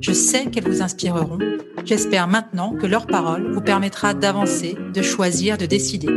Je sais qu'elles vous inspireront. J'espère maintenant que leur parole vous permettra d'avancer, de choisir, de décider.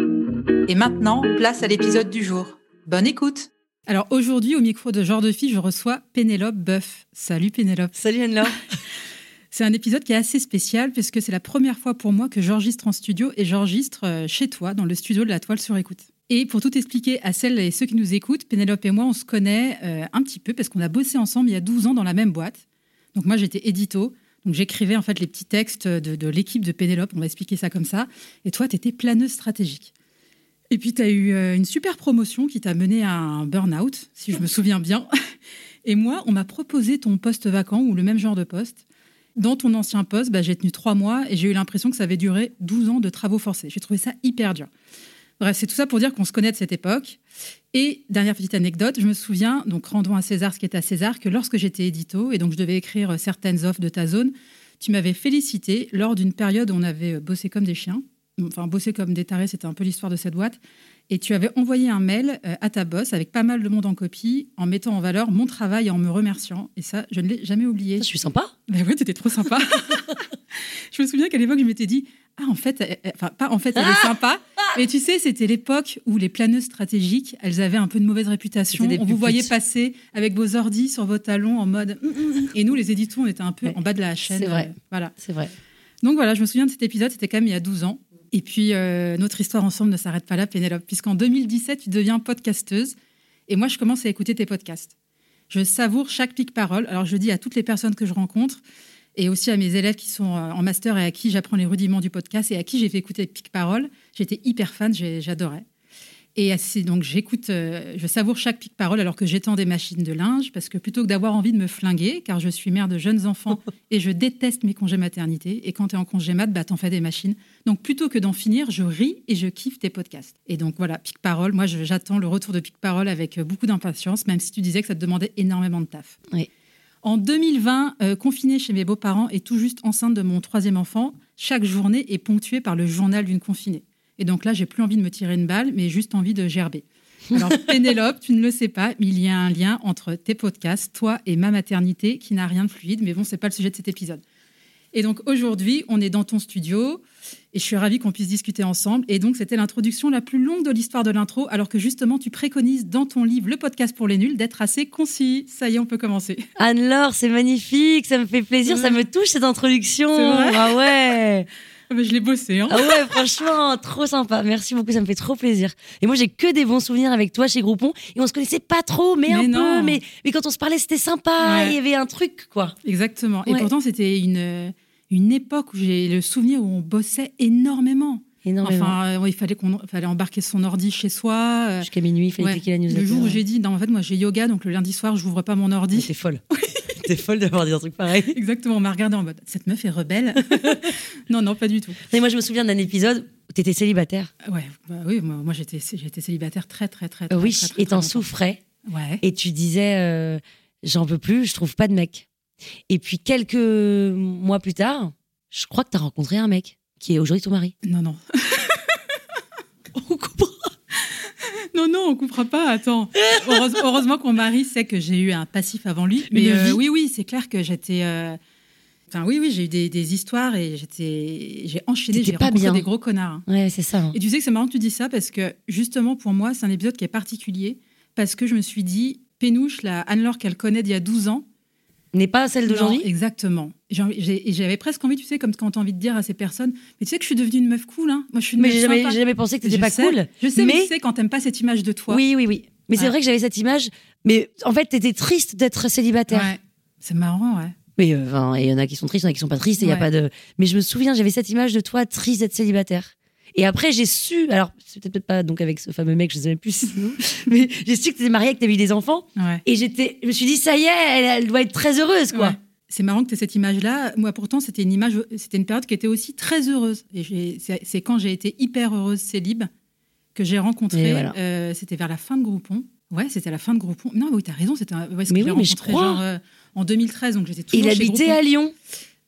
Et maintenant, place à l'épisode du jour. Bonne écoute Alors aujourd'hui, au micro de Genre de Fille, je reçois Pénélope Boeuf. Salut Pénélope. Salut Anne-Laure. C'est un épisode qui est assez spécial puisque c'est la première fois pour moi que j'enregistre en studio et j'enregistre euh, chez toi, dans le studio de la toile sur écoute. Et pour tout expliquer à celles et ceux qui nous écoutent, Pénélope et moi, on se connaît euh, un petit peu parce qu'on a bossé ensemble il y a 12 ans dans la même boîte. Donc moi, j'étais édito. Donc j'écrivais en fait les petits textes de, l'équipe de Pénélope, on va expliquer ça comme ça. Et toi, tu étais planeuse stratégique. Et puis, tu as eu euh, une super promotion qui t'a mené à un burn-out, si je me souviens bien. Et moi, on m'a proposé ton poste vacant ou le même genre de poste. Dans ton ancien poste, bah, j'ai tenu trois mois et j'ai eu l'impression que ça avait duré 12 ans de travaux forcés. J'ai trouvé ça hyper dur. Bref, c'est tout ça pour dire qu'on se connaît de cette époque. Et dernière petite anecdote, je me souviens, donc rendons à César ce qui est à César, que lorsque j'étais édito et donc je devais écrire certaines offres de ta zone, tu m'avais félicité lors d'une période où on avait bossé comme des chiens. Enfin, bossé comme des tarés, c'était un peu l'histoire de cette boîte. Et tu avais envoyé un mail euh, à ta boss avec pas mal de monde en copie, en mettant en valeur mon travail et en me remerciant. Et ça, je ne l'ai jamais oublié. Je suis sympa. Ben oui, étais trop sympa. je me souviens qu'à l'époque, je m'étais dit, ah, en fait, elle- enfin, pas en fait, elle est sympa. Mais tu sais, c'était l'époque où les planeuses stratégiques, elles avaient un peu de mauvaise réputation. On vous voyait passer avec vos ordis sur vos talons en mode. hum, hum, hum. Et nous, les éditons, on était un peu Ouais. en bas de la chaîne. C'est vrai. euh, voilà. C'est vrai. Donc voilà, je me souviens de cet épisode, c'était quand même il y a 12 ans. Et puis, euh, notre histoire ensemble ne s'arrête pas là, Pénélope, puisqu'en 2017, tu deviens podcasteuse. Et moi, je commence à écouter tes podcasts. Je savoure chaque pic-parole. Alors, je dis à toutes les personnes que je rencontre, et aussi à mes élèves qui sont euh, en master et à qui j'apprends les rudiments du podcast et à qui j'ai fait écouter pic-parole, j'étais hyper fan, j'adorais. Et donc j'écoute, euh, je savoure chaque pic-parole alors que j'étends des machines de linge, parce que plutôt que d'avoir envie de me flinguer, car je suis mère de jeunes enfants et je déteste mes congés maternité, et quand tu es en congé mat, bah, t'en fais des machines. Donc plutôt que d'en finir, je ris et je kiffe tes podcasts. Et donc voilà, pic-parole, moi je- j'attends le retour de pic-parole avec euh, beaucoup d'impatience, même si tu disais que ça te demandait énormément de taf. Oui. En 2020, euh, confinée chez mes beaux-parents et tout juste enceinte de mon troisième enfant, chaque journée est ponctuée par le journal d'une confinée. Et donc là, j'ai plus envie de me tirer une balle, mais juste envie de gerber. Alors, Pénélope, tu ne le sais pas, mais il y a un lien entre tes podcasts, toi et ma maternité qui n'a rien de fluide, mais bon, c'est pas le sujet de cet épisode. Et donc aujourd'hui, on est dans ton studio et je suis ravie qu'on puisse discuter ensemble. Et donc, c'était l'introduction la plus longue de l'histoire de l'intro, alors que justement, tu préconises dans ton livre, le podcast pour les nuls, d'être assez concis. Ça y est, on peut commencer. Anne-Laure, c'est magnifique, ça me fait plaisir, ça me touche cette introduction. Vrai ah ouais. Ah je l'ai bossé. Hein. Ah ouais, franchement, trop sympa. Merci beaucoup, ça me fait trop plaisir. Et moi, j'ai que des bons souvenirs avec toi chez Groupon. Et on se connaissait pas trop, mais, Mais un non. peu. Mais, mais quand on se parlait, c'était sympa. Ouais. Il y avait un truc, quoi. Exactement. Et pourtant, c'était une, une époque où j'ai le souvenir où on bossait énormément. Énormément. Enfin, euh, il fallait qu'on fallait embarquer son ordi chez soi. euh, Jusqu'à minuit, il fallait ouais. cliquer la newsletter. Le jour où j'ai dit, non, en fait, moi, j'ai yoga, donc le lundi soir, je n'ouvre pas mon ordi. T'es folle. T'es folle d'avoir dit un truc pareil. Exactement, on m'a regardé en mode, cette meuf est rebelle. non, non, pas du tout. Et moi, je me souviens d'un épisode où t'étais célibataire. Ouais, bah oui, moi, moi, j'étais j'étais célibataire très, très, très, très, oui, très, très, et t'en souffrais. Ouais. Et tu disais, euh, j'en peux plus, je trouve pas de mec. Et puis quelques mois plus tard, je crois que t'as rencontré un mec qui est aujourd'hui ton mari. Non, non. On comprend. Non, non, on coupera pas. Attends. Heureuse- heureusement que mon mari sait que j'ai eu un passif avant lui. Mais euh, oui, oui, c'est clair que j'étais. euh, Enfin, oui, oui, j'ai eu des, des histoires et j'étais, j'ai enchaîné, j'ai pas rencontré bien. des gros connards. hein. Ouais, c'est ça. hein. Et tu sais que c'est marrant que tu dis ça parce que justement pour moi, c'est un épisode qui est particulier parce que je me suis dit, Pénouche, la Anne-Laure qu'elle connaît d'il y a 12 ans, n'est pas celle d'aujourd'hui? Exactement. J'avais presque envie, tu sais, comme quand t'as envie de dire à ces personnes, mais tu sais que je suis devenue une meuf cool, hein. Moi, je suis une Mais meuf j'ai jamais, sympa. j'ai jamais pensé que t'étais pas sais, cool. Je sais, mais, mais tu sais, quand t'aimes pas cette image de toi. oui, oui, oui. Mais c'est vrai que j'avais cette image. Mais en fait, t'étais triste d'être célibataire. Ouais. C'est marrant, ouais. Mais euh, il y en a qui sont tristes, il y en a qui sont pas tristes. Il y a pas de. Mais je me souviens, j'avais cette image de toi triste d'être célibataire. Et après, j'ai su. Alors, c'était peut-être pas donc avec ce fameux mec, je sais même plus. c'est mais j'ai su que t'étais mariée, que t'avais eu des enfants. Ouais. Et j'étais, je me suis dit, ça y est, elle, elle doit être très heureuse, quoi. Ouais. C'est marrant que tu aies cette image-là. Moi, pourtant, c'était une image, c'était une période qui était aussi très heureuse. Et c'est c'est quand j'ai été hyper heureuse célib que j'ai rencontré. Voilà. euh, c'était vers la fin de Groupon. Ouais, c'était à la fin de Groupon. Non, oui, t'as raison. C'était un- ouais, Mais oui, mais je crois. genre, euh, en 2013, donc j'étais toujours Il chez habitait Groupon. à Lyon.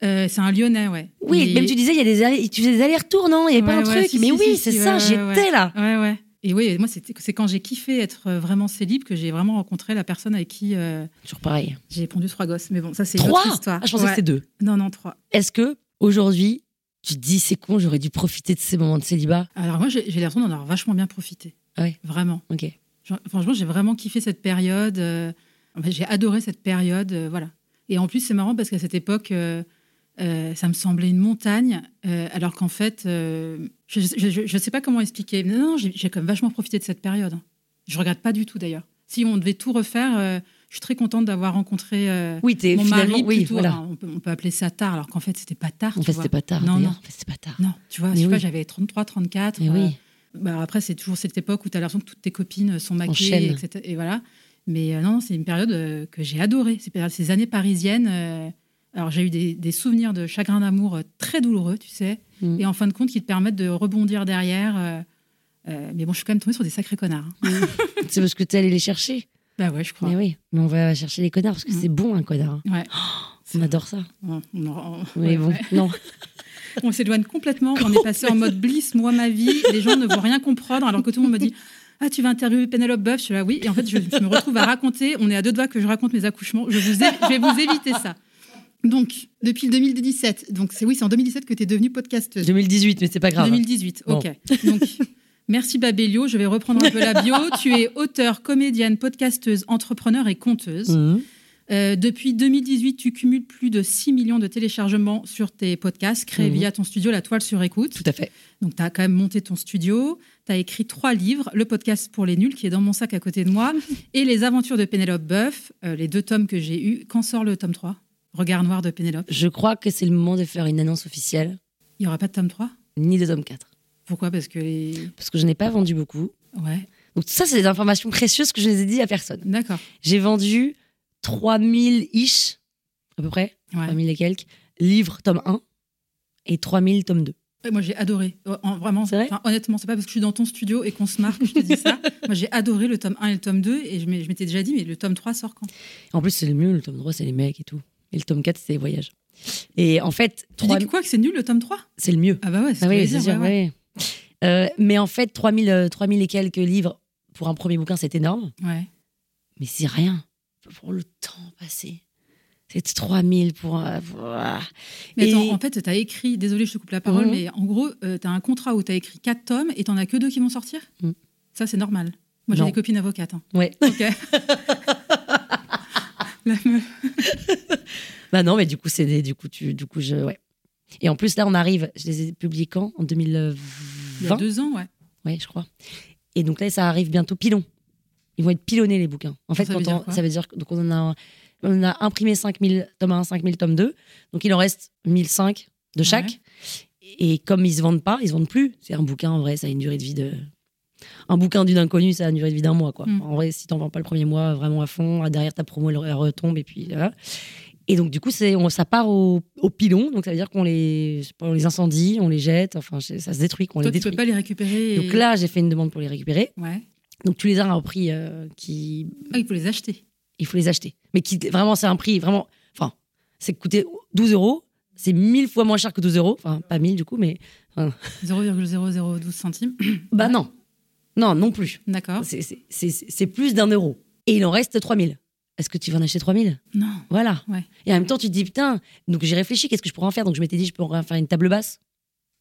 Euh, c'est un Lyonnais, ouais. Oui, Et- même tu disais, il y a des allers- tu faisais des allers-retours, non? Il y avait pas un ouais, truc. si, mais si, oui, si, c'est ça, j'étais là. Ouais, ouais. Et oui, moi, c'est quand j'ai kiffé être euh, vraiment célib que j'ai vraiment rencontré la personne avec qui euh, Toujours pareil. j'ai pondu trois gosses. Mais bon, ça, c'est une autre histoire. Ah, je pensais Ouais. que c'était deux. Non, non, trois. Est-ce que aujourd'hui, tu te dis, c'est con, j'aurais dû profiter de ces moments de célibat? Alors moi, j'ai l'impression d'en avoir vachement bien profité. Ah ouais. Vraiment. Ok. Genre, Franchement, j'ai vraiment kiffé cette période. euh, j'ai adoré cette période. euh, voilà. Et en plus, c'est marrant parce qu'à cette époque, euh, euh, ça me semblait une montagne, euh, alors qu'en fait, euh, je ne sais pas comment expliquer. Non, non, j'ai quand même vachement profité de cette période. Je regrette pas du tout d'ailleurs. Si on devait tout refaire, je suis très contente d'avoir rencontré Oui, mon mari. oui, plutôt, voilà. on, peut, on peut appeler ça tard, alors qu'en fait, c'était pas tard. En fait, c'était pas tard. Non, non. C'était pas tard. Non, tu vois, Mais je sais pas, oui. j'avais 33, 34. Mais euh, oui. bah, après, c'est toujours cette époque où tu as l'impression que toutes tes copines sont maquillées, etc. Et voilà. Mais non, c'est une période que j'ai adorée. Ces, ces années parisiennes. Alors, j'ai eu des, des souvenirs de chagrin d'amour euh, très douloureux, tu sais. Mm. Et en fin de compte, qui te permettent de rebondir derrière. euh, euh, mais bon, je suis quand même tombée sur des sacrés connards. hein. C'est parce que t'es allé les chercher. Bah ouais, je crois. Mais oui, mais on va chercher les connards parce que Mm. c'est bon un connard. Ouais. On adore ça. On, on- on- Mais ouais, bon, ouais. non. On s'éloigne complètement. On est passé en mode bliss, moi, ma vie. Les gens ne vont rien comprendre alors que tout le monde me dit Ah, tu vas interviewer Penelope Buff Je suis là, oui. Et en fait, je, je me retrouve à raconter. On est à deux doigts que je raconte mes accouchements. Je, vous ai- je vais vous éviter ça. Donc, depuis le 2017, donc c'est oui, c'est en 2017 que tu es devenue podcasteuse. 2018, mais c'est pas grave. 2018, Bon. ok. Donc, merci Babelio. Je vais reprendre un peu la bio. tu es auteure, comédienne, podcasteuse, entrepreneur et conteuse. Mhm. Euh, depuis 2018, tu cumules plus de 6 millions de téléchargements sur tes podcasts créés Mhm. via ton studio La Toile sur écoute. Tout à fait. Donc, tu as quand même monté ton studio, tu as écrit trois livres, Le podcast pour les nuls, qui est dans mon sac à côté de moi, et Les aventures de Pénélope Boeuf, euh, les deux tomes que j'ai eus. Quand sort le tome 3 Regard noir de Pénélope. Je crois que c'est le moment de faire une annonce officielle, Il n'y aura pas de tome 3 ni de tome 4. Pourquoi? Parce que les... Parce que je n'ai pas vendu beaucoup. Ouais, Donc ça, c'est des informations précieuses que je ne les ai dit à personne. d'accord. J'ai vendu 3000 ish, à peu près, Ouais. 3000 et quelques, livres tome 1 et 3000 tome 2. Ouais, Moi, j'ai adoré. Euh, en- vraiment, C'est vrai? honnêtement, c'est pas parce que je suis dans ton studio et qu'on se marre que je te dis ça. Moi, j'ai adoré le tome 1 et le tome 2 et je m'étais déjà dit, mais le tome 3 sort quand? En plus, c'est le mieux, le tome 3, c'est les mecs et tout. Et le tome 4, c'est les voyages. Et en fait, Tu 3 dis que quoi Que c'est nul le tome 3 c'est le mieux. Ah bah ouais, c'est Ah oui, c'est sûr, ouais, ouais. Euh, mais en fait, 3000, euh, 3000 et quelques livres pour un premier bouquin, c'est énorme. Ouais. Mais c'est rien pour le temps passé. C'est 3000 pour. un- ah. Mais Et- attends, en fait, tu as écrit, désolé, je te coupe la parole, Mhm. mais en gros, tu as un contrat où tu as écrit 4 tomes et t'en as que deux qui vont sortir? Mhm. Ça, c'est normal. Moi, j'ai des copines avocates. hein. Ouais. Ok. La meuf. Bah non, mais du coup, c'est des- du coup, tu, du coup, je, ouais. Et en plus, là, on arrive. Je les ai publiés quand? En 2020 Il y a deux ans, ouais. Ouais, je crois. Et donc là, ça arrive bientôt pilon. Ils vont être pilonnés, les bouquins. En fait, Ça veut quand dire on- ça veut dire donc on en a, on a imprimé 5000 tome 1, 5000 tome 2. Donc il en reste 1005 de chaque. Et comme ils se vendent pas, ils se vendent plus. C'est un bouquin, en vrai, ça a une durée de vie de. Un bouquin d'une inconnue, ça a une durée de vie d'un mois. Quoi. Mm. En vrai, si t'en vends pas le premier mois vraiment à fond, derrière ta promo, elle, elle retombe. Et puis voilà. Et donc, du coup, on, ça part au, au pilon. Donc, ça veut dire qu'on les, on incendie, on les jette. Enfin, ça se détruit, qu'on Toi, les tu peux détruit. pas les récupérer. et- Donc là, j'ai fait une demande pour les récupérer. Ouais. Donc tu les as à un prix euh, qui. Ah, il faut les acheter. Il faut les acheter. Mais qui vraiment, c'est un prix vraiment. Enfin, c'est coûté 12 euros. C'est mille fois moins cher que 12 euros. Enfin, pas 1000 du coup, mais. 0,0012 centimes. Bah non. Non, non plus. D'accord. C'est plus d'un euro. Et il en reste 3000. Est-ce que tu vas en acheter 3000 Non. Voilà. Ouais. Et en même temps, tu te dis, putain. Donc j'ai réfléchi, qu'est-ce que je pourrais en faire? Donc je m'étais dit, je peux en faire une table basse.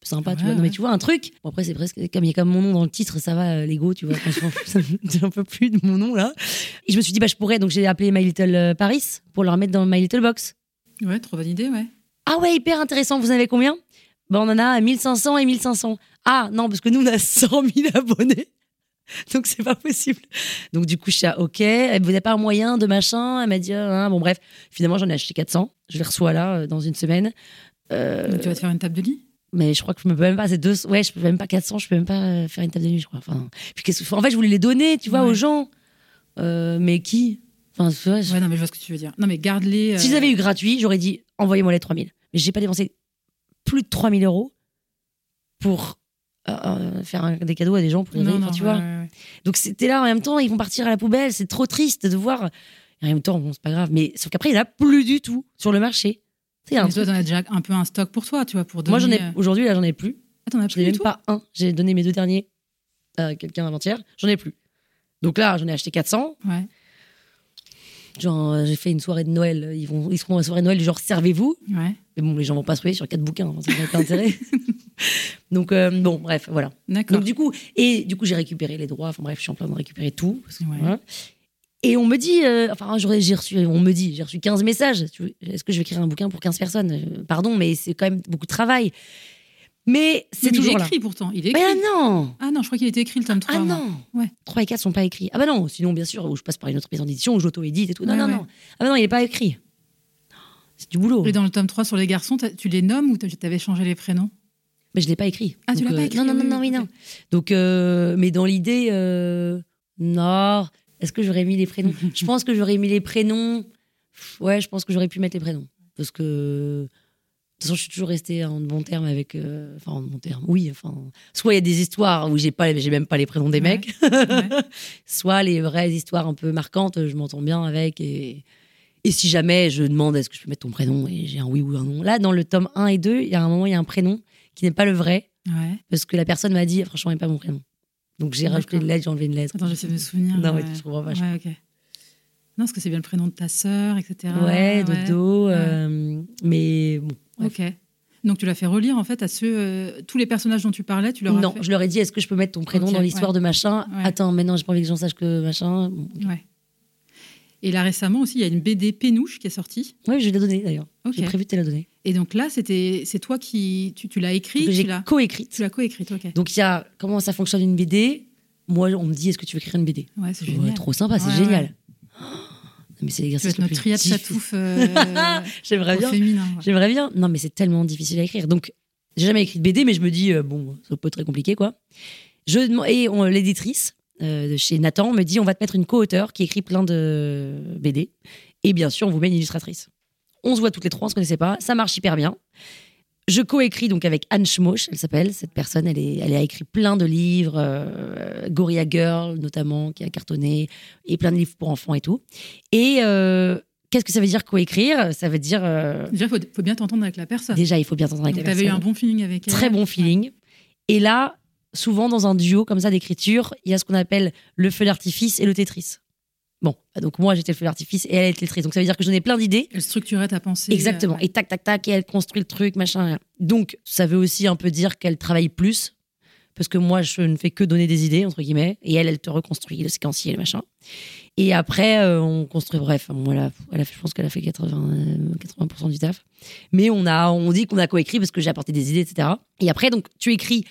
sympa, tu Ouais, vois. Non, mais tu vois, un truc. Bon, après, c'est presque comme il y a comme mon nom dans le titre, ça va, euh, Lego, tu vois. Me- un peu plus de mon nom, là. Et je me suis dit, bah, je pourrais. Donc, j'ai appelé My Little euh, Paris pour leur mettre dans My Little Box. Ouais, trop bonne idée, ouais. Ah ouais, hyper intéressant. Vous en avez combien? Bah, On en a 1500 et 1500. Ah non, parce que nous, on a 100 000 abonnés. Donc, c'est pas possible. Donc, du coup, je suis à OK. Elle vous n'avez pas un moyen de machin Elle m'a dit, ah, bon, bref. Finalement, j'en ai acheté 400. Je les reçois là, euh, dans une semaine. Euh, Donc tu vas te faire une table de lit? mais je crois que je me peux même pas, c'est deux, ouais, je peux même pas 400, je peux même pas euh, faire une table de nuit, je crois. Enfin, puis qu'est-ce que, en fait, je voulais les donner, tu vois, Ouais. aux gens. Euh, mais qui? Enfin, tu vois, je- Ouais, non, mais je vois ce que tu veux dire. Non, mais garde-les. si j'avais eu gratuit, j'aurais dit envoyez-moi les 3000. Mais j'ai pas dépensé plus de 3000 euros pour euh, euh, faire un- des cadeaux à des gens pour les Non, tu ouais, vois. ouais, ouais. Donc c'était là en même temps, ils vont partir à la poubelle, c'est trop triste de voir. Et en même temps, bon, c'est pas grave, mais sauf qu'après, il y en a plus du tout sur le marché. A un Mais toi, t'en as déjà un peu un stock pour toi, tu vois, pour donner. Moi, j'en ai euh, aujourd'hui, là, j'en ai plus. Ah, t'en as plus du même tout pas un. J'ai donné mes deux derniers à quelqu'un avant-hier. J'en ai plus. Donc là, j'en ai acheté 400. Ouais, Genre, j'ai fait une soirée de Noël. Ils, vont, ils seront à la soirée de Noël, genre, servez-vous. ouais. Mais bon, les gens vont pas se ruer sur quatre bouquins. hein, ça n'a pas intérêt. Donc, euh, bon, bref, voilà. D'accord. Donc, du coup, et du coup, j'ai récupéré les droits. Enfin, bref, je suis en train de récupérer tout. parce que, Ouais. voilà. Et on me dit, euh, enfin, j'ai reçu, on me dit, j'ai reçu 15 messages. Est-ce que je vais écrire un bouquin pour 15 personnes? Euh, Pardon, mais c'est quand même beaucoup de travail. Mais c'est Mais toujours il est là. écrit pourtant. Il est Mais écrit. ah non Ah non, je crois qu'il était écrit le tome 3. Ah moi. non Ouais. 3 et 4 sont pas écrits. Ah bah non, sinon bien sûr, où je passe par une autre maison d'édition, où j'auto-édite et tout. Non, Ouais, non, ouais. non. Ah bah non, il est pas écrit. C'est du boulot. Et dans le tome 3 sur les garçons, tu les nommes ou t'avais changé les prénoms? Mais je l'ai pas écrit. Ah, tu l'as pas euh, écrit, Non, non, non, non, oui, non. Donc, euh, mais dans l'idée, euh, non. Est-ce que j'aurais mis les prénoms? Je pense que j'aurais mis les prénoms. Ouais, je pense que j'aurais pu mettre les prénoms. Parce que. De toute façon, je suis toujours restée en bon terme avec. euh, Enfin, en bon terme. Oui, enfin. Soit il y a des histoires où j'ai pas, j'ai même pas les prénoms des Ouais. mecs. Ouais. soit les vraies histoires un peu marquantes, je m'entends bien avec. Et, et si jamais je demande est-ce que je peux mettre ton prénom? Et j'ai un oui ou un non. Là, dans le tome 1 et 2, il y a un moment, il y a un prénom qui n'est pas le vrai Ouais. parce que la personne m'a dit franchement, il n'est pas mon prénom. Donc j'ai rajouté une lettre, j'ai enlevé une lettre. Attends, j'essaie de me souvenir. Non, ouais. mais tu comprends pas. Ouais, ok. Non, parce que c'est bien le prénom de ta sœur, etc. Ouais, dodo. euh, mais bon. bref. Ok. Donc tu l'as fait relire en fait à ceux, euh, tous les personnages dont tu parlais, tu leur as Non, fait. je leur ai dit est-ce que je peux mettre ton prénom dans l'histoire ouais. de machin Ouais. Attends, maintenant j'ai pas envie que les gens sachent que machin. Bon. Ouais. Et là récemment aussi, il y a une BD Pénouche qui est sortie. Ouais, je l'ai donné d'ailleurs. Ok. J'ai prévu de te la donner. Et donc là, c'était, c'est toi qui, tu, l'as écrit, tu J'ai l'as, coécrite. tu l'as coécrite, ok. Donc il y a comment ça fonctionne une BD. Moi, on me dit est-ce que tu veux écrire une BD Ouais, c'est Ouais, génial. trop sympa, c'est Ouais, génial. ouais. Mais c'est l'exercice le notre plus triade chatouf euh, J'aimerais bien. féminin. J'aimerais bien. Non, mais c'est tellement difficile à écrire. Donc, j'ai jamais écrit de BD, mais je me dis, euh, bon, ça peut être très compliqué, quoi. Je, et l'éditrice euh, de chez Nathan me dit, on va te mettre une co-auteure qui écrit plein de BD. Et bien sûr, on vous met une illustratrice. On se voit toutes les trois, on se connaissait pas. Ça marche hyper bien. Je coécris donc avec Anne Schmoch, elle s'appelle. Cette personne, elle, est, elle a écrit plein de livres, euh, Gorilla Girl notamment, qui a cartonné, et plein de livres pour enfants et tout. Et euh, qu'est-ce que ça veut dire coécrire? Ça veut dire euh, Déjà, faut, faut bien t'entendre avec la personne. Déjà, il faut bien s'entendre avec Donc, la t'avais eu un personne. bon feeling avec elle. Très bon feeling. Et là, souvent dans un duo comme ça d'écriture, il y a ce qu'on appelle le feu d'artifice et le Tetris. Bon, donc moi j'étais le feu d'artifice et elle était le. Donc ça veut dire que je donnais plein d'idées. Elle structurait ta pensée. Exactement. euh, Et tac, tac, tac, et elle construit le truc, machin. Donc ça veut aussi un peu dire qu'elle travaille plus. Parce que moi, je ne fais que donner des idées, entre guillemets. Et elle, elle te reconstruit le séquencier, le machin. Et après, euh, on construit, bref, elle a fait- je pense qu'elle a fait 80, euh, 80% du taf. Mais on, a, on dit qu'on a coécrit parce que j'ai apporté des idées, etc. Et après, donc, tu écris,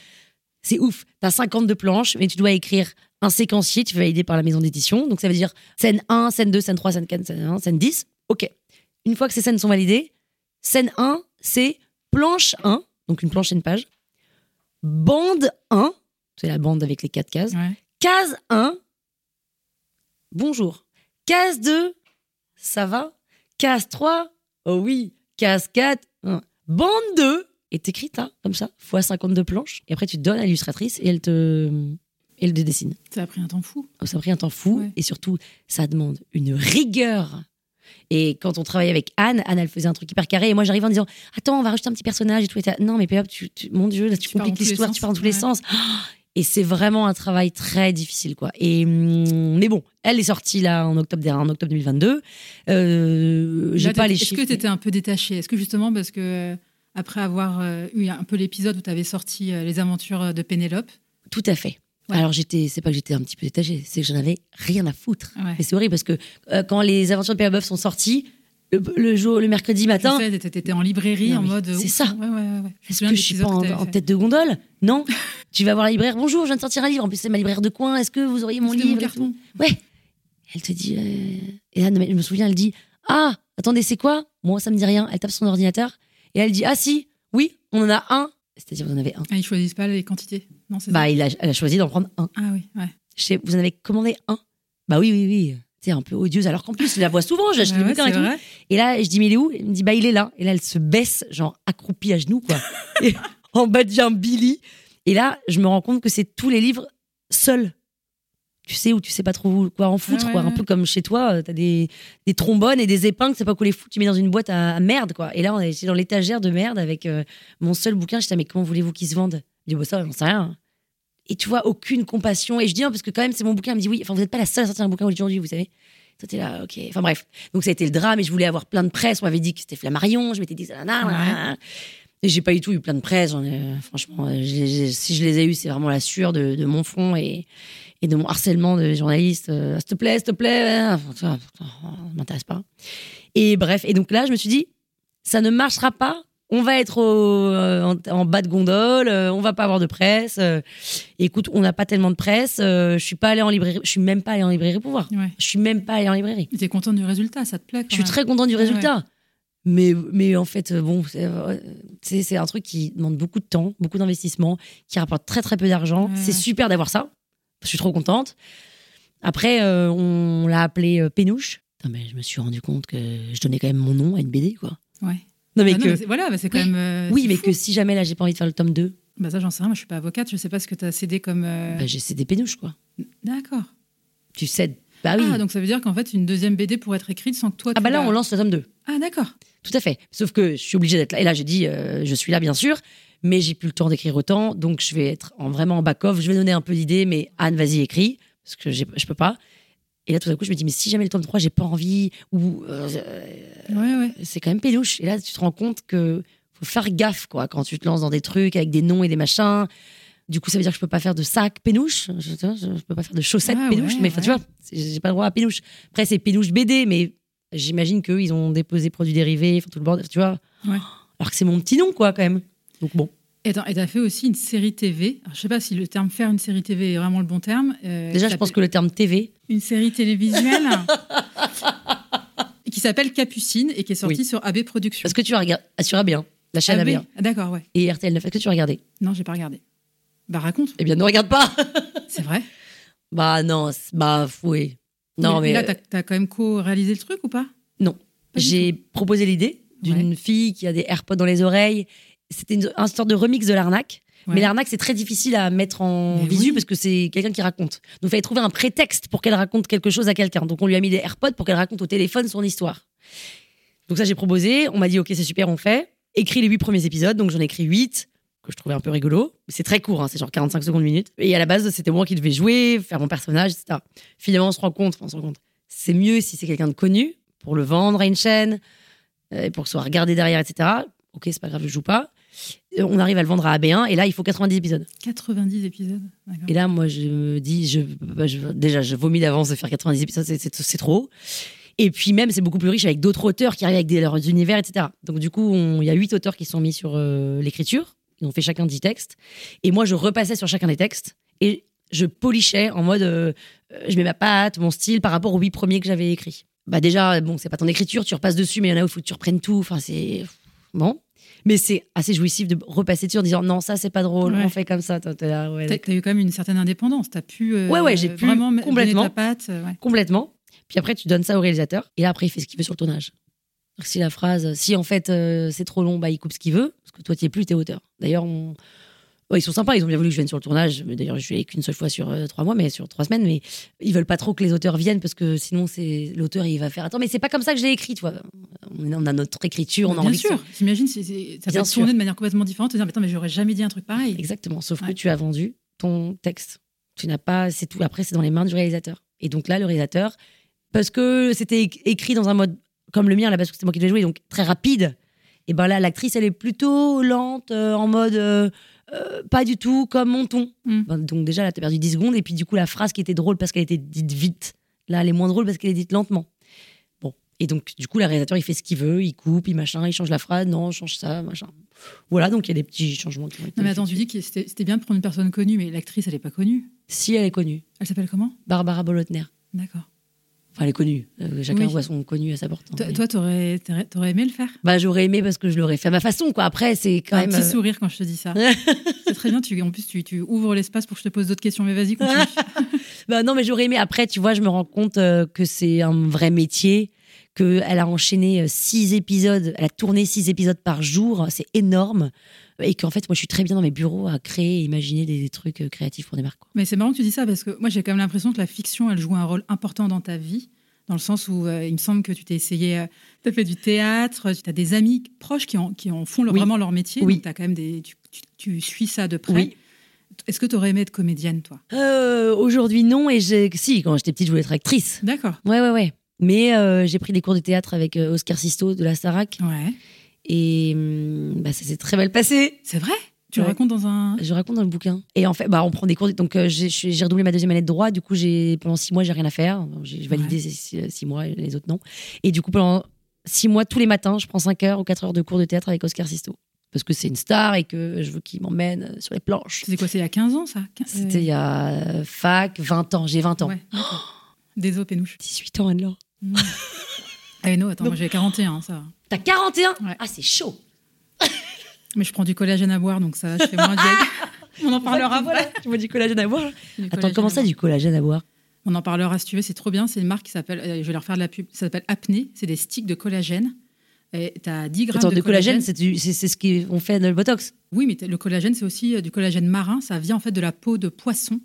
c'est ouf, tu as 52 planches, mais tu dois écrire un séquencier, tu fais valider par la maison d'édition. Donc, ça veut dire scène 1, scène 2, scène 3, scène 4, scène 1, scène 10. OK. Une fois que ces scènes sont validées, scène 1, c'est planche 1, donc une planche et une page. Bande 1, c'est la bande avec les quatre cases. ouais. Case 1, bonjour. Case 2, ça va. Case 3, oh oui. Case 4, hein. bande 2, et t'écris là, comme ça, fois 52 planches. Et après, tu donnes à l'illustratrice et elle te, elle te dessine. Ça a pris un temps fou. Ça a pris un temps fou Ouais. et surtout, ça demande une rigueur. Et quand on travaillait avec Anne, Anne, elle faisait un truc hyper carré. Et moi, j'arrivais en disant Attends, on va rajouter un petit personnage et tout. Et non, mais tu, tu- mon Dieu, là, tu, Tu compliques l'histoire, tu pars dans tous les sens. Et c'est vraiment un travail très difficile, quoi. Et, hum, mais bon, elle est sortie là en octobre, en octobre 2022. Euh, j'ai pas les Est-ce chiffres. que tu étais un peu détaché Est-ce que justement, parce que après avoir euh, eu un peu l'épisode où tu avais sorti euh, les aventures de Pénélope. Tout à fait. Ouais. Alors j'étais, c'est pas que j'étais un petit peu détachée, c'est que j'en avais rien à foutre. Ouais. Et c'est horrible parce que euh, quand les aventures de Pénélope sont sorties, le, le jour, le mercredi matin, Tu sais, t'étais en librairie Non, en mode. c'est ça. Ouais, ouais, ouais. ouais. me est-ce que je suis pas en, tête de gondole? Non. tu vas voir la libraire. Bonjour, je viens de sortir un livre. En plus, c'est ma libraire de coin. Est-ce que vous auriez mon livre mon carton? Ouais. Elle te dit. euh, Et là, je me souviens, elle dit Ah, attendez, c'est quoi? Moi, ça me dit rien. Elle tape son ordinateur et elle dit Ah, si, oui, on en a un. C'est-à-dire, vous en avez un. Ah, ils choisissent pas les quantités. Non, c'est ça. Bah, il a, elle a choisi d'en prendre un. Ah oui, ouais. Je sais, vous en avez commandé un Bah oui, oui, oui. C'est un peu odieuse. Alors qu'en plus, je la vois souvent, j'achète des ouais, bouquins et tout. vrai. Et là, je dis, mais il est où? Elle me dit, bah il est là. Et là, elle se baisse, genre accroupie à genoux, quoi. et en bas de un Billy. Et là, je me rends compte que c'est tous les livres seuls. Tu sais, où tu sais pas trop quoi en foutre, Ouais, ouais, quoi. Un ouais. peu comme chez toi, euh, t'as des, des trombones et des épingles, c'est pas quoi les foutre, tu mets dans une boîte à, à merde, quoi. Et là, on j'étais dans l'étagère de merde avec euh, mon seul bouquin. Je dis, ah, mais comment voulez-vous qu'ils se vendent? Je dis, bah ça, j'en sais rien. Et tu vois, aucune compassion. Et je dis, non, parce que quand même, c'est mon bouquin. Elle me dit, oui, enfin, vous n'êtes pas la seule à sortir un bouquin aujourd'hui, vous savez. Toi, t'es là, ok. Enfin, bref. Donc, ça a été le drame et je voulais avoir plein de presse. On m'avait dit que c'était Flammarion. Je m'étais dit, ça, nan. Et j'ai pas du tout eu plein de presse. Ai- franchement, euh, j'ai- si je les ai eu, c'est vraiment la sueur de, de mon front et, et de mon harcèlement de journalistes. Euh, s'il te plaît, s'il te plaît. enfin, ça, m'intéresse pas. Et bref. Et donc là, je me suis dit, ça ne marchera pas. On va être au- euh, en, en bas de gondole, euh, on va pas avoir de presse. euh, écoute, on n'a pas tellement de presse. euh, je suis pas allée en librairie, je suis même pas allée en librairie pour voir. Ouais. Je suis même pas allée en librairie. T'es contente du résultat, ça te plaît Je suis très contente du Ouais, résultat. Mais, mais en fait, bon, c'est un truc qui demande beaucoup de temps, beaucoup d'investissement, qui rapporte très très peu d'argent. Ouais, C'est super d'avoir ça. Je suis trop contente. Après, euh, on l'a appelé euh, Pénouche. Mais je me suis rendu compte que je donnais quand même mon nom à une BD, quoi. Ouais. Non, mais Ah non, que. mais voilà, bah, c'est quand Oui. même. euh, oui, mais fou. que si jamais là, j'ai pas envie de faire le tome 2, Bah ça, j'en sais rien. Moi, je suis pas avocate. Je sais pas ce que tu as cédé comme. euh, bah, j'ai cédé Pénouche, quoi. D'accord. Tu cèdes. Bah oui. Ah, donc ça veut dire qu'en fait, une deuxième BD pourrait être écrite sans que toi. Ah, bah là, on lance le tome 2. Ah, d'accord. Tout à fait. Sauf que je suis obligée d'être là. Et là, j'ai dit, euh, je suis là, bien sûr, mais j'ai plus le temps d'écrire autant. Donc, je vais être en, vraiment en back-off. Je vais donner un peu d'idées, mais Anne, vas-y, écris. Parce que je peux pas. Et là, tout à coup, je me dis, mais si jamais le tome 3, j'ai pas envie, ou euh, Ouais, ouais. c'est quand même pélouche. Et là, tu te rends compte que faut faire gaffe, quoi, quand tu te lances dans des trucs avec des noms et des machins. Du coup, ça veut dire que je peux pas faire de sac pénouche. Je, je, je peux pas faire de chaussettes Ah, pénouche. ouais, mais enfin, tu vois, j'ai pas le droit à pénouche. Après, c'est pénouche BD, mais j'imagine qu'eux, ils ont déposé produits dérivés, tout le bordel, tu vois. Alors que c'est mon petit nom, quoi, quand même. Donc bon. Et et t'as fait aussi une série TV. Alors, je sais pas si le terme faire une série TV est vraiment le bon terme. euh, Déjà, je pense que le terme TV, une série télévisuelle qui s'appelle Capucine et qui est sortie Oui. sur AB Productions. parce que tu as regardé sur AB1, la chaîne AB AB1 Ah, D'accord, ouais. et RTL9, est-ce que tu as regardé? Non, j'ai pas regardé. Bah raconte. Eh bien, ne regarde pas C'est vrai? Bah non, bah oui. Non, mais, là, euh, t'as as quand même co-réalisé le truc ou pas? Non. J'ai proposé l'idée d'une fille qui a des AirPods dans les oreilles. C'était une, un sorte de remix de l'arnaque. Ouais. Mais l'arnaque, c'est très difficile à mettre en Mais visu oui. parce que c'est quelqu'un qui raconte. Donc, il fallait trouver un prétexte pour qu'elle raconte quelque chose à quelqu'un. Donc, on lui a mis des AirPods pour qu'elle raconte au téléphone son histoire. Donc, ça, j'ai proposé. On m'a dit, OK, c'est super, on fait. Écris les huit premiers épisodes. Donc, j'en ai écrit huit que je trouvais un peu rigolo. C'est très court, hein, c'est genre 45 secondes, minutes. Et à la base, c'était moi qui devais jouer, faire mon personnage, etc. Finalement, on se rend compte, on se rend compte. C'est mieux si c'est quelqu'un de connu pour le vendre à une chaîne, euh, pour que ce soit regardé derrière, etc. Ok, c'est pas grave, je joue pas. On arrive à le vendre à AB1 et là, il faut 90 épisodes. 90 épisodes. Et là, moi, je me dis, je, bah, je- déjà, je vomis d'avance de faire 90 épisodes, c'est- trop. Et puis même, c'est beaucoup plus riche avec d'autres auteurs qui arrivent avec des, leurs univers, etc. Donc du coup, il y a huit auteurs qui sont mis sur euh, l'écriture. Ils ont fait chacun 10 textes. Et moi, je repassais sur chacun des textes et je polichais en mode, euh, euh, je mets ma patte, mon style par rapport aux huit premiers que j'avais écrits. Bah déjà, bon, c'est pas ton écriture, tu repasses dessus, mais il y en a où il faut que tu reprennes tout. Enfin, c'est bon. Mais c'est assez jouissif de repasser dessus en disant non, ça c'est pas drôle, Ouais. on fait comme ça. T'es ouais, T'as d'accord. t'as eu quand même une certaine indépendance. T'as pu euh, Ouais, ouais, j'ai pu vraiment complètement. ta patte. euh, ouais. complètement. Puis après, tu donnes ça au réalisateur. Et là, après, il fait ce qu'il veut sur le tournage. Si la phrase, si en fait euh, c'est trop long, bah, il coupe ce qu'il veut. Parce que toi, tu es plus, tu es auteur. D'ailleurs, on- ouais, ils sont sympas. Ils ont bien voulu que je vienne sur le tournage. D'ailleurs, je suis allée qu'une seule fois sur euh, trois mois, mais sur trois semaines. Mais ils veulent pas trop que les auteurs viennent parce que sinon, c'est l'auteur, il va faire Attends, mais c'est pas comme ça que je l'ai écrit, toi. On on a notre écriture, on a Bien envie sûr. Si c'est- ça peut Bien sûr. de manière complètement différente. Te dire, mais attends, mais j'aurais jamais dit un truc pareil. Exactement. Sauf Ouais. que tu as vendu ton texte. Tu n'as pas, c'est tout. Après, c'est dans les mains du réalisateur. Et donc là, le réalisateur, parce que c'était écrit dans un mode comme le mien, là, parce que c'était moi qui devais jouer, donc très rapide. Et ben là, l'actrice, elle est plutôt lente, euh, en mode euh, euh, pas du tout comme mon ton. Mm. Ben, donc déjà, là, t'as perdu 10 secondes. Et puis du coup, la phrase qui était drôle parce qu'elle était dite vite, là, elle est moins drôle parce qu'elle est dite lentement. Bon. Et donc, du coup, le réalisateur, il fait ce qu'il veut, il coupe, il machin, il change la phrase, non, change ça, machin. Voilà, donc il y a des petits changements qui ont été Non, mais attends, tu dis que c'était bien de prendre une personne connue, mais l'actrice, elle est pas connue. Si elle est connue, Elle s'appelle comment? Barbara Bolotner. D'accord. Enfin, elle est connue. Euh, chacun Oui. voit son connu à sa porte. hein. Toi, Mais- toi, t'aurais t'aurais- aimé le faire? Bah, j'aurais aimé parce que je l'aurais fait à ma façon, quoi. Après, c'est quand Un même. petit euh, sourire quand je te dis ça. C'est très bien. Tu, en plus, tu, tu ouvres l'espace pour que je te pose d'autres questions. Mais vas-y, continue. Bah non, mais j'aurais aimé. Après, tu vois, je me rends compte euh, que c'est un vrai métier, qu'elle a enchaîné euh, six épisodes, elle a tourné six épisodes par jour, c'est énorme. Et qu'en fait, moi, je suis très bien dans mes bureaux à créer et imaginer des, des trucs euh, créatifs pour des marques. quoi. Mais c'est marrant que tu dis ça parce que moi, j'ai quand même l'impression que la fiction, elle joue un rôle important dans ta vie. Dans le sens où euh, il me semble que tu t'es essayé, tu as fait du théâtre, tu as des amis proches qui en, qui en font Oui. vraiment leur métier. Oui. Donc, t'as quand même des, tu, tu- tu suis ça de près. Oui. Est-ce que tu aurais aimé être comédienne, toi? Euh, Aujourd'hui, non. Et si, quand j'étais petite, je voulais être actrice. D'accord. Ouais, ouais, ouais. Mais euh, j'ai pris des cours de théâtre avec euh, Oscar Sisto de la Starac. Ouais. Et hum, bah, ça s'est très mal passé. C'est vrai? Tu Ouais. le racontes dans un. Je raconte dans le bouquin. Et en fait, bah, on prend des cours. Donc, euh, j'ai redoublé ma deuxième année de droit. Du coup, pendant six mois, j'ai rien à faire. J'ai validé ces six, six mois les autres non. Et du coup, pendant six mois, tous les matins, je prends cinq heures ou quatre heures de cours de théâtre avec Oscar Sisto. Parce que c'est une star et que je veux qu'il m'emmène euh, sur les planches. C'était quoi C'est il y a 15 ans, ça? Quin- C'était il y a euh, fac, 20 ans. J'ai 20 ans. Ouais, d'accord. Désolé, Pénouche. 18 ans, Anne-Laure. Mm. Ah non, attends, Non. moi j'ai 41, ça. T'as 41 Ouais. Ah, c'est chaud. Mais je prends du collagène à boire, donc ça, je fais moins vieille. On en parlera Voilà, après. tu vois du collagène à boire. Attends, collagène comment ça, du collagène à boire? On en parlera si tu veux, c'est trop bien. C'est une marque qui s'appelle, euh, je vais leur faire de la pub, ça s'appelle Apnée. C'est des sticks de collagène. Et t'as 10 grammes Attends, de, de collagène, c'est du- c'est ce qu'on fait dans le botox? Oui, mais le collagène, c'est aussi euh, du collagène marin. Ça vient en fait de la peau de poisson.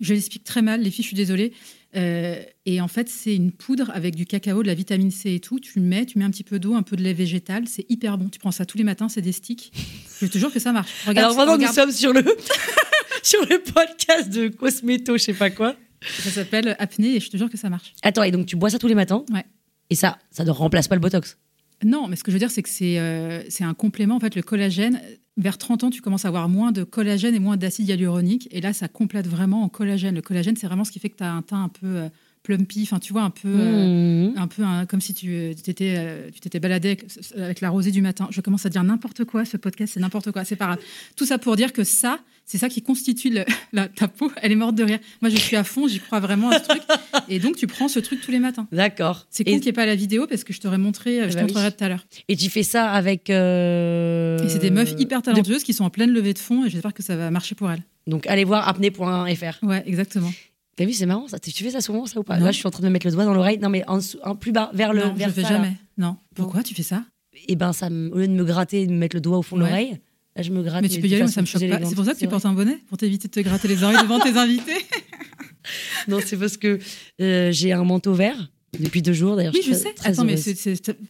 Je l'explique très mal, les filles, je suis désolée. Euh, et en fait, c'est une poudre avec du cacao, de la vitamine C et tout. Tu le mets, tu mets un petit peu d'eau, un peu de lait végétal. C'est hyper bon. Tu prends ça tous les matins, c'est des sticks. Je te jure que ça marche. Regarde, Alors maintenant, regarde. nous sommes sur le, sur le podcast de Cosmeto, je sais pas quoi. Ça s'appelle apnée et je te jure que ça marche. Attends, et donc tu bois ça tous les matins Ouais. Et ça, ça ne remplace pas le botox? Non, mais ce que je veux dire, c'est que c'est euh, c'est un complément. En fait, le collagène, vers 30 ans, tu commences à avoir moins de collagène et moins d'acide hyaluronique. Et là, ça complète vraiment en collagène. Le collagène, c'est vraiment ce qui fait que tu as un teint un peu euh, plumpy. Enfin, tu vois, un peu. euh, Mmh. un peu un- comme si tu euh, t'étais euh, tu t'étais baladé avec, avec la rosée du matin. Je commence à dire n'importe quoi. Ce podcast, c'est n'importe quoi. C'est pas grave. Tout ça pour dire que ça, c'est ça qui constitue le- la, ta peau. Elle est morte de rire. Moi, je suis à fond. J'y crois vraiment à ce truc. Et donc, tu prends ce truc tous les matins. D'accord. C'est et, con qu'il n'y ait pas la vidéo parce que je t'aurais montré, je bah te oui. montrerai tout à l'heure. et tu fais ça avec. euh, Et c'est des meufs hyper de- talentueuses qui sont en pleine levée de fonds et j'espère que ça va marcher pour elles. Donc allez voir apnée.fr. Ouais, exactement. T'as vu, c'est marrant ça. Tu fais ça souvent, ça ou pas? Non. Là, je suis en train de me mettre le doigt dans l'oreille. Non, mais en, dessous- en plus bas, vers le. non, vers je fais ça, là. jamais. Non. Pourquoi tu fais ça? Et ben, ça, au lieu de me gratter et de me mettre le doigt au fond de Ouais. l'oreille, là, je me gratte. Mais tu peux y aller, façon ça me choque pas. C'est pour ça que tu portes un bonnet Pour t'éviter de te gratter les oreilles devant tes invités Non, c'est parce que euh, j'ai un manteau vert depuis deux jours. D'ailleurs, Oui, je sais. Attends, mais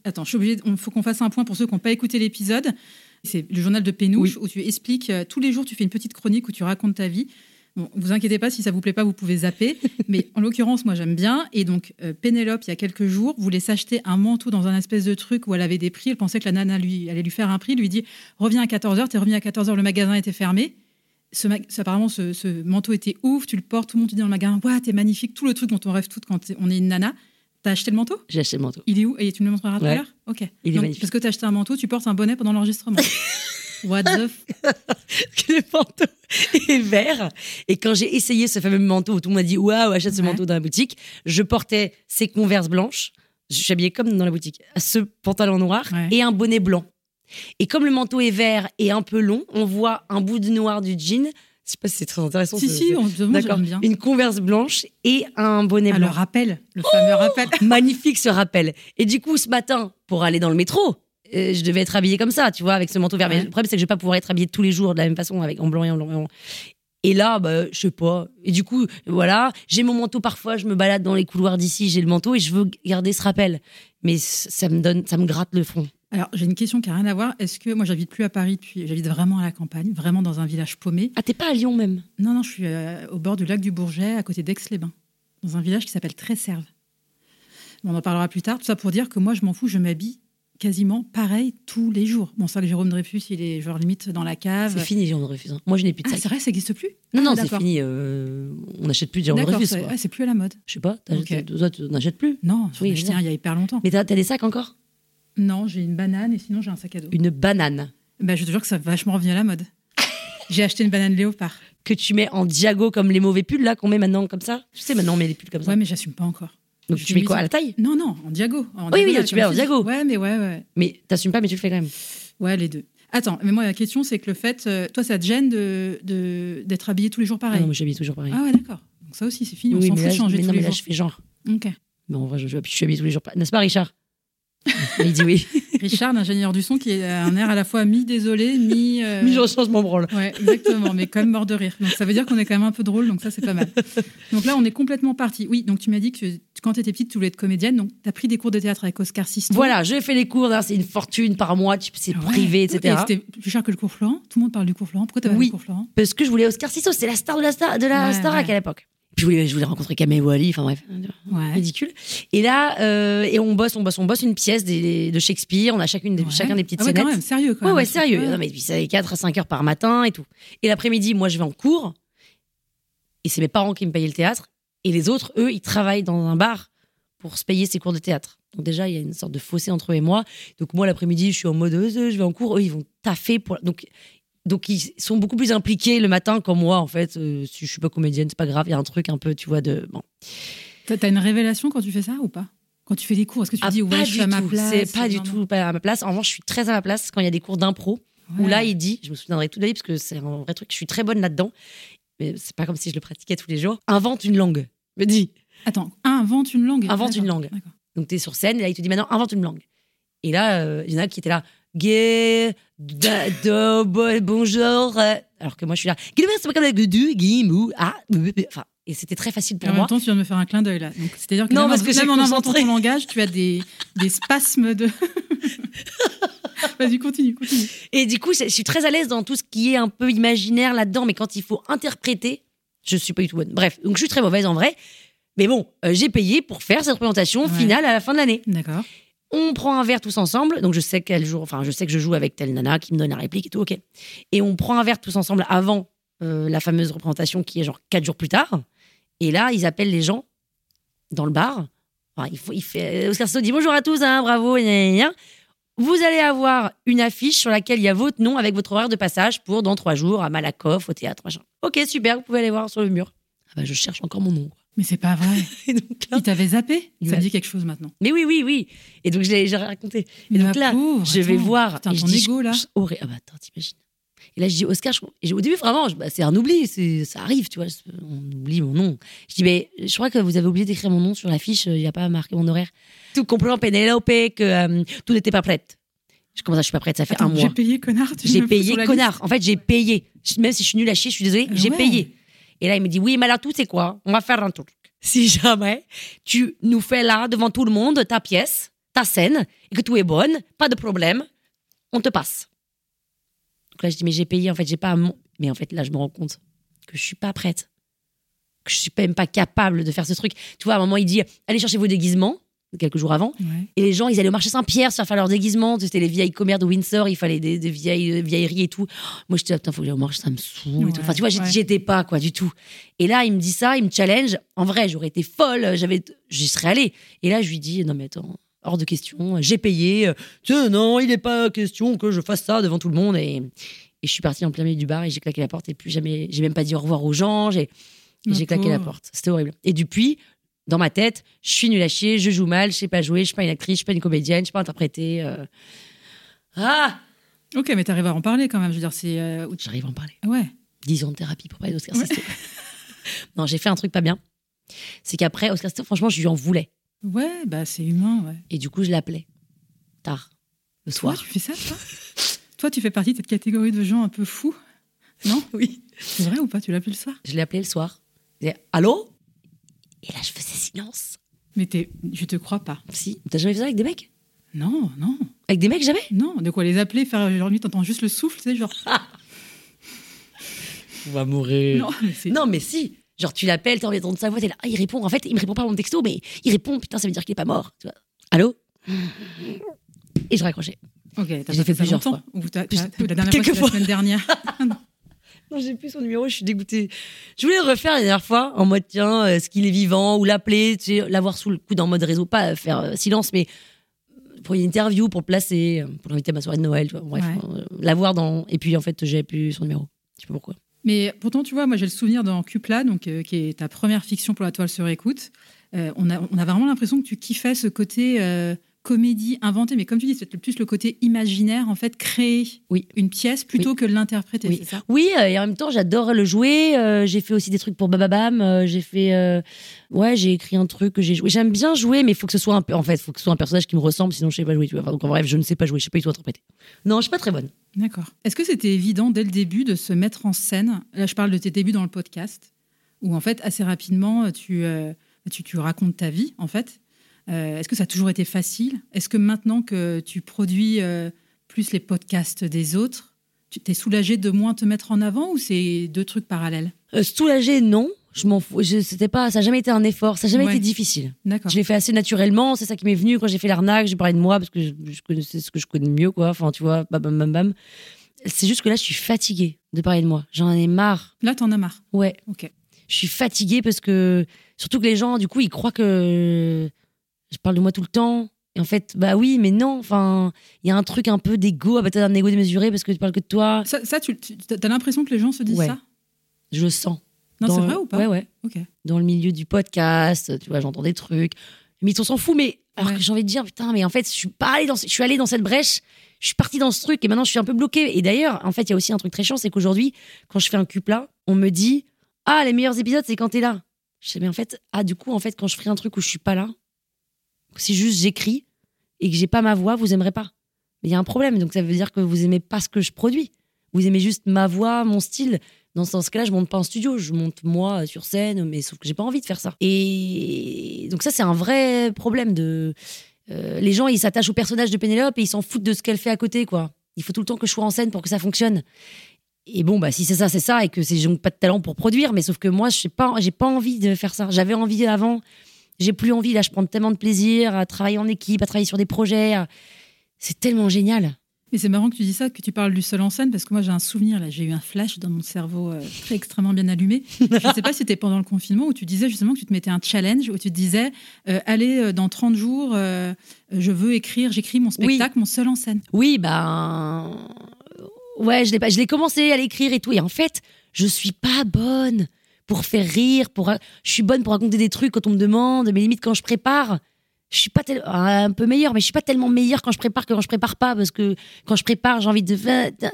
attends, je suis obligée. Il faut qu'on fasse un point pour ceux qui n'ont pas écouté l'épisode. C'est le journal de Pénouche où tu expliques euh, tous les jours, tu fais une petite chronique où tu racontes ta vie. Bon, vous inquiétez pas, si ça vous plaît pas, vous pouvez zapper. mais en l'occurrence, moi, j'aime bien. Et donc, euh, Pénélope, il y a quelques jours, voulait s'acheter un manteau dans un espèce de truc où elle avait des prix. Elle pensait que la nana lui, allait lui faire un prix. Lui dit Reviens à 14h. T'es revenu à 14h, le magasin était fermé. Ce apparemment, ce, ce manteau était ouf. Tu le portes, tout le monde te dit dans le magasin Waouh, t'es magnifique. Tout le truc dont on rêve toutes quand on est une nana. T'as acheté le manteau? J'ai acheté le manteau. il est où? Et tu me le montreras tout à l'heure? Ok. Il est Donc, magnifique. Parce que tu as acheté un manteau, tu portes un bonnet pendant l'enregistrement. What the f... que le manteau est vert. Et quand j'ai essayé ce fameux manteau où tout le monde m'a dit Waouh, achète ce Ouais. manteau dans la boutique, je portais ces converses blanches. Je suis habillée comme dans la boutique. Ce pantalon noir Ouais. et un bonnet blanc. Et comme le manteau est vert et un peu long, on voit un bout de noir du jean. Je sais pas si c'est très intéressant. Si, ce- si, on, D'accord. j'aime bien. Une converse blanche et un bonnet Ah, le blanc. rappel, le fameux rappel. Magnifique ce rappel. Et du coup, ce matin, pour aller dans le métro, euh, je devais être habillée comme ça, tu vois, avec ce manteau vert. Mais le problème, c'est que je vais pas pouvoir être habillée tous les jours de la même façon, avec en blanc et en blanc. et en blanc. Et là, bah, je sais pas. Et du coup, voilà, j'ai mon manteau parfois, je me balade dans les couloirs d'ici, j'ai le manteau et je veux garder ce rappel. Mais ça me donne, ça me gratte le front. Alors, j'ai une question qui n'a rien à voir. Est-ce que moi, j'habite plus à Paris depuis. J'habite vraiment à la campagne, vraiment dans un village paumé. Ah, t'es pas à Lyon même? Non, non, je suis euh, au bord du lac du Bourget, à côté d'Aix-les-Bains, dans un village qui s'appelle Tresserve. On en parlera plus tard. Tout ça pour dire que moi, je m'en fous, je m'habille quasiment pareil tous les jours. Bon, ça, le Jérôme Dreyfus, il est genre limite dans la cave. C'est fini, Jérôme Dreyfus. hein. Moi, je n'ai plus de Ah, sac. c'est vrai, ça n'existe plus? Non, non, Ah, c'est fini. euh, on n'achète plus de Jérôme Dreyfus. c'est c'est plus à la mode. Je sais pas, toi, tu n'achètes plus? Non, j'en Oui, acheté un il y a hyper longtemps. Mais t'as des sacs encore? Non, j'ai une banane et sinon j'ai un sac à dos. Une banane Bah, je te jure que ça vachement revenu à la mode. j'ai acheté une banane léopard. que tu mets en diago comme les mauvais pulls là qu'on met maintenant comme ça? Tu sais, maintenant on met les pulls comme ça. Ouais, mais j'assume pas encore. Donc tu mets quoi à la taille? Non, non, en diago. En Oui, oui, tu mets en diago. Ouais, mais ouais, ouais. Mais t'assumes pas, mais tu le fais quand même. Ouais, les deux. Attends, mais moi, la question, c'est que le fait. euh, toi, ça te gêne de- de- d'être habillé tous les jours Ah pareil? Non, moi je habille toujours pareil. Ah ouais, d'accord. Donc ça aussi, c'est fini. on s'en fout de changer mais tous non, les mais là je fais genre. Ok. Mais en vrai, je, je, je suis habillée tous les jours. N'est-ce pas, Richard? Il dit oui. Richard, l'ingénieur du son, qui a un air à la fois mi-désolé, mi. euh, Mais je change mon branle. Ouais, exactement, mais quand même mort de rire. Donc ça veut dire qu'on est quand même un peu drôle, donc ça c'est pas mal. Donc là, on est complètement parti. Oui, donc tu m'as dit que quand tu étais petite, tu voulais être comédienne, donc tu as pris des cours de théâtre avec Oscar Sisto. Voilà, je fais les cours, là, c'est une fortune par mois, c'est Ouais. privé, Et etc. C'était plus cher que le cours Florent. Tout le monde parle du cours Florent. Pourquoi t'as pas Oui. le cours Florent? Parce que je voulais Oscar Sisto, c'est la star de la star de la Ouais, Starac ouais. à l'époque. Puis je voulais, je voulais rencontrer Kamel Wally, enfin bref, Ouais. ridicule. Et là, euh, et on bosse, on bosse, on bosse une pièce des- de Shakespeare, on a chacune des, Ouais. chacun des petites ah ouais, scénettes. quand même, sérieux quand Ouais, même. ouais, sérieux. Non, mais puis c'est 4 à 5 heures par matin et tout. Et l'après-midi, moi, je vais en cours. Et c'est mes parents qui me payaient le théâtre. Et les autres, eux, ils travaillent dans un bar pour se payer ces cours de théâtre. Donc déjà, il y a une sorte de fossé entre eux et moi. Donc moi, l'après-midi, je suis en mode, euh, je vais en cours. Eux, ils vont taffer pour... Donc, donc ils sont beaucoup plus impliqués le matin qu'en moi, en fait. Euh, si je suis pas comédienne, c'est pas grave. Il y a un truc un peu, tu vois, de... Bon. T'as une révélation quand tu fais ça ou pas? Quand tu fais des cours, est-ce que tu Ah, dis ouais, je du suis à ma tout. place C'est pas du non, non. tout pas à ma place. En revanche, je suis très à ma place quand il y a des cours d'impro. Où Ouais. là, il dit, je me souviendrai la vie parce que c'est un vrai truc, je suis très bonne là-dedans, mais c'est pas comme si je le pratiquais tous les jours. Invente une langue, me dit. Attends, invente une langue. Invente une langue. Donc tu es sur scène et là, il te dit maintenant, invente une langue. Et là, euh, il y en a qui étaient là, gay, bonjour. euh, Alors que moi, je suis là, c'est pas comme la gueudou, guimou, ah, enfin, et c'était très facile pour en même moi. temps, tu viens de me faire un clin d'œil là. C'est-à-dire que Non, même, parce en- que même en inventant ton langage, tu as des, des spasmes de. Vas-y, continue, continue. Et du coup, je je suis très à l'aise dans tout ce qui est un peu imaginaire là-dedans, mais quand il faut interpréter, je suis pas du tout bonne. Bref, donc je suis très mauvaise en vrai. Mais bon, euh, j'ai payé pour faire cette représentation Ouais. finale à la fin de l'année. D'accord. On prend un verre tous ensemble, donc je sais quel jour, enfin je sais que je joue avec telle nana qui me donne la réplique et tout, ok. Et on prend un verre tous ensemble avant euh, la fameuse représentation qui est genre quatre jours plus tard. Et là, ils appellent les gens dans le bar. Enfin, il, faut, il fait, Oscar Sisto dit bonjour à tous, hein, bravo, gna, gna. Vous allez avoir une affiche sur laquelle il y a votre nom avec votre horaire de passage pour dans trois jours à Malakoff, au théâtre, machin. Ok, super, vous pouvez aller voir sur le mur. Ah bah, je cherche encore mon nom. Mais c'est pas vrai. Et donc là- Il t'avait zappé Il Ça me dit quelque chose maintenant. mais oui, oui, oui. Et donc je l'ai j'ai raconté. Et Mais donc là, pauvre, je vais attends. voir. Putain, et je ton dis, je- là. je- horri- Ah bah attends, t'imagines. Et là, je dis Oscar, je, et j'ai- au début, vraiment, bah, c'est un oubli, ça arrive, tu vois, on oublie mon nom. Je dis, mais je crois que vous avez oublié d'écrire mon nom sur l'affiche, il n'y a pas marqué mon horaire. Tout comprenant Pénélope, que euh, tout n'était pas prête. Je commence à, je suis pas prête, ça fait Attends, un j'ai mois. payé, connard. J'ai payé, connard. En fait, j'ai payé. Même si je suis nulle à chier, je suis désolée, Ah j'ai ouais. payé. Et là, il me dit, oui, mais là, tout, c'est quoi? On va faire un truc. Si jamais tu nous fais là, devant tout le monde, ta pièce, ta scène, et que tout est bonne, pas de problème, on te passe. Donc là, je dis, mais j'ai payé, en fait, j'ai pas mon- Mais en fait, là, je me rends compte que je suis pas prête. Que je suis même pas capable de faire ce truc. Tu vois, à un moment, il dit, allez chercher vos déguisements, quelques jours avant. Ouais. Et les gens, ils allaient au marché Saint-Pierre se faire faire leurs déguisements. C'était les vieilles commères de Windsor, il fallait des, des vieilles euh, vieilleries et tout. Moi, j'étais là, putain, faut que j'aille au marché, ça me saoule. Ouais, Enfin, tu vois, j'étais ouais. j'étais pas, quoi, du tout. Et là, il me dit ça, il me challenge. En vrai, j'aurais été folle, j'avais, j'y serais allée. Et là, je lui dis, non, mais attends, hors de question, j'ai payé. Tiens, non, il n'est pas question que je fasse ça devant tout le monde. Et, et je suis partie en plein milieu du bar et j'ai claqué la porte et plus jamais, j'ai même pas dit au revoir aux gens. J'ai, claqué la porte. C'était horrible. Et depuis, dans ma tête, je suis nulle à chier, je joue mal, je sais pas jouer, je suis pas une actrice, je suis pas une comédienne, je sais pas interpréter. euh. Ah Ok, mais t'arrives à en parler quand même. Je veux dire, c'est. euh, J'arrive à en parler. Ouais. 10 ans de thérapie pour parler d'Oscar Ouais. Non, j'ai fait un truc pas bien. C'est qu'après, Oscar Sisto, franchement, je lui en voulais. Ouais, bah c'est humain, ouais. Et du coup, je l'appelais. Tard. Le Toi, soir. tu fais ça, toi? Toi, tu fais partie de cette catégorie de gens un peu fous? Non? Oui. C'est vrai ou pas? Tu l'appelles le soir? Je l'ai appelé le soir. Je disais, Allô? Et là, je faisais silence. Mais t'es- je te crois pas. Si. T'as jamais fait ça avec des mecs? Non, non, Avec des mecs, jamais? Non. De quoi les appeler, faire genre nuit, t'entends juste le souffle, tu sais, genre. On va mourir. Non, mais c'est. Non, mais si. Genre, tu l'appelles, t'as envie d'entendre sa voix, t'es là. Ah, il répond. En fait, il me répond pas à mon texto, mais il répond. Putain, ça veut dire qu'il est pas mort. Tu vois. Allô? Et je raccrochais. Ok, t'as J'ai fait ça plusieurs fois. Ou t'as- t'as- la dernière quelques fois, la semaine dernière. Non, j'ai plus son numéro, je suis dégoûtée. Je voulais le refaire la dernière fois, en mode tiens, est-ce qu'il est vivant ou l'appeler, tu sais, l'avoir sous le coude en mode réseau, pas euh, faire euh, silence, mais pour une interview, pour le placer, euh, pour l'inviter à ma soirée de Noël, tu vois, bref, Ouais. euh, l'avoir dans. Et puis en fait, j'ai plus son numéro. Je sais pas pourquoi. Mais pourtant, tu vois, moi j'ai le souvenir dans Cupla, donc, euh, qui est ta première fiction pour la toile sur écoute. Euh, on, a, on a vraiment l'impression que tu kiffais ce côté euh, comédie inventée, mais comme tu dis, c'est plus le côté imaginaire, en fait, créer Oui. une pièce plutôt que l'interpréter, Oui. c'est ça? Oui, euh, et en même temps, j'adore le jouer. euh, j'ai fait aussi des trucs pour Bababam. euh, j'ai fait. euh, ouais, j'ai écrit un truc que j'ai joué. J'aime bien jouer, mais il faut que ce soit un peu. En fait, faut que ce soit un personnage qui me ressemble, sinon je sais pas jouer. Tu vois. Enfin, donc en bref, je ne sais pas jouer. Je sais pas du tout interpréter. Non, je suis pas très bonne. D'accord. Est-ce que c'était évident dès le début de se mettre en scène? Là, je parle de tes débuts dans le podcast, où en fait, assez rapidement, tu, tu, tu racontes ta vie, en fait. Euh, Est-ce que ça a toujours été facile? Est-ce que maintenant que tu produis euh, plus les podcasts des autres, tu t'es soulagé de moins te mettre en avant ou c'est deux trucs parallèles? Euh, soulagée, non. Je m'en fous. C'était pas. Ça a jamais été un effort. Ça a jamais Ouais. été difficile. D'accord. Je l'ai fait assez naturellement. C'est ça qui m'est venu quand j'ai fait l'arnaque. J'ai parlé de moi parce que je, je connaissais ce que je connais mieux, quoi. Enfin, tu vois, bam, bam, bam, bam. C'est juste que là, je suis fatiguée de parler de moi. J'en ai marre. Là, t'en as marre. Ouais. Ok. je suis fatiguée parce que surtout que les gens du coup ils croient que je parle de moi tout le temps. Et en fait bah oui mais non enfin il y a un truc un peu d'ego ah bah t'as un ego démesuré parce que tu parles que de toi. Ça, ça, tu as l'impression que les gens se disent Ouais. ça? Je le sens. Non, c'est vrai ou pas? Ouais ouais. Dans le milieu du podcast tu vois j'entends des trucs. Mais on s'en fout mais alors Ouais. que j'ai envie de dire putain mais en fait je suis pas allée dans je suis allée dans cette brèche je suis partie dans ce truc et maintenant je suis un peu bloquée et d'ailleurs en fait il y a aussi un truc très chiant c'est qu'aujourd'hui quand je fais un cupla on me dit ah les meilleurs épisodes c'est quand t'es là. Je sais mais en fait ah du coup en fait quand je ferai un truc où je suis pas là si juste j'écris et que j'ai pas ma voix vous aimerez pas mais il y a un problème donc ça veut dire que vous aimez pas ce que je produis vous aimez juste ma voix mon style dans ce, cas-là, je monte pas en studio, je monte moi sur scène, mais sauf que j'ai pas envie de faire ça. Et donc ça, c'est un vrai problème de. euh, les gens, ils s'attachent au personnage de Pénélope et ils s'en foutent de ce qu'elle fait à côté, quoi. Il faut tout le temps que je sois en scène pour que ça fonctionne. Et bon, bah si c'est ça, c'est ça, et que j'ai pas de talent pour produire, mais sauf que moi, je sais pas, j'ai pas envie de faire ça. J'avais envie avant, j'ai plus envie. Là, je prends tellement de plaisir à travailler en équipe, à travailler sur des projets. C'est tellement génial. Mais c'est marrant que tu dis ça, que tu parles du seul en scène, parce que moi j'ai un souvenir, là, j'ai eu un flash dans mon cerveau euh, très extrêmement bien allumé. Je ne sais pas si c'était pendant le confinement où tu disais justement que tu te mettais un challenge, où tu te disais, euh, allez, euh, dans 30 jours, euh, je veux écrire, j'écris mon spectacle, mon seul en scène. Oui, ben. Ouais, je l'ai pas- je l'ai commencé à l'écrire et tout. Et en fait, je suis pas bonne pour faire rire. Pour, je suis bonne pour raconter des trucs quand on me demande, mais limite quand je prépare. Je suis pas tel- un peu meilleure, mais je suis pas tellement meilleure quand je prépare que quand je prépare pas, parce que quand je prépare, j'ai envie de,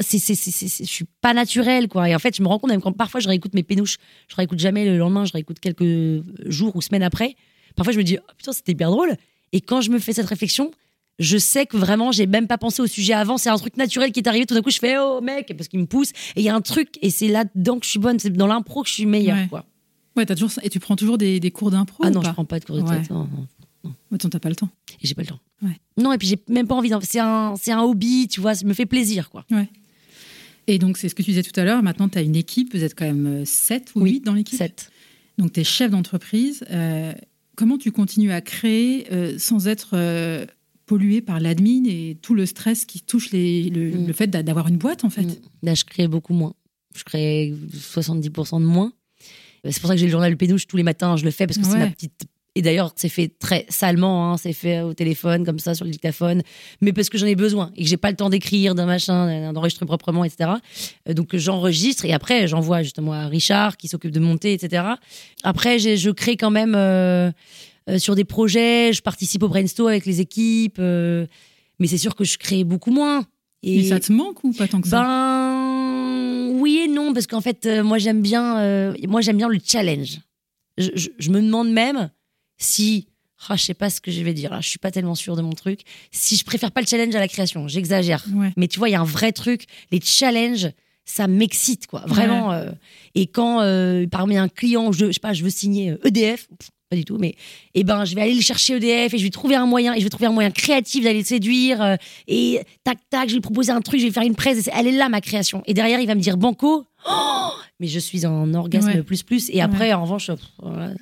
c'est, c'est, c'est, je suis pas naturelle, quoi. Et en fait, je me rends compte même quand parfois je réécoute mes pénouches, je réécoute jamais le lendemain, je réécoute quelques jours ou semaines après. Parfois, je me dis, oh, putain, c'était hyper drôle. Et quand je me fais cette réflexion, je sais que vraiment, j'ai même pas pensé au sujet avant. C'est un truc naturel qui est arrivé. Tout d'un coup, je fais oh mec, parce qu'il me pousse. Et il y a un truc, et c'est là-dedans que je suis bonne. C'est dans l'impro que je suis meilleure, Ouais. quoi. Ouais, t'as toujours. Et tu prends toujours des, des cours d'impro Ah ou non, je prends pas de cours de Ouais. tête. non, non. Attends, t'as pas le temps. Et j'ai pas le temps. Ouais. Non, et puis j'ai même pas envie. C'est un, c'est un hobby, tu vois, ça me fait plaisir, quoi. Et donc, c'est ce que tu disais tout à l'heure. Maintenant, tu as une équipe. Vous êtes quand même 7 ou Oui, 8 dans l'équipe. Sept. Donc, tu es chef d'entreprise. Euh, comment tu continues à créer euh, sans être euh, pollué par l'admin et tout le stress qui touche les- le, Mm. le fait d'a- d'avoir une boîte, en fait Mm. Là, je crée beaucoup moins. Je crée 70% de moins. Euh, C'est pour ça que j'ai le journal Pénouche tous les matins. Je le fais parce que c'est ma petite. Et d'ailleurs, c'est fait très salement. hein. C'est fait au téléphone, comme ça, sur le dictaphone. Mais parce que j'en ai besoin et que j'ai pas le temps d'écrire, d'un machin, d'enregistrer proprement, etc. Euh, Donc, j'enregistre et après, j'envoie justement à Richard qui s'occupe de monter, etc. Après, je crée quand même euh, euh, sur des projets. Je participe au brainstorm avec les équipes. euh, mais c'est sûr que je crée beaucoup moins. Et ça te manque ou pas tant que ça? Ben oui et non parce qu'en fait euh, moi j'aime bien euh, moi j'aime bien le challenge. Je, je- je me demande même si ah, je sais pas ce que je vais dire là, je suis pas tellement sûre de mon truc. Si je préfère pas le challenge à la création, j'exagère. Ouais. Mais tu vois, il y a un vrai truc, les challenges ça m'excite quoi, vraiment euh, et quand euh, parmi un client, je, je sais pas, je veux signer euh, EDF, pff, pas du tout, mais eh ben je vais aller le chercher EDF et je vais trouver un moyen, et je vais trouver un moyen créatif d'aller le séduire euh, et tac tac, je vais lui proposer un truc, je vais faire une presse, elle est là ma création. Et derrière il va me dire banco, Oh mais je suis en orgasme Ouais. plus plus. Et après en revanche, pff, voilà,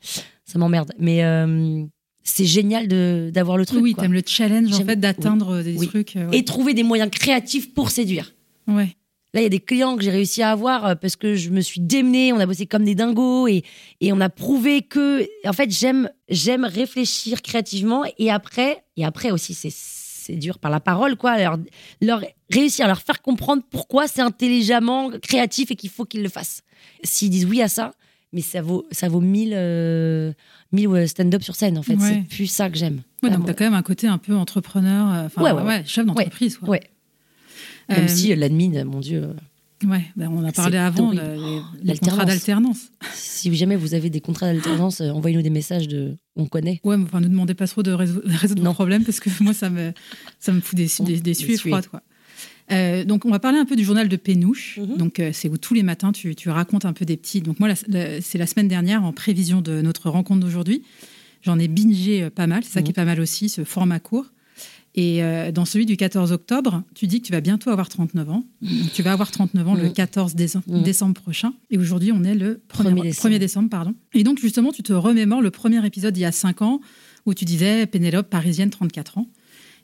ça, ça m'emmerde. Mais euh, c'est génial de d'avoir le truc. oui, t'aimes le challenge en fait d'atteindre des oui. trucs. euh, ouais. Et trouver des moyens créatifs pour séduire. Ouais. Là, il y a des clients que j'ai réussi à avoir euh, parce que je me suis démenée, on a bossé comme des dingos et, et on a prouvé que, en fait, j'aime, j'aime réfléchir créativement et après, et après aussi, c'est, c'est dur par la parole, quoi, leur, leur réussir à leur faire comprendre pourquoi c'est intelligemment créatif et qu'il faut qu'ils le fassent. S'ils disent oui à ça, mais ça vaut, ça vaut mille, euh, mille ouais, stand-up sur scène, en fait. Ouais. C'est plus ça que j'aime. Ouais, donc Vraiment. t'as quand même un côté un peu entrepreneur, euh, enfin Ouais, ouais, ouais, chef d'entreprise. quoi. Ouais. Même Euh, si euh, l'admin, mon Dieu. euh, Ouais, ben, on a parlé avant les, contrats d'alternance. Si jamais vous avez des contrats d'alternance, euh, envoyez-nous des messages de on connaît. Ouais, mais enfin, ne demandez pas trop de résou- résoudre Non. vos problèmes parce que moi, ça me, ça me fout des, des, des suées froides. Quoi. Euh, donc, on va parler un peu du journal de Pénouche. Mhm. Donc, euh, c'est où tous les matins, tu, tu racontes un peu des petits. Donc, moi, c'est la semaine dernière, en prévision de notre rencontre d'aujourd'hui. J'en ai bingé euh, pas mal. C'est ça qui est pas mal aussi, ce format court. Et euh, dans celui du 14 octobre, tu dis que tu vas bientôt avoir 39 ans. Donc, tu vas avoir 39 ans le Mhm. 14 décembre, Mhm. décembre prochain. Et aujourd'hui, on est le 1er, 1er décembre. 1er décembre. pardon. Et donc, justement, tu te remémores le premier épisode il y a 5 ans où tu disais Pénélope, parisienne, 34 ans.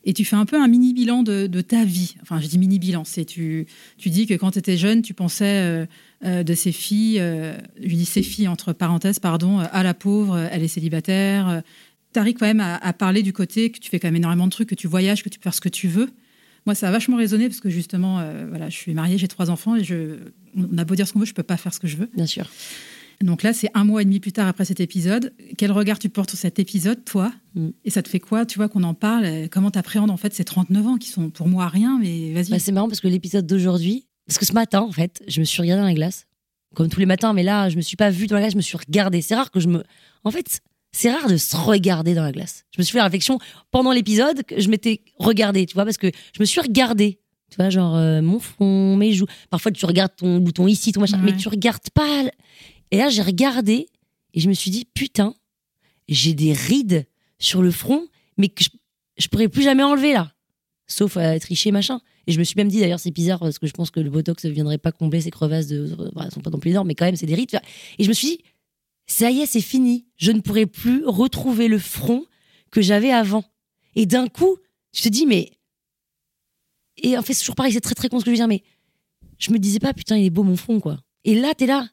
Et tu fais un peu un mini bilan de, de ta vie. Enfin, je dis mini bilan, c'est tu, tu dis que quand tu étais jeune, tu pensais euh, euh, de ces filles, je dis ces filles entre parenthèses, pardon, à la pauvre, elle est célibataire. T'arrives quand même à, à parler du côté que tu fais quand même énormément de trucs, que tu voyages, que tu peux faire ce que tu veux. Moi, ça a vachement résonné parce que justement, euh, voilà, je suis mariée, j'ai trois enfants et je, on a beau dire ce qu'on veut, je peux pas faire ce que je veux. Bien sûr. Donc là, c'est un mois et demi plus tard après cet épisode. Quel regard tu portes sur cet épisode, toi Mm. Et ça te fait quoi Tu vois qu'on en parle euh, Comment t'appréhendes en fait ces 39 ans qui sont pour moi rien Mais vas-y. Bah, c'est marrant parce que l'épisode d'aujourd'hui, parce que ce matin, en fait, je me suis regardée dans la glace, comme tous les matins, mais là, je me suis pas vue dans la glace, je me suis regardée. C'est rare que je me. En fait, c'est rare de se regarder dans la glace. Je me suis fait la réflexion pendant l'épisode que je m'étais regardée, tu vois, parce que je me suis regardée. Tu vois, genre euh, mon front, mes joues. Parfois, tu regardes ton bouton ici, ton machin, Ouais. mais tu regardes pas. Et là, j'ai regardé et je me suis dit, putain, j'ai des rides sur le front, mais que je, je pourrais plus jamais enlever là. Sauf à tricher, machin. Et je me suis même dit, d'ailleurs, c'est bizarre parce que je pense que le botox ne viendrait pas combler ces crevasses de. Voilà, elles sont pas non plus énormes, mais quand même, c'est des rides. Et je me suis dit, ça y est, c'est fini. Je ne pourrai plus retrouver le front que j'avais avant. Et d'un coup, je te dis, mais. Et en fait, c'est toujours pareil, c'est très très con ce que je veux dire, mais je me disais pas, putain, il est beau mon front, quoi. Et là, t'es là.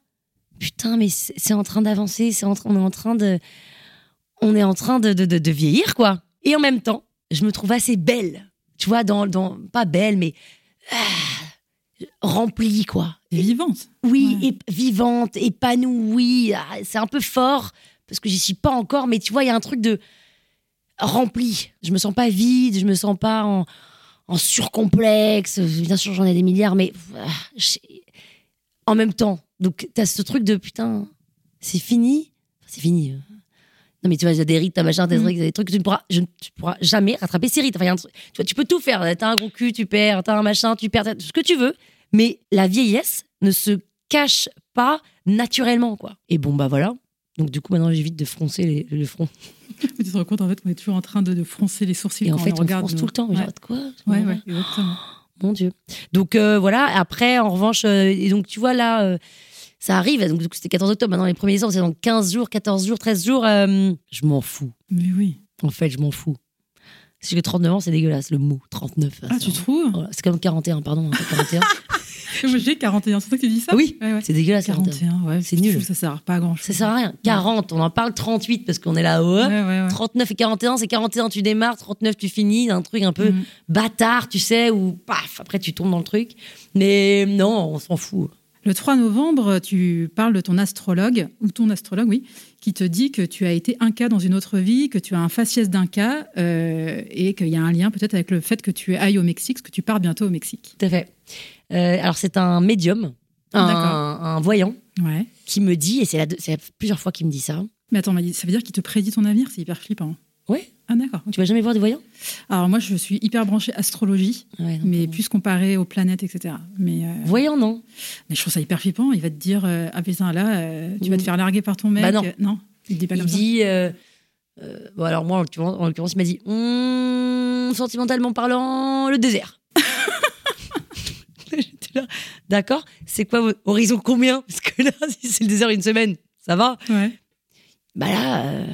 Putain, mais c'est en train d'avancer, c'est en train, on est en train de. On est en train de, de, de, de vieillir, quoi. Et en même temps, je me trouve assez belle. Tu vois, dans. dans pas belle, mais. ah, remplie, quoi. T'es vivante. Oui, Ouais. et vivante, épanouie. Ah, C'est un peu fort parce que j'y suis pas encore, mais tu vois, il y a un truc de rempli. Je me sens pas vide, je me sens pas en, en surcomplexe. Bien sûr, j'en ai des milliards, mais ah, en même temps. Donc, t'as ce truc de putain, c'est fini? Enfin, C'est fini. euh. Non, mais tu vois, il y a des rites, t'as machin, t'as des Mm. trucs, des trucs que tu ne pourras, je, ne- tu pourras jamais rattraper ces rites. Enfin, il y a un truc- tu vois, tu peux tout faire. T'as un gros cul, tu perds. T'as un machin, tu perds. Ce que tu veux. Mais la vieillesse ne se cache pas naturellement, quoi. Et bon, bah voilà. Donc, du coup, maintenant, j'évite de froncer les- le front. tu te rends compte en fait qu'on est toujours en train de, de froncer les sourcils Et en quand fait, on on regarde. fronce tout le temps. Ouais, Genre, quoi ouais, ouais, exactement. Mon Dieu. Donc euh, voilà, après, en revanche, euh, et donc tu vois là, euh, ça arrive, donc c'était 14 octobre, maintenant les premiers décembre, c'est dans 15 jours, 14 jours, 13 jours, je m'en fous. Mais oui. En fait, je m'en fous. Si j'ai 39 ans, c'est dégueulasse, le mot 39. Ah, tu trouves? Voilà, C'est comme 41, pardon, hein, 41. J'ai 41, c'est toi qui dis ça oui, Ouais, ouais. c'est dégueulasse. 41. 41, ouais. C'est nul. Ça sert pas à grand chose. Ça sert à rien. 40, on en parle 38 parce qu'on est là, ouais. 39 et 41, c'est 41 tu démarres, 39 tu finis, un truc un peu Mhm. bâtard, tu sais, ou paf, après tu tombes dans le truc. Mais non, on s'en fout. Le 3 novembre, tu parles de ton astrologue, ou ton astrologue, oui, qui te dit que tu as été un cas dans une autre vie, que tu as un faciès d'un cas, euh, et qu'il y a un lien peut-être avec le fait que tu ailles au Mexique, parce que tu pars bientôt au Mexique. Tout à fait. Euh, alors, c'est un médium, un, voyant, Ouais. qui me dit, et c'est la plusieurs fois qu'il me dit ça. Mais attends, ça veut dire qu'il te prédit ton avenir C'est hyper flippant. Ouais. Ah d'accord. Tu vas jamais voir des voyants Alors moi, je suis hyper branchée astrologie, Ouais, non, mais non. plus comparée aux planètes, etc. Mais, euh, Voyant, non. mais je trouve ça hyper flippant. Il va te dire, euh, ah putain, là, euh, tu vas te Mm. faire larguer par ton mec. Bah non. Euh, non, il dit pas Il comme ça. dit. euh, euh, bon, alors, moi, en l'occurrence, en l'occurrence, il m'a dit Hum, sentimentalement parlant, le désert. Là, D'accord, c'est quoi horizon combien? Parce que là, si c'est le désert une semaine, ça va. Ouais. Bah là, euh,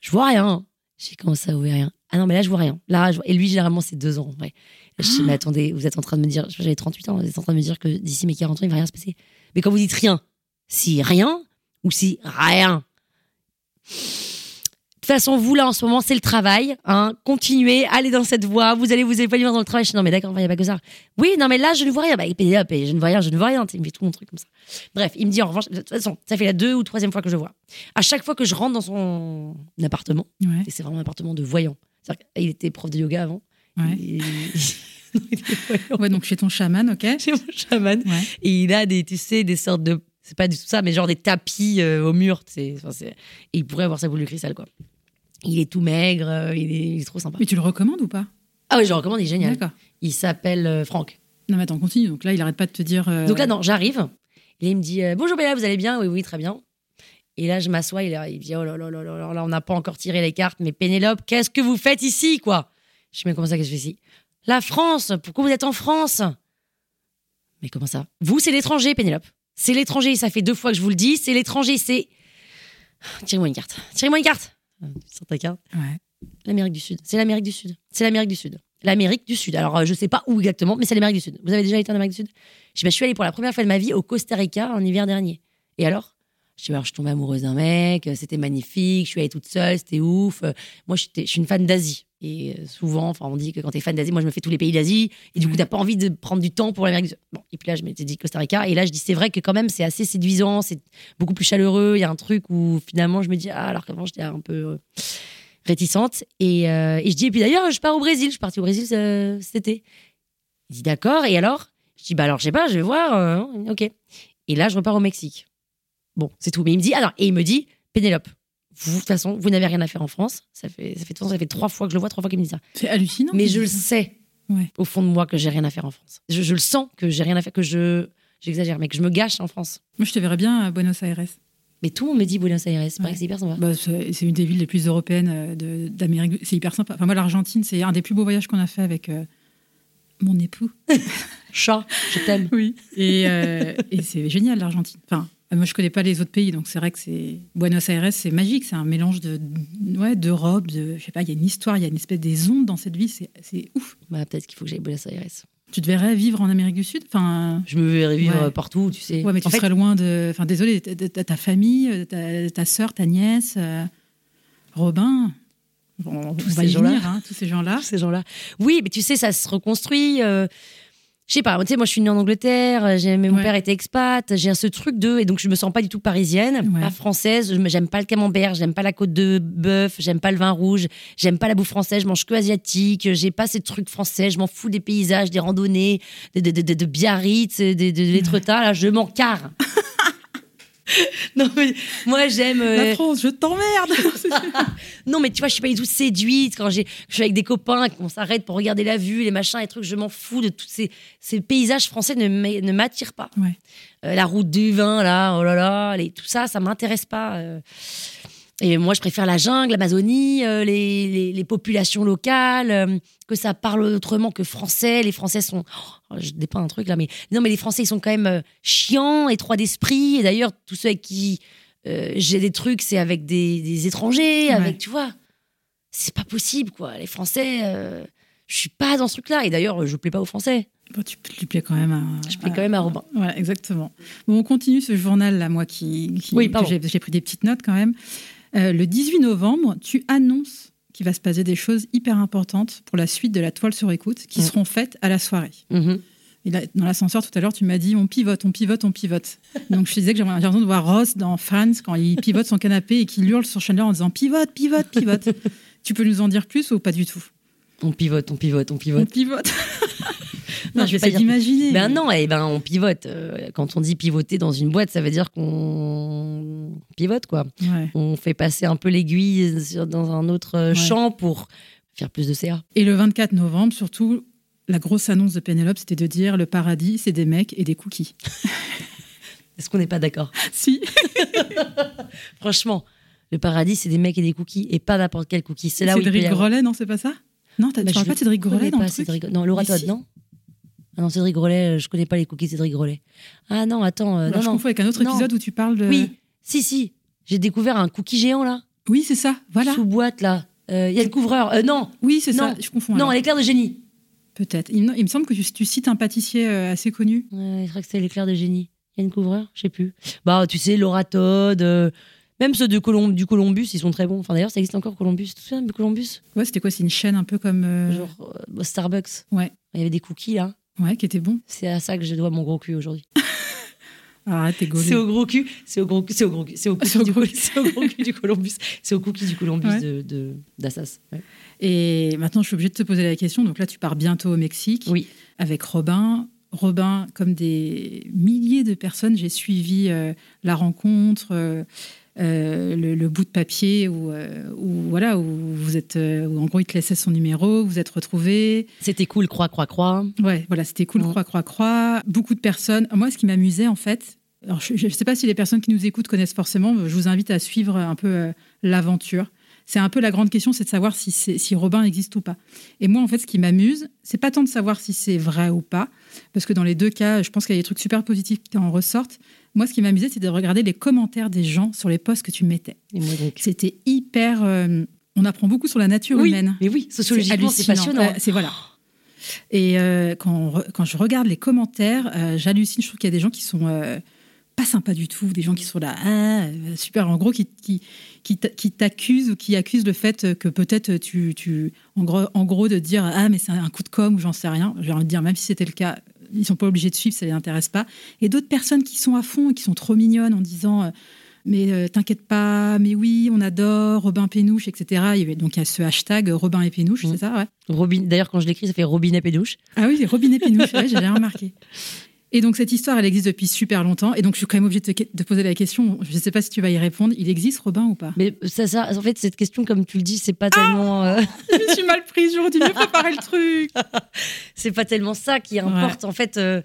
je vois rien. J'ai commencé à ouvrir rien. Ah non, mais là, je vois rien. Là, je vois- Et lui, généralement, c'est deux ans. Ouais. Je dis, mais attendez, vous êtes en train de me dire, j'avais 38 ans, vous êtes en train de me dire que d'ici mes 40 ans, il va rien se passer. Mais quand vous dites rien, si rien ou si rien. De toute façon, vous, là, en ce moment, c'est le travail. Hein. Continuez, allez dans cette voie. Vous allez vous épanouir dans le travail. Je dis, non, mais d'accord, il n'y a pas que ça. Oui, non, mais là, je ne vois rien. Bah, Pénélope, je ne vois rien, je ne vois rien. Il me fait tout mon truc comme ça. Bref, il me dit, en revanche, de toute façon, ça fait la deux ou troisième fois que je le vois. À chaque fois que je rentre dans son appartement, Ouais, et c'est vraiment un appartement de voyant. Qu'il était prof de yoga avant. ouais. Et- il. Ouais, donc chez ton chaman, ok. Chez mon chaman. Ouais. Et il a des, tu sais, des sortes de. C'est pas du tout ça, mais genre des tapis euh, au mur. Enfin, et il pourrait avoir sa boule de cristal, quoi. Il est tout maigre, euh, il, est, il est trop sympa. Mais tu le recommandes ou pas? Ah oui, je le recommande, il est génial. D'accord. Il s'appelle euh, Franck. Non, mais attends, continue. Donc là, il arrête pas de te dire. euh, Donc là, non, j'arrive. Et il me dit euh, Bonjour Bella, vous allez bien? Oui, oui, très bien. Et là, je m'assois. Il, il me dit Oh là là là là là, là, on n'a pas encore tiré les cartes, mais Pénélope, qu'est-ce que vous faites ici, quoi? Je dis Mais comment ça, qu'est-ce que je fais ici? La France Pourquoi vous êtes en France? Mais comment ça? Vous, c'est l'étranger, Pénélope. C'est l'étranger, ça fait deux fois que je vous le dis. C'est l'étranger, c'est. Tirez-moi une carte. Tirez-moi une carte. Euh, sors ta carte. Ouais. L'Amérique du Sud. C'est l'Amérique du Sud. C'est l'Amérique du Sud. L'Amérique du Sud. Alors, euh, je sais pas où exactement, mais c'est l'Amérique du Sud. Vous avez déjà été en Amérique du Sud? Je suis allée pour la première fois de ma vie au Costa Rica en hiver dernier. Et alors? Je, dis, alors, je suis tombée amoureuse d'un mec, euh, c'était magnifique, je suis allée toute seule, c'était ouf. Euh, Moi, je suis une fan d'Asie. Et euh, souvent, enfin, on dit que quand tu es fan d'Asie, moi, je me fais tous les pays d'Asie. Et du coup, Ouais. t'as pas envie de prendre du temps pour l'Amérique du Sud. Bon, et puis là, je m'étais dit Costa Rica. Et là, je dis, c'est vrai que quand même, c'est assez séduisant, c'est beaucoup plus chaleureux. Il y a un truc où finalement, je me dis, ah, alors qu'avant, j'étais un peu euh, réticente. Et, euh, et je dis, et puis d'ailleurs, je pars au Brésil. Je suis partie au Brésil euh, cet été. Il dit, d'accord. Et alors? Je dis, bah alors, je sais pas, je vais voir. euh, ok. Et là, je repars au Mexique. Bon, c'est tout. Mais il me dit, alors, et il me dit, Pénélope, vous, de toute façon, vous n'avez rien à faire en France. Ça fait, ça fait, de toute façon, ça fait trois fois que je le vois, trois fois qu'il me dit ça. C'est hallucinant. Mais je le sais, Ouais. au fond de moi, que j'ai rien à faire en France. Je, je le sens que j'ai rien à faire, que je. J'exagère, mais que je me gâche en France. Moi, je te verrais bien à Buenos Aires. Mais tout le monde me dit Buenos Aires. C'est Ouais. hyper sympa. Bah, c'est une des villes les plus européennes euh, de- d'Amérique. C'est hyper sympa. Enfin, moi, l'Argentine, c'est un des plus beaux voyages qu'on a fait avec euh, mon époux. Chat, je t'aime. Oui. Et, euh, et c'est génial, l'Argentine. Enfin, moi, je connais pas les autres pays, donc c'est vrai que c'est Buenos Aires, c'est magique. C'est un mélange de, ouais, d'Europe, de, je sais pas, il y a une histoire, il y a une espèce des ondes dans cette ville. C'est, ouf. Bah, peut-être qu'il faut que j'aille à Buenos Aires. Tu te verrais vivre en Amérique du Sud? Enfin, Je me verrais vivre Ouais. euh, partout, tu sais. ouais, mais tu en fait, serais loin de. Enfin, désolé, ta, famille, euh, ta, ta sœur, ta nièce, euh, Robin. Bon, on Tous va ces y venir, hein, tous ces gens-là. tous ces gens-là. Oui, mais tu sais, ça se reconstruit. euh, je sais pas, tu sais, moi je suis née en Angleterre, euh, j'ai- mon Ouais. père était expat, j'ai ce truc de, et donc je me sens pas du tout parisienne, Ouais. pas française, j'aime pas le camembert, j'aime pas la côte de bœuf, j'aime pas le vin rouge, j'aime pas la bouffe française, je mange que asiatique, j'ai pas ces trucs français, je m'en fous des paysages, des randonnées, de, de, de, de, de Biarritz, de, de, de l'Étretat, là je m'en carre. non mais moi j'aime... euh, La France, je t'emmerde non, mais tu vois, je suis pas du tout séduite quand j'ai, je suis avec des copains, qu'on s'arrête pour regarder la vue, les machins, les trucs. Je m'en fous de tous ces, ces paysages français ne m'a- ne m'attirent pas. Ouais. Euh, la route du vin, là, oh là là, les- tout ça, ça m'intéresse pas. euh. Et moi, je préfère la jungle, l'Amazonie, euh, les, les- les populations locales, euh, que ça parle autrement que français. Les Français sont. oh, je dépeins un truc là, mais non, mais les Français, ils sont quand même euh, chiants, étroits d'esprit. Et d'ailleurs, tous ceux avec qui j'ai des trucs, c'est avec des, des étrangers, Ouais. avec, tu vois. C'est pas possible, quoi. Les Français, je suis pas dans ce truc-là. Et d'ailleurs, je plais pas aux Français. Bon, tu, tu plais quand même à. Je plais quand même à Robin. Voilà, exactement. Bon, on continue ce journal-là, moi, qui, qui- Oui, pardon. j'ai pris des petites notes quand même. Euh, le 18 novembre, tu annonces qu'il va se passer des choses hyper importantes pour la suite de la toile sur écoute qui Mm. seront faites à la soirée. Mhm. Et là, dans l'ascenseur tout à l'heure, tu m'as dit on pivote, on pivote, on pivote. Donc je te disais que j'ai l'impression de voir Ross dans Friends quand il pivote son canapé et qu'il hurle sur Chandler en disant pivote, pivote, pivote. tu peux nous en dire plus ou pas du tout? On pivote, on pivote, on On pivote. pivote. Non, non, je vais pas d'imaginer. Ben non, eh ben on pivote. Euh, Quand on dit pivoter dans une boîte, ça veut dire qu'on pivote, quoi. Ouais. On fait passer un peu l'aiguille dans un autre euh, Ouais. champ pour faire plus de CA. Et le 24 novembre, surtout, la grosse annonce de Pénélope, c'était de dire le paradis, c'est des mecs et des cookies. Est-ce qu'on n'est pas d'accord? Si. Franchement, le paradis, c'est des mecs et des cookies, et pas n'importe quel cookie. C'est là où Cédric Grolet, non, c'est pas ça? Non, Bah, tu parles je pas de Cédric Grolet dans pas le truc Cédric- Non, Laura Todd, si. non ah non, Cédric Grolet, euh, je connais pas les cookies Cédric Grolet. Ah non, attends, euh, non, je non. confonds avec un autre Non. épisode où tu parles de. Oui, si, si. J'ai découvert un cookie géant, là, Oui, c'est ça, voilà. sous boîte, là. Euh, Il y a le couvreur. Euh, non. Oui, c'est ça, je confonds. Non, l'éclair de génie. Peut-être. Il, me- il me semble que tu, tu cites un pâtissier assez connu. Je crois que c'est l'éclair de génie. Il y a une couvreur Je sais plus. Bah, tu sais, Laura Todd, même ceux de du Columbus, ils sont très bons. Enfin, d'ailleurs, ça existe encore, Columbus. Souviens de Columbus? Ouais, c'était quoi C'est une chaîne un peu comme. euh, Genre euh, Starbucks. Ouais. Il y avait des cookies, là. Ouais, qui était bon. C'est à ça que je dois mon gros cul aujourd'hui. Ah, t'es gaulé. C'est au gros cul, c'est au gros cul, c'est au gros cul, c'est au cookie du, gros Col- c'est au gros cul du Columbus, c'est au cookie du Columbus Ouais. de, de d'Assas. Ouais. Et maintenant, je suis obligée de te poser la question. Donc là, tu pars bientôt au Mexique Oui. avec Robin. Robin, comme des milliers de personnes, j'ai suivi euh, la rencontre, euh, euh, le, le bout de papier où, euh, où, voilà, où vous êtes, euh, où en gros, il te laissait son numéro, vous êtes retrouvés. C'était cool, croix, croix, croix. Ouais, voilà, c'était cool, Ouais. croix, croix, croix. Beaucoup de personnes. Moi, ce qui m'amusait, en fait, alors je ne sais pas si les personnes qui nous écoutent connaissent forcément, je vous invite à suivre un peu euh, l'aventure. C'est un peu la grande question, c'est de savoir si, si Robin existe ou pas. Et moi, en fait, ce qui m'amuse, c'est pas tant de savoir si c'est vrai ou pas, parce que dans les deux cas, je pense qu'il y a des trucs super positifs qui en ressortent. Moi, ce qui m'amusait, c'est de regarder les commentaires des gens sur les posts que tu mettais. C'était hyper. euh, on apprend beaucoup sur la nature Oui, humaine. mais oui, sociologiquement, c'est passionnant. C'est voilà. Et euh, quand, quand je regarde les commentaires, euh, j'hallucine. Je trouve qu'il y a des gens qui sont euh, pas sympas du tout, des gens qui sont là, ah, super, en gros, qui, qui, qui t'accusent ou qui accusent le fait que peut-être tu, tu en, gros, en gros, de dire, ah, mais c'est un coup de com ou j'en sais rien. J'ai envie de dire, même si c'était le cas, ils sont pas obligés de suivre, ça les intéresse pas. Et d'autres personnes qui sont à fond et qui sont trop mignonnes en disant. euh, mais euh, t'inquiète pas, mais oui, on adore Robin Pénouche, etc. Il y avait, donc il y a ce hashtag euh, Robin et Pénouche, c'est ça, ouais. Robin, d'ailleurs, quand je l'écris, ça fait Robinet Pédouche. Ah oui, Robinet Pénouche, ouais, j'avais remarqué. Et donc cette histoire, elle existe depuis super longtemps. Et donc je suis quand même obligée de te de poser la question. Je ne sais pas si tu vas y répondre. Il existe Robin ou pas? Mais ça, ça, en fait, cette question, comme tu le dis, c'est pas tellement, euh, Je me suis mal prise. J'aurais dû mieux préparer le truc. c'est pas tellement ça qui importe. En fait, euh,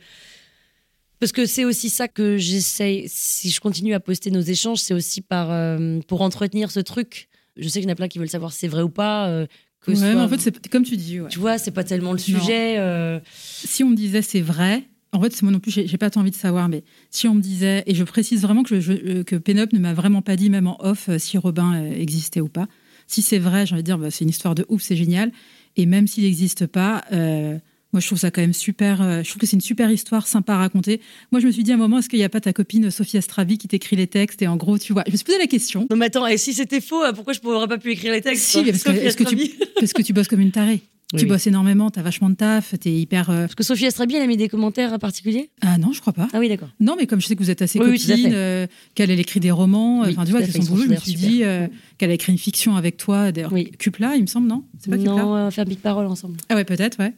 parce que c'est aussi ça que j'essaye. Si je continue à poster nos échanges, c'est aussi par euh, pour entretenir ce truc. Je sais qu'il y en a plein qui veulent savoir si c'est vrai ou pas. euh, que Ouais, mais en fait, c'est comme tu dis. ouais. tu vois, c'est pas tellement le sujet. euh, Si on me disait c'est vrai, en fait, moi non plus, j'ai pas tant envie de savoir. Mais si on me disait, et je précise vraiment que, je, que Pénop ne m'a vraiment pas dit, même en off, euh, si Robin euh, existait ou pas. Si c'est vrai, j'ai envie de dire, bah, c'est une histoire de ouf, c'est génial. Et même s'il n'existe pas, euh, moi, je trouve ça quand même super. euh, je trouve que c'est une super histoire, sympa à raconter. Moi, je me suis dit à un moment, est-ce qu'il n'y a pas ta copine Sophie Astravi qui t'écrit les textes? Et en gros, tu vois, je me suis posé la question. Non mais attends, et si c'était faux, euh, pourquoi je pourrais pas pu écrire les textes Si, mais parce que, que tu, parce que tu bosses comme une tarée. Tu oui. bosses énormément, t'as vachement de taf, t'es hyper. euh, Parce que Sophie Astrabi, elle a mis des commentaires particuliers? Ah non, je crois pas. Ah oui, d'accord. Non, mais comme je sais que vous êtes assez Oui, fait. euh, qu'elle elle écrit des romans, enfin tu vois, c'est son boulot, je me suis dit euh, qu'elle a écrit une fiction avec toi, d'ailleurs. Oui. Cupla, il me semble, non? C'est pas Cupla? Non, faire Big Parole ensemble. Ah ouais, peut-être, ouais.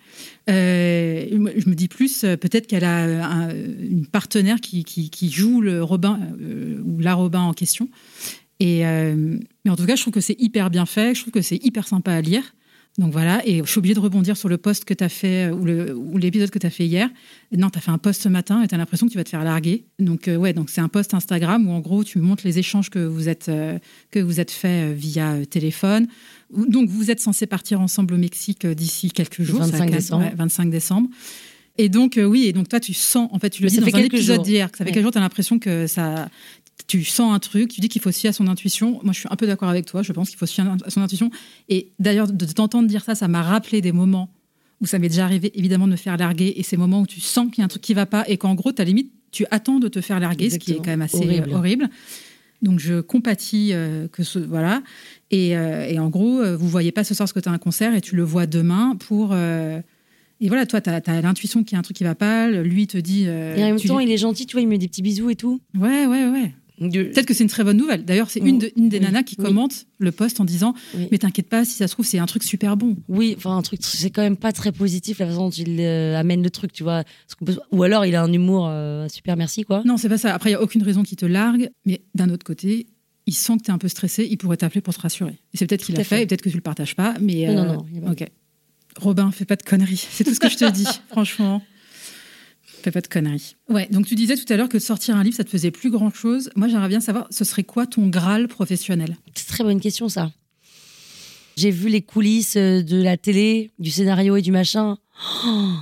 Euh, je me dis plus, peut-être qu'elle a un- une partenaire qui, qui, qui joue le Robin, ou la Robin en question. Et, mais en tout cas, je trouve que c'est hyper bien fait, je trouve que c'est hyper sympa à lire. Donc voilà, et je suis obligée de rebondir sur le post que tu as fait, euh, ou l'épisode que tu as fait hier. Non, tu as fait un post ce matin et tu as l'impression que tu vas te faire larguer. Donc, euh, ouais, donc c'est un post Instagram où en gros, tu montres les échanges que vous êtes, euh, que vous êtes fait euh, via euh, téléphone. Donc, vous êtes censés partir ensemble au Mexique d'ici quelques jours. ça va 25 quand même- décembre. ouais, 25 décembre. Et donc, euh, oui, et donc toi, tu sens, en fait, tu le Mais dis ça dans fait un épisode d'hier, que ça fait Ouais. quelques jours, tu as l'impression que ça. Tu sens un truc, tu dis qu'il faut se fier à son intuition. Moi, je suis un peu d'accord avec toi. Je pense qu'il faut se fier à son intuition. Et d'ailleurs, de t'entendre dire ça, ça m'a rappelé des moments où ça m'est déjà arrivé, évidemment, de me faire larguer. Et ces moments où tu sens qu'il y a un truc qui va pas et qu'en gros, tu limite, tu attends de te faire larguer, ce qui est quand même assez Horrible. horrible. Donc, je compatis euh, que ce. Voilà. Et, euh, et en gros, euh, vous voyez pas ce soir ce que tu as un concert et tu le vois demain pour. euh, et voilà, toi, tu as, l'intuition qu'il y a un truc qui va pas. Lui, il te dit. euh, Et en même temps, lui- il est gentil, tu vois, il me met des petits bisous et tout. Ouais, ouais, ouais. Peut-être que c'est une très bonne nouvelle. D'ailleurs, c'est une, de- une des Oui, nanas qui oui. commente le post en disant Oui. Mais t'inquiète pas, si ça se trouve, c'est un truc super bon. Oui, enfin un truc, c'est quand même pas très positif la façon dont il euh, amène le truc, tu vois. Ou alors il a un humour euh, super merci quoi. Non, c'est pas ça. Après, il n'y a aucune raison qu'il te largue. Mais d'un autre côté, il sent que tu es un peu stressé. Il pourrait t'appeler pour te rassurer. Et c'est peut-être qu'il Tout a à fait, fait. et peut-être que tu le partages pas. Mais Non, non, euh, non, Ok. Robin, fais pas de conneries. C'est tout ce que je te dis, franchement. Fais pas de conneries. Ouais, donc tu disais tout à l'heure que sortir un livre, ça te faisait plus grand chose. Moi, j'aimerais bien savoir, ce serait quoi ton Graal professionnel? C'est très bonne question ça. J'ai vu les coulisses euh, de la télé, du scénario et du machin. Oh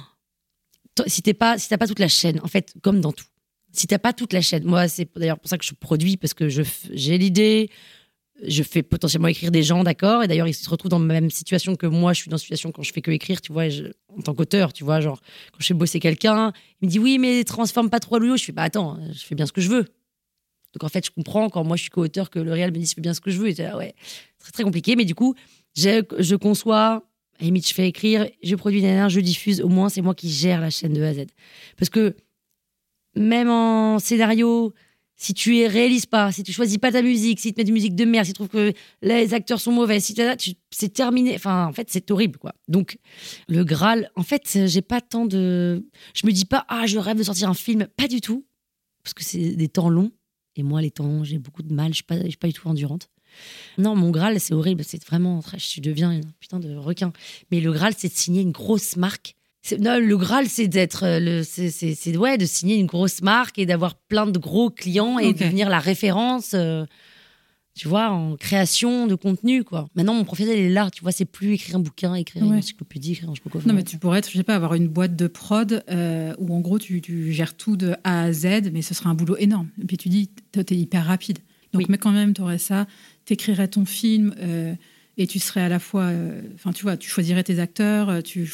si pas, si t'as pas toute la chaîne, en fait, comme dans tout. Si t'as pas toute la chaîne, moi c'est d'ailleurs pour ça que je produis parce que je j'ai l'idée, je fais potentiellement écrire des gens, d'accord Et d'ailleurs, ils se retrouvent dans la même situation que moi, je suis dans une situation quand je fais que écrire, tu vois, en tant qu'auteur, tu vois, genre, quand je fais bosser quelqu'un, il me dit oui, mais transforme pas trop à Louis. Je fais, bah attends, je fais bien ce que je veux. Donc en fait, je comprends quand moi je suis co-auteur que le réel me dit je fais bien ce que je veux. Et là, ouais, c'est très compliqué, mais du coup, je conçois, à limite, je fais écrire, je produis derrière, je diffuse. Au moins, c'est moi qui gère la chaîne de A à Z. Parce que même en scénario, si tu es réalises pas, si tu choisis pas ta musique, si tu mets de musique de merde, si tu trouves que les acteurs sont mauvais, si tu c'est terminé. Enfin, en fait, c'est horrible, quoi. Donc, le Graal, en fait, j'ai pas tant de. Je me dis pas, ah, je rêve de sortir un film. Pas du tout. Parce que c'est des temps longs. Et moi, les temps, j'ai beaucoup de mal. Je suis pas, suis pas du tout endurante. Non, mon Graal, c'est horrible. C'est vraiment. Je deviens un putain de requin. Mais le Graal, c'est de signer une grosse marque. Non, le Graal, c'est d'être. Euh, c'est ouais, de signer une grosse marque et d'avoir plein de gros clients et de devenir la référence. Euh, tu vois, en création de contenu, quoi. Maintenant, mon professionnel est là, tu vois, c'est plus écrire un bouquin, écrire une encyclopédie, écrire un je Non, mais tu pourrais être, je sais pas, avoir une boîte de prod euh, où en gros, tu, gères tout de A à Z, mais ce serait un boulot énorme. Et puis tu dis, tu es hyper rapide. Donc, mais quand même, tu aurais ça, tu écrirais ton film euh, et tu serais à la fois. Euh, enfin, tu vois, tu choisirais tes acteurs, tu,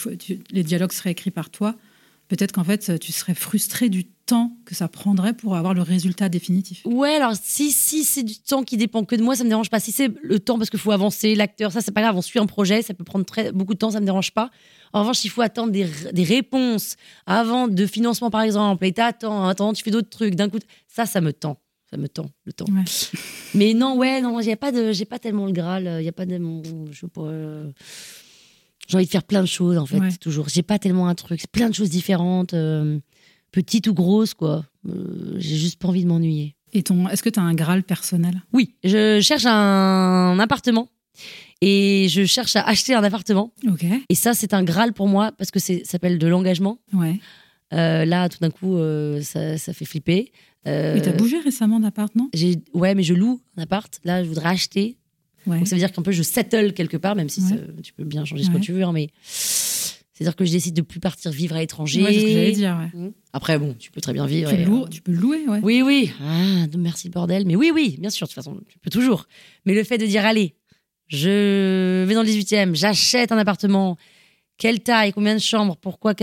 les dialogues seraient écrits par toi. Peut-être qu'en fait, tu serais frustré du temps que ça prendrait pour avoir le résultat définitif. Ouais, alors si, si c'est du temps qui dépend que de moi, ça me dérange pas. Si c'est le temps parce qu'il faut avancer, l'acteur, ça c'est pas grave, on suit un projet, ça peut prendre beaucoup de temps, ça me dérange pas. En revanche, il faut attendre des, des réponses avant de financement par exemple, et t'attends, attends, tu fais d'autres trucs, d'un coup, ça, ça me tend. Ça me tend le temps. Mais non, ouais, non, j'ai pas de, j'ai pas tellement le Graal, il y a pas de, je sais pas. Euh, j'ai envie de faire plein de choses en fait, toujours. J'ai pas tellement un truc, c'est plein de choses différentes. Euh, petite ou grosse, quoi. Euh, j'ai juste pas envie de m'ennuyer. Et ton, est-ce que tu as un Graal personnel? Oui, je cherche un appartement et je cherche à acheter un appartement. Ok. Et ça, c'est un Graal pour moi parce que ça s'appelle de l'engagement. Ouais. Euh, là, tout d'un coup, euh, ça, ça, fait flipper. Euh, tu as bougé récemment d'appart, non? Ouais, mais je loue un appart. Là, je voudrais acheter. Ouais. Donc ça veut dire qu'un peu je settle quelque part, même si tu peux bien changer ce que tu veux, hein, mais c'est-à-dire que je décide de plus partir vivre à l'étranger. Ouais, c'est ce que j'allais dire. Ouais. Mmh. Après, bon, tu peux très bien vivre. Tu, euh, tu peux louer, ouais. Oui, oui. Ah, merci bordel. Mais oui, oui, bien sûr, de toute façon, tu peux toujours. Mais le fait de dire, allez, je vais dans le 18e, j'achète un appartement, quelle taille, combien de chambres, pourquoi,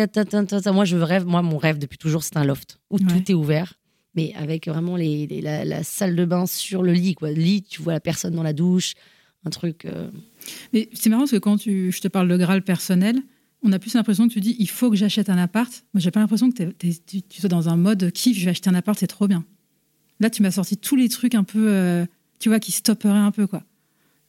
moi, je rêve, moi, mon rêve depuis toujours, c'est un loft où tout est ouvert. Mais avec vraiment les, la, salle de bain sur le lit, quoi. Le lit, tu vois la personne dans la douche, un truc. Euh. Mais c'est marrant parce que quand tu, je te parle de Graal personnel, on a plus l'impression que tu dis il faut que j'achète un appart. Moi, j'ai pas l'impression que tu, sois dans un mode kiff, je vais acheter un appart, c'est trop bien. Là, tu m'as sorti tous les trucs un peu, euh, tu vois, qui stopperaient un peu, quoi.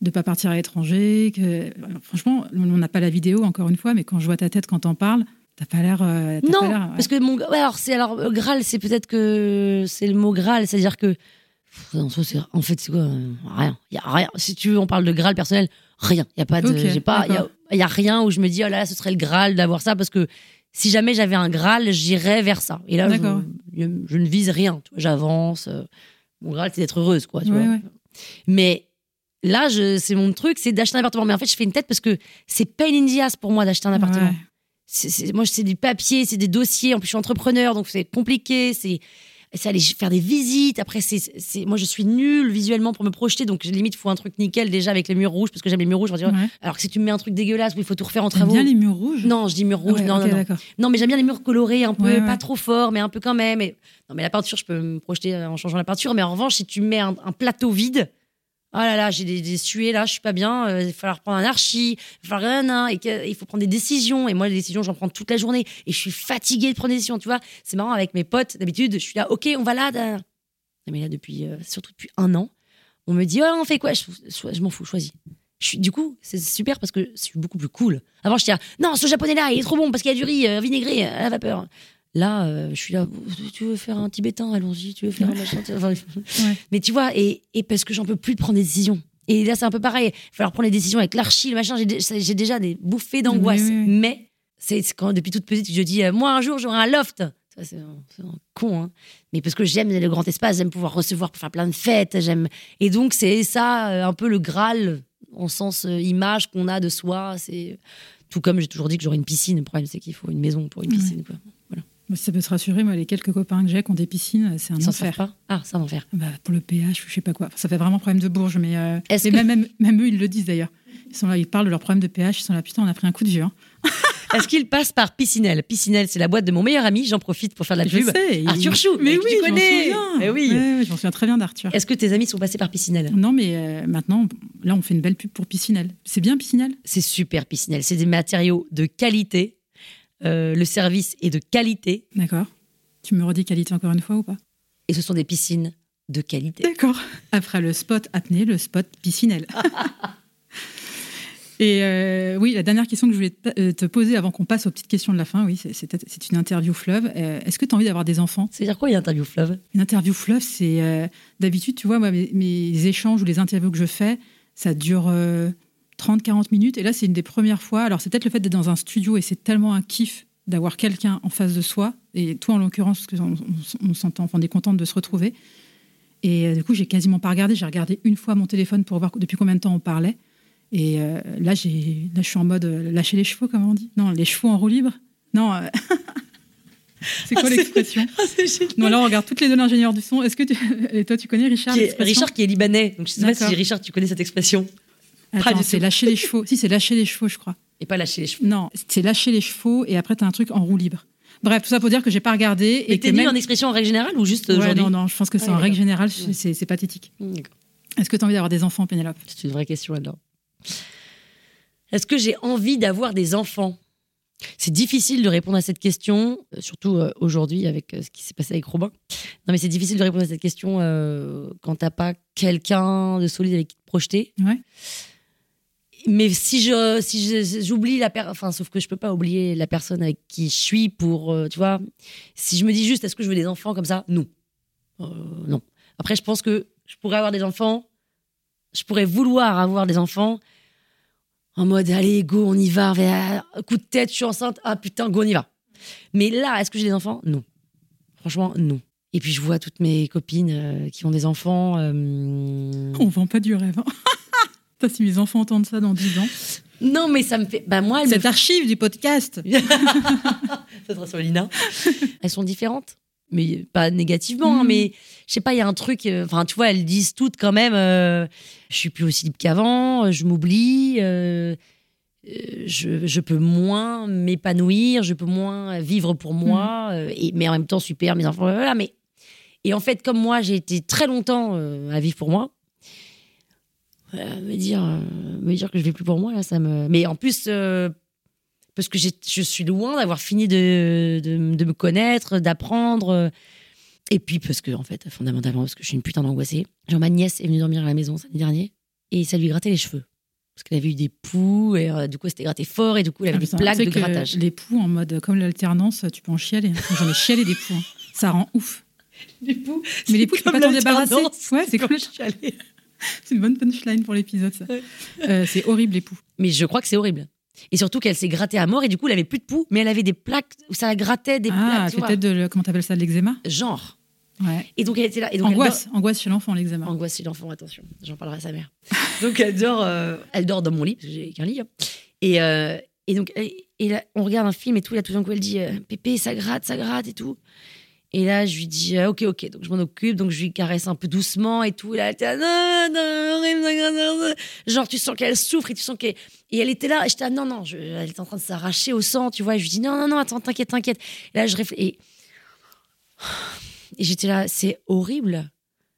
De pas partir à l'étranger. Que... franchement, on n'a pas la vidéo, encore une fois, mais quand je vois ta tête quand t'en parles, t'as pas l'air. Euh, non, parce que mon. alors, c'est alors, euh, Graal, c'est peut-être que c'est le mot Graal, c'est-à-dire que. En fait, c'est quoi Rien. Il y a rien. Si tu veux, on parle de Graal personnel, rien. Il y a pas de. j'ai pas. Il y a, rien où je me dis oh là là, ce serait le Graal d'avoir ça parce que si jamais j'avais un Graal, j'irais vers ça. Et là, je, je, ne vise rien. J'avance. Euh, mon Graal, c'est d'être heureuse, quoi. Tu vois Mais là, c'est mon truc, c'est d'acheter un appartement. Mais en fait, je fais une tête parce que c'est pain in the pour moi d'acheter un appartement. Moi, c'est du papier, c'est des dossiers. En plus, je suis entrepreneur, donc c'est compliqué. C'est c'est aller faire des visites. Après, c'est, moi, je suis nulle visuellement pour me projeter, donc limite, il faut un truc nickel déjà avec les murs rouges, parce que j'aime les murs rouges. Alors que si tu me mets un truc dégueulasse où il faut tout refaire en travaux. bien les murs rouges? Non, je dis murs rouges. non, non, non. non, mais j'aime bien les murs colorés, un peu, pas trop fort, mais un peu quand même. Et... Non, mais la peinture, je peux me projeter en changeant la peinture, mais en revanche, si tu mets un plateau vide, oh là là, j'ai des, des suées là, je suis pas bien, euh, il va falloir prendre un archi, il va falloir il faut prendre des décisions. Et moi, les décisions, j'en prends toute la journée et je suis fatiguée de prendre des décisions, tu vois. C'est marrant avec mes potes, d'habitude, je suis là, ok, on va là. Mais là, depuis, euh, surtout depuis un an, on me dit, oh, on fait quoi? Je, m'en fous, choisis. Je suis, du coup, c'est super parce que je suis beaucoup plus cool. Avant, je disais, non, ce japonais là, il est trop bon parce qu'il y a du riz euh, vinaigré à la vapeur. Là, euh, je suis là, tu veux faire un tibétain, allons-y, tu veux faire un machin. Mais tu vois, et, et parce que j'en peux plus de prendre des décisions. Et là, c'est un peu pareil. Il va falloir prendre des décisions avec l'archi, le machin. J'ai déjà des bouffées d'angoisse. Mais c'est quand depuis toute petite, je dis, euh, moi, un jour, j'aurai un loft. C'est un, con, hein. Mais parce que j'aime le grand espace, j'aime pouvoir recevoir pour faire plein de fêtes. J'aime Et donc, c'est ça, euh, un peu le Graal, en sens image qu'on a de soi. C'est tout comme j'ai toujours dit que j'aurais une piscine. Le problème, c'est qu'il faut une maison pour une piscine. Quoi. Ça peut te rassurer, moi, les quelques copains que j'ai qui ont des piscines, c'est un Ils enfer. pas? Ah, c'est un enfer. Bah, pour le pH, je sais pas quoi. Enfin, ça fait vraiment problème de bourge, mais, euh, que- même, même, même eux, ils le disent d'ailleurs. Ils sont là, ils parlent de leur problème de pH, ils sont là, putain, on a pris un coup de vieux. hein. Est-ce qu'il passe par Piscinelle? Piscinelle, c'est la boîte de mon meilleur ami. J'en profite pour faire de la Je pub. sais. il- Arthur Chou, Mais mais oui, tu connais. souviens. Eh oui. Ouais, ouais, je m'en souviens très bien d'Arthur. Est-ce que tes amis sont passés par Piscinelle? Non, mais euh, maintenant, là, on fait une belle pub pour Piscinelle. C'est bien Piscinelle? C'est super Piscinelle. C'est des matériaux de qualité. Euh, le service est de qualité. D'accord. Tu me redis qualité encore une fois ou pas? Et ce sont des piscines de qualité. D'accord. Après le spot apnée, le spot piscinelle. Et euh, oui, la dernière question que je voulais te euh, te poser avant qu'on passe aux petites questions de la fin, oui, c'est- une interview fleuve. Euh, Est-ce que tu as envie d'avoir des enfants? Ça veut dire quoi une interview fleuve? Une interview fleuve, c'est euh, d'habitude, tu vois, moi, mes, mes échanges ou les interviews que je fais, ça dure 30-40 minutes. Et là, c'est une des premières fois. Alors, c'est peut-être le fait d'être dans un studio et c'est tellement un kiff d'avoir quelqu'un en face de soi. Et toi, en l'occurrence, parce qu'on on, on s'entend, on est contente de se retrouver. Et euh, du coup, j'ai quasiment pas regardé. J'ai regardé une fois mon téléphone pour voir depuis combien de temps on parlait. Et euh, là, j'ai, là, je suis en mode euh, lâcher les chevaux, comme on dit? Non, les chevaux en roue libre? Non. c'est quoi Ah, l'expression? Ah, c'est génial. non, là, on regarde toutes les deux l'ingénieur du son. Est-ce que tu... Et toi, tu connais Richard Qui est- Richard qui est libanais. Donc je sais pas si Richard, tu connais cette expression. Attends, c'est lâcher les chevaux. Si, c'est lâcher les chevaux, je crois. Et pas lâcher les cheveux. Non, c'est lâcher les chevaux et après, tu as un truc en roue libre. Bref, tout ça pour dire que j'ai pas regardé. Et t'es dit même... en expression en règle générale ou juste Ouais, non, non, je pense que c'est Ah, en règle générale, c'est- pathétique. D'accord. Est-ce que tu as envie d'avoir des enfants, Pénélope? C'est une vraie question alors. Est-ce que j'ai envie d'avoir des enfants? C'est difficile de répondre à cette question, euh, surtout euh, aujourd'hui avec euh, ce qui s'est passé avec Robin. Non, mais c'est difficile de répondre à cette question euh, quand t'as pas quelqu'un de solide avec qui te projeter. Ouais. Mais si je si j'oublie la personne, enfin sauf que je peux pas oublier la personne avec qui je suis pour, euh, tu vois. Si je me dis juste est-ce que je veux des enfants comme ça, non, Euh, non. Après je pense que je pourrais avoir des enfants, je pourrais vouloir avoir des enfants en mode allez go on y va, coup de tête je suis enceinte, ah putain go on y va. Mais là est-ce que j'ai des enfants? Non, franchement non. Et puis je vois toutes mes copines euh, qui ont des enfants. euh, On vend pas du rêve. hein. Putain, si mes enfants entendent ça dans 10 ans. Non mais ça me fait, bah moi me Cette archive du podcast. Ça sera sur Lina. Elles sont différentes, mais pas négativement, hein, Mhm. mais je sais pas, il y a un truc. euh, Enfin, tu vois, elles disent toutes quand même. euh, je suis plus aussi libre qu'avant, euh, je m'oublie, euh, je, je peux moins m'épanouir, je peux moins vivre pour moi, euh, et, mais en même temps, super, mes enfants, voilà. Mais, et en fait, comme moi, j'ai été très longtemps à vivre pour moi. Euh, me dire, euh, me dire que je vais plus pour moi là, ça me. Mais en plus, euh, parce que je suis loin d'avoir fini de, de, de me connaître, d'apprendre. euh, Et puis parce que, en fait, fondamentalement, parce que je suis une putain d'angoissée. Genre, ma nièce est venue dormir à la maison samedi dernier et ça lui grattait les cheveux. Parce qu'elle avait eu des poux et du coup, elle s'était gratté fort et du coup, elle avait Ah, sais de grattage. Les poux en mode comme l'alternance, tu peux en chialer. J'en ai chialé des poux. hein. Ça rend ouf. Les poux, Mais les poux, tu peux pas t'en débarrasser. Ouais, c'est comme cool. C'est une bonne punchline pour l'épisode, ça. Euh, c'est horrible, les poux. Mais je crois que c'est horrible. Et surtout qu'elle s'est grattée à mort et du coup, elle avait plus de poux, mais elle avait des plaques où ça la grattait, des Ah, plaques. vois. peut-être de. le- Comment t'appelles ça, de l'eczéma? Genre. Ouais. Et donc, elle était là. Et donc, elle Angoisse, angoisse chez l'enfant, l'eczéma. Angoisse chez l'enfant, attention, j'en parlerai à sa mère. donc elle dort, euh, elle dort dans mon lit, parce que j'ai qu'un lit. hein. Et, euh, et donc, et, là, on regarde un film et tout, et là, tout d'un coup, elle dit euh, Pépé, ça gratte, ça gratte et tout. Et là, je lui dis euh, Ok, ok, donc je m'en occupe, donc je lui caresse un peu doucement et tout. Et là, elle était là, genre, tu sens qu'elle souffre et tu sens qu'elle. Et elle était là, et j'étais là, non, non, je- elle était en train de s'arracher au sang, tu vois. Et je lui dis Non, non, non, attends, t'inquiète, t'inquiète. Et là, je réfléchis. Et, et j'étais là, c'est horrible.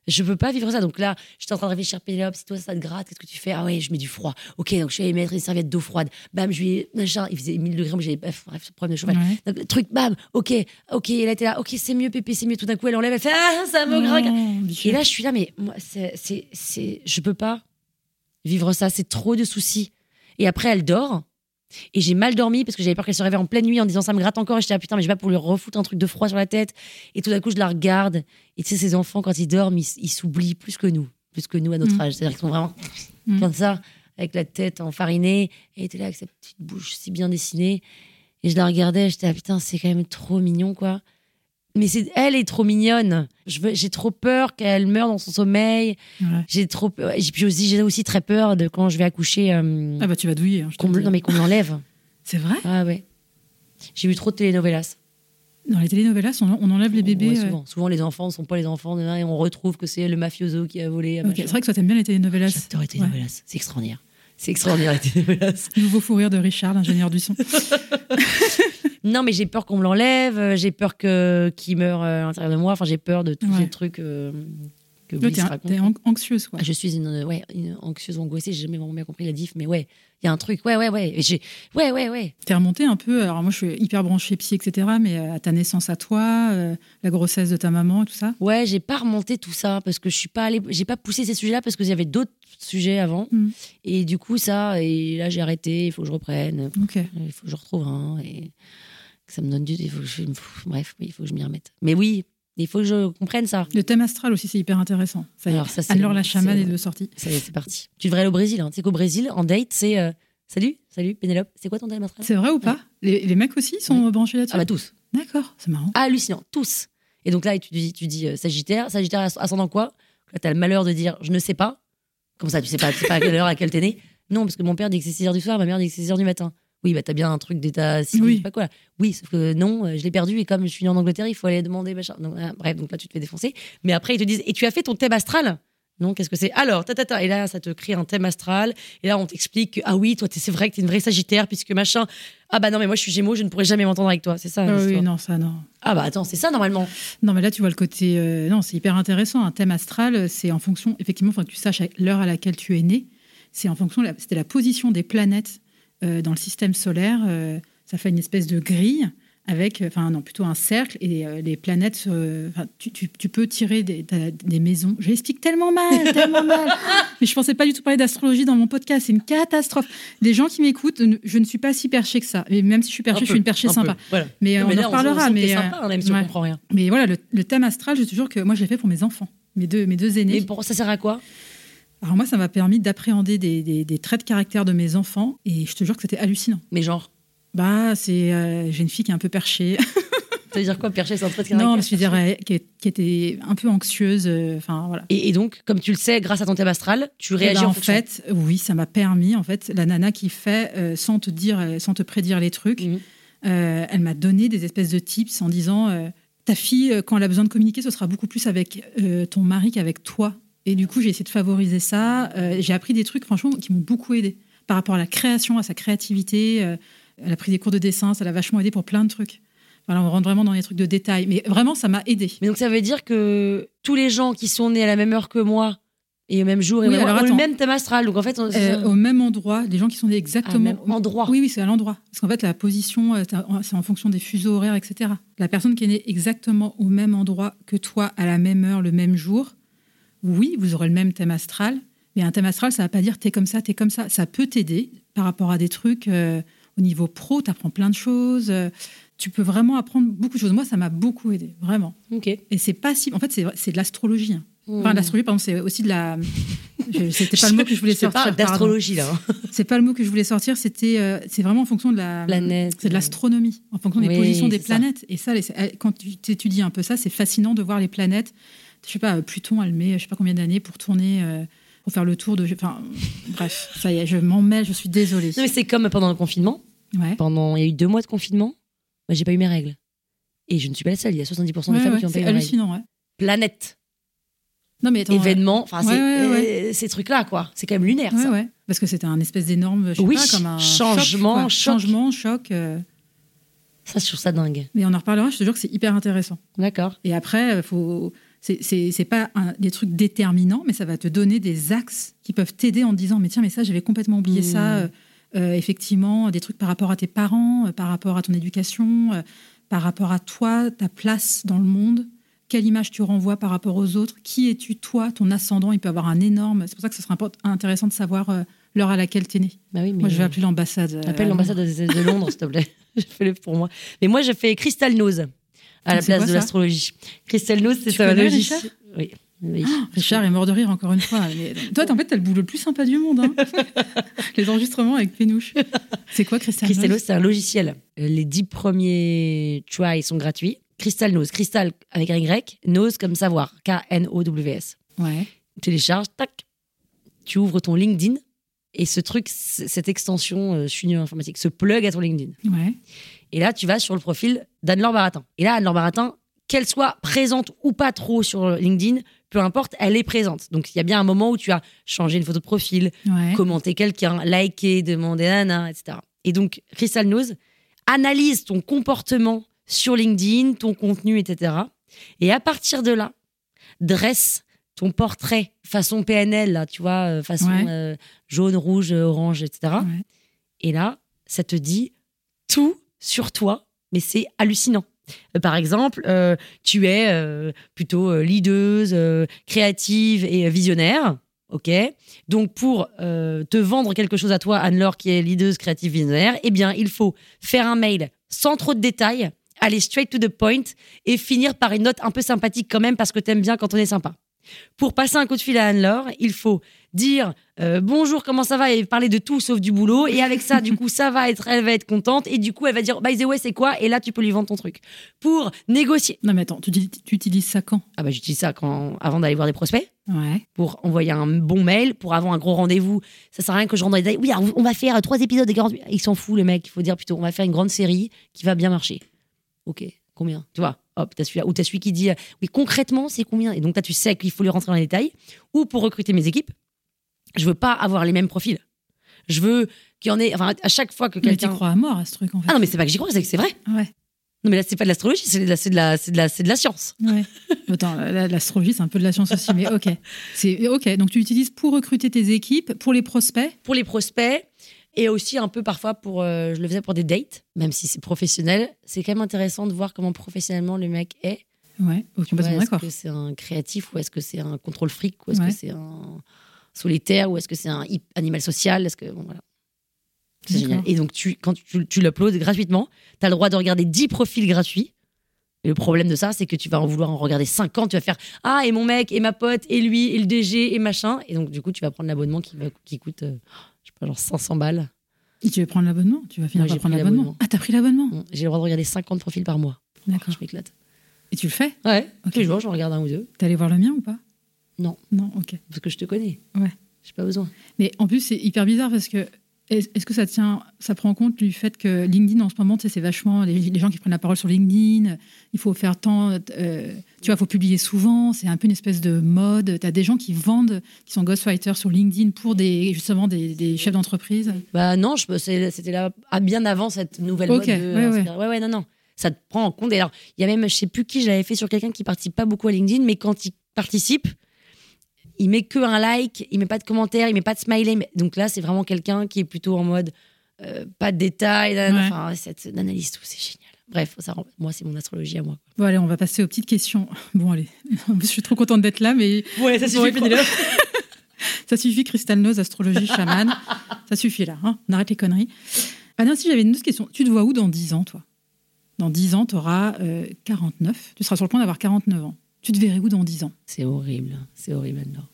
Je peux pas vivre ça. Donc là, j'étais en train de réfléchir, Pénélope, si toi ça te gratte, qu'est-ce que tu fais? Ah ouais, je mets du froid. Ok, donc je allée mettre une serviette d'eau froide. Bam, je lui ai. Machin, il faisait 1000 degrés, moi j'avais. Bref, bref, problème de chauffage. Ouais. Donc le truc, bam, ok, ok, elle était là, ok, c'est mieux, Pépé, c'est mieux. Tout d'un coup, elle enlève, elle fait Ah, ça me bichette. Et là, je suis là, mais moi, c'est, c'est, c'est, je peux pas vivre ça. C'est trop de soucis. Et après, elle dort. Et j'ai mal dormi parce que j'avais peur qu'elle se réveille en pleine nuit en disant ça me gratte encore. Et j'étais là, putain, mais je vais pas pour lui refoutre un truc de froid sur la tête. Et tout d'un coup, je la regarde. Et tu sais, ces enfants, quand ils dorment, ils, s'oublient plus que nous. Plus que nous à notre Mm. âge. C'est-à-dire qu'ils sont vraiment Mm. comme ça, avec la tête enfarinée. Et elle était là avec sa petite bouche si bien dessinée. Et je la regardais, j'étais là, putain, c'est quand même trop mignon, quoi. Mais c'est, elle est trop mignonne. J'ai trop peur qu'elle meure dans son sommeil. Ouais. J'ai trop puis aussi, j'ai aussi très peur de quand je vais accoucher, euh, Ah bah tu vas douiller. hein, je non mais qu'on l'enlève. C'est vrai? Ah ouais. J'ai vu trop de telenovelas. Dans les telenovelas, on, on enlève les bébés. Ouais, euh, souvent. Souvent, les enfants ne sont pas les enfants et on retrouve que c'est le mafioso qui a volé. ok, C'est vrai que toi, t'aimes bien les telenovelas. J'adore les telenovelas. C'est extraordinaire. C'est extraordinaire. Nouveau fou rire de Richard, l'ingénieur du son. Non, mais j'ai peur qu'on me l'enlève. euh, J'ai peur que qu'il meure euh, à l'intérieur de moi. Enfin, j'ai peur de tous Ouais. ces trucs euh, que raconte. t'es an- anxieuse, quoi. Ah, Je suis une, euh, ouais, une anxieuse angoissée. J'ai jamais vraiment bien compris la diff, mais ouais, il y a un truc. Ouais, ouais, ouais. Et j'ai, ouais, ouais, ouais. T'es remontée un peu, alors moi je suis hyper branchée psy, etc., mais euh, à ta naissance à toi, euh, la grossesse de ta maman, tout ça? Ouais, j'ai pas remonté tout ça parce que je suis pas allée, j'ai pas poussé ces sujets-là parce qu'il y avait d'autres sujets avant. Mm. Et du coup, ça, et là, j'ai arrêté. Il faut que je reprenne. Ok. Il faut que je retrouve un et que ça me donne du. Il faut que je- pff, bref, oui, il faut que je m'y remette. Mais oui, il faut que je comprenne ça. Le thème astral aussi, c'est hyper intéressant. Ça Alors, ça, c'est- Anne-Laure la chamane est de sortie. Ça c'est parti. Tu devrais aller au Brésil. Hein. Tu sais qu'au Brésil, en date, c'est euh, salut, salut, Pénélope. C'est quoi ton thème astral? C'est vrai ou pas? Les, les mecs aussi sont branchés là-dessus? Ah bah tous. D'accord, c'est marrant. hallucinant, tous. Et donc là, tu dis, tu dis euh, Sagittaire, Sagittaire ascendant quoi? Là, t'as le malheur de dire je ne sais pas. Comme ça, tu sais pas, tu sais pas à quelle heure, à quelle t'es né? Non, parce que mon père dit que c'est 6 h du soir, ma mère dit que c'est 6 h du matin. Oui, bah t'as bien un truc d'état civil, Oui. je sais pas quoi. Oui, sauf que non, euh, je l'ai perdu et comme je suis en Angleterre, il faut aller demander machin. Donc, ah, bref, donc là, tu te fais défoncer. Mais après, ils te disent et tu as fait ton thème astral? Non, qu'est-ce que c'est? Alors, ta, ta, ta. Et là, ça te crée un thème astral. Et là, on t'explique que, ah oui, toi, c'est vrai que t'es une vraie Sagittaire, puisque machin. Ah bah non, mais moi, je suis Gémeaux, je ne pourrais jamais m'entendre avec toi. C'est ça. Ah oui, l'histoire. non, ça, non. Ah bah attends, c'est ça normalement. Non, mais là, tu vois le côté. euh, non, c'est hyper intéressant. Un thème astral, euh, c'est en fonction. Effectivement, il faut que tu saches l'heure à laquelle tu es né. C'est en fonction. C'était la position des planètes euh, dans le système solaire. euh, ça fait une espèce de grille avec. euh, Enfin, non, plutôt un cercle. Et euh, les planètes. euh, tu, tu- tu peux tirer des, maisons. Je l'explique tellement mal, tellement mal. Mais je pensais pas du tout parler d'astrologie dans mon podcast. C'est une catastrophe. Les gens qui m'écoutent, je ne suis pas si perchée que ça. Et même si je suis perchée, je suis une perchée sympa. Voilà. Mais, mais on là, en reparlera. mais sympa, hein, même si on comprend rien. Mais voilà, le, le thème astral, je te jure que moi, je l'ai fait pour mes enfants, mes deux, mes deux aînés. Mais pour, ça sert à quoi? Alors moi, ça m'a permis d'appréhender des, des- des traits de caractère de mes enfants, et je te jure que c'était hallucinant. Mais genre, Bah, c'est, euh, j'ai une fille qui est un peu perchée. ça veut dire quoi Percher, c'est un trait de non, caractère je veux dire, elle- qui, était un peu anxieuse. euh, voilà. Et, et donc, comme tu le sais, grâce à ton thème astral, tu Eh réagis ben, en, en fait, oui, ça m'a permis, en fait, la nana qui fait euh, sans te dire, euh, sans te prédire les trucs, Mhm. euh, elle m'a donné des espèces de tips en disant euh, ta fille, euh, quand elle a besoin de communiquer, ce sera beaucoup plus avec euh, ton mari qu'avec toi. Et du coup, j'ai essayé de favoriser ça. Euh, j'ai appris des trucs, franchement, qui m'ont beaucoup aidé par rapport à la création, à sa créativité. euh, elle a pris des cours de dessin, ça l'a vachement aidé pour plein de trucs. Voilà, on rentre vraiment dans les trucs de détails. Mais vraiment, ça m'a aidé. Mais donc, ça veut dire que tous les gens qui sont nés à la même heure que moi et au même jour et au Oui, même alors le même thème astral. Donc, en fait, on- Euh, au même endroit, les gens qui sont nés exactement même endroit. Oui, oui, c'est à l'endroit. Parce qu'en fait, la position, c'est en fonction des fuseaux horaires, etc. La personne qui est née exactement au même endroit que toi, à la même heure, le même jour, oui, vous aurez le même thème astral. Mais un thème astral, ça ne va pas dire t'es comme ça, t'es comme ça. Ça peut t'aider par rapport à des trucs euh, au niveau pro, tu apprends plein de choses. euh, tu peux vraiment apprendre beaucoup de choses. Moi, ça m'a beaucoup aidé, vraiment. Et c'est pas si. En fait, c'est de l'astrologie. hein. Enfin, Hmm. l'astrologie, pardon, c'est aussi de la. C'était pas le mot que je voulais sortir. d'astrologie, là. hein. C'est pas le mot que je voulais sortir, c'était euh, c'est vraiment en fonction de la Planète. c'est de l'astronomie, en fonction des positions des ça. planètes. Et ça, les- euh, quand tu étudies un peu ça, c'est fascinant de voir les planètes. Je sais pas, Pluton, elle met je sais pas combien d'années pour tourner, euh, pour faire le tour de. Enfin, bref, ça y est, je m'en mêle, je suis désolée. Non, mais c'est comme pendant le confinement. Ouais. Pendant, il y a eu deux mois de confinement. Moi, j'ai pas eu mes règles. Et je ne suis pas la seule. Il y a 70% des femmes ouais, qui ont pas eu mes règles. hallucinant, ouais. Planète, Non, mais attends, événement, enfin, euh, ces trucs-là, quoi. C'est quand même lunaire, ça. ouais. Parce que c'était un espèce d'énorme, je sais Oui, pas, comme un changement, choc, changement, choc. euh, Ça, je trouve ça dingue. Mais on en reparlera. Je te jure que c'est hyper intéressant. D'accord. Et après, euh, faut. C'est- pas un- des trucs déterminants, mais ça va te donner des axes qui peuvent t'aider en te disant Mais tiens, mais ça, j'avais complètement oublié Mmh. ça. Euh, euh, effectivement, des trucs par rapport à tes parents, euh, par rapport à ton éducation, par rapport à toi, ta place dans le monde. Quelle image tu renvoies par rapport aux autres? Qui es-tu, toi? Ton ascendant, il peut avoir un énorme. C'est pour ça que ce serait import- intéressant de savoir l'heure à laquelle tu es né. Bah oui, mais Moi, je vais appeler l'ambassade. Appelle l'ambassade de, Londres, s'il te plaît. Fais-le pour moi. Mais moi, je fais Crystal Nose à la place de l'astrologie. Crystal Nose, c'est logiciel. Richard Oui. oui. Richard est mort de rire encore une fois. Mais toi, en fait, t'as le boulot le plus sympa du monde. hein. Les enregistrements avec Pénouche. C'est quoi, Crystal Nose, c'est un logiciel. Euh, Les dix premiers tries sont gratuits. Crystal Nose, Crystal avec un Y, Nose comme savoir, K-N-O-W-S. Ouais. télécharge, tac, tu ouvres ton LinkedIn et ce truc, cette extension, euh, je suis nulle informatique, se plug à ton LinkedIn. Ouais. Et là, tu vas sur le profil d'Anne-Laure Baratin. Et là, Anne-Laure Baratin, qu'elle soit présente ou pas trop sur LinkedIn, peu importe, elle est présente. Donc, il y a bien un moment où tu as changé une photo de profil, Ouais. commenter quelqu'un, liker, demander nana, etc. Et donc, Crystal Nose analyse ton comportement sur LinkedIn, ton contenu, etc. Et à partir de là, dresse ton portrait façon PNL, là, tu vois, euh, façon Ouais. euh, jaune, rouge, orange, etc. Ouais. Et là, ça te dit tout sur toi, mais c'est hallucinant. Euh, Par exemple, euh, tu es euh, plutôt euh, créative et visionnaire. Ok? Donc pour te vendre quelque chose à toi, Anne-Laure, qui est leaduse, créative, visionnaire, eh bien, il faut faire un mail sans trop de détails, aller straight to the point et finir par une note un peu sympathique quand même parce que t'aimes bien quand on est sympa. Pour passer un coup de fil à Anne-Laure, il faut dire euh, bonjour, comment ça va? Et parler de tout sauf du boulot. Et avec ça, du coup, ça va être, elle va être contente et du coup, elle va dire by the way, c'est quoi? Et là, tu peux lui vendre ton truc. Pour négocier. Non, mais attends, tu, tu utilises ça quand? Ah bah j'utilise ça quand, avant d'aller voir des prospects Ouais. pour envoyer un bon mail, pour avoir un gros rendez-vous. Ça sert à rien que je rentre dans les détails. Oui, alors, on va faire trois épisodes de 48. Il s'en fout, le mec. Il faut dire plutôt, on va faire une grande série qui va bien marcher. Ok, combien? Tu vois, hop, t'as celui-là. Ou t'as celui qui dit, euh, oui, concrètement, c'est combien? Et donc là, tu sais qu'il faut lui rentrer dans les détails. Ou pour recruter mes équipes, je veux pas avoir les mêmes profils. Je veux qu'il y en ait, enfin, à chaque fois que Mais tu quelqu'un. crois à mort à ce truc, en fait. Ah non, mais c'est pas que j'y crois, c'est que c'est vrai. Ouais. Non, mais là, c'est pas de l'astrologie, c'est de la, de la, de de la science. Ouais. Attends, la- l'astrologie, c'est un peu de la science aussi, mais ok. C'est ok. Donc tu utilises pour recruter tes équipes, pour les prospects? pour les prospects et aussi un peu parfois pour euh, je le faisais pour des dates même si c'est professionnel c'est quand même intéressant de voir comment professionnellement le mec est Ouais, complètement est-ce d'accord. que c'est un créatif ou est-ce que c'est un contrôle fric ou est-ce Ouais. que c'est un solitaire ou est-ce que c'est un animal social? Est-ce que bon, voilà c'est génial et donc tu, quand tu, tu l'uploades gratuitement tu as le droit de regarder 10 profils gratuits et le problème de ça, c'est que tu vas en vouloir en regarder 50. Tu vas faire Ah, et mon mec, et ma pote, et lui, et le DG, et machin. Et donc, du coup, tu vas prendre l'abonnement qui, coûte, euh, genre 500 balles. Et tu veux prendre l'abonnement? Tu vas finir Ouais, par prendre l'abonnement. Ah, t'as pris l'abonnement? Bon, J'ai le droit de regarder 50 profils par mois. D'accord. Je m'éclate. Et tu le fais? Ouais, Ok. tous les jours, j'en regarde un ou deux. T'es allé voir le mien ou pas? Non. Non, ok. Parce que je te connais. Ouais. J'ai pas besoin. Mais en plus, c'est hyper bizarre parce que est-ce que ça tient, ça prend en compte du fait que LinkedIn en ce moment, c'est vachement les, les gens qui prennent la parole sur LinkedIn. Il faut faire tant, euh, tu vois, il faut publier souvent. C'est un peu une espèce de mode. Tu as des gens qui vendent, qui sont ghostwriters sur LinkedIn pour des justement des, des chefs d'entreprise? Bah non, c'est- c'était là ah, bien avant cette nouvelle mode. de- ouais, ouais. ouais, ouais, non, non. Ça te prend en compte. Et alors, il y a même, je sais plus qui, je l'avais fait sur quelqu'un qui participe pas beaucoup à LinkedIn, mais quand il participe, il met que un like, il met pas de commentaire, il met pas de smiley. mais- Donc là, c'est vraiment quelqu'un qui est plutôt en mode euh, pas de détails. Ouais. enfin, analyse tout, c'est génial. Bref, ça, moi, c'est mon astrologie à moi. Bon, allez, on va passer aux petites questions. Bon, allez, je suis trop contente d'être là, mais Ouais, ça puis, ça suffit, Crystal Nose, astrologie, chaman. ça suffit là, hein on arrête les conneries. Ah non, si j'avais une autre question. Tu te vois où dans 10 ans, toi? Dans 10 ans, tu auras 49. Tu seras sur le point d'avoir 49 ans. Tu te verrais où dans 10 ans? C'est horrible. C'est horrible, Anne-Laure.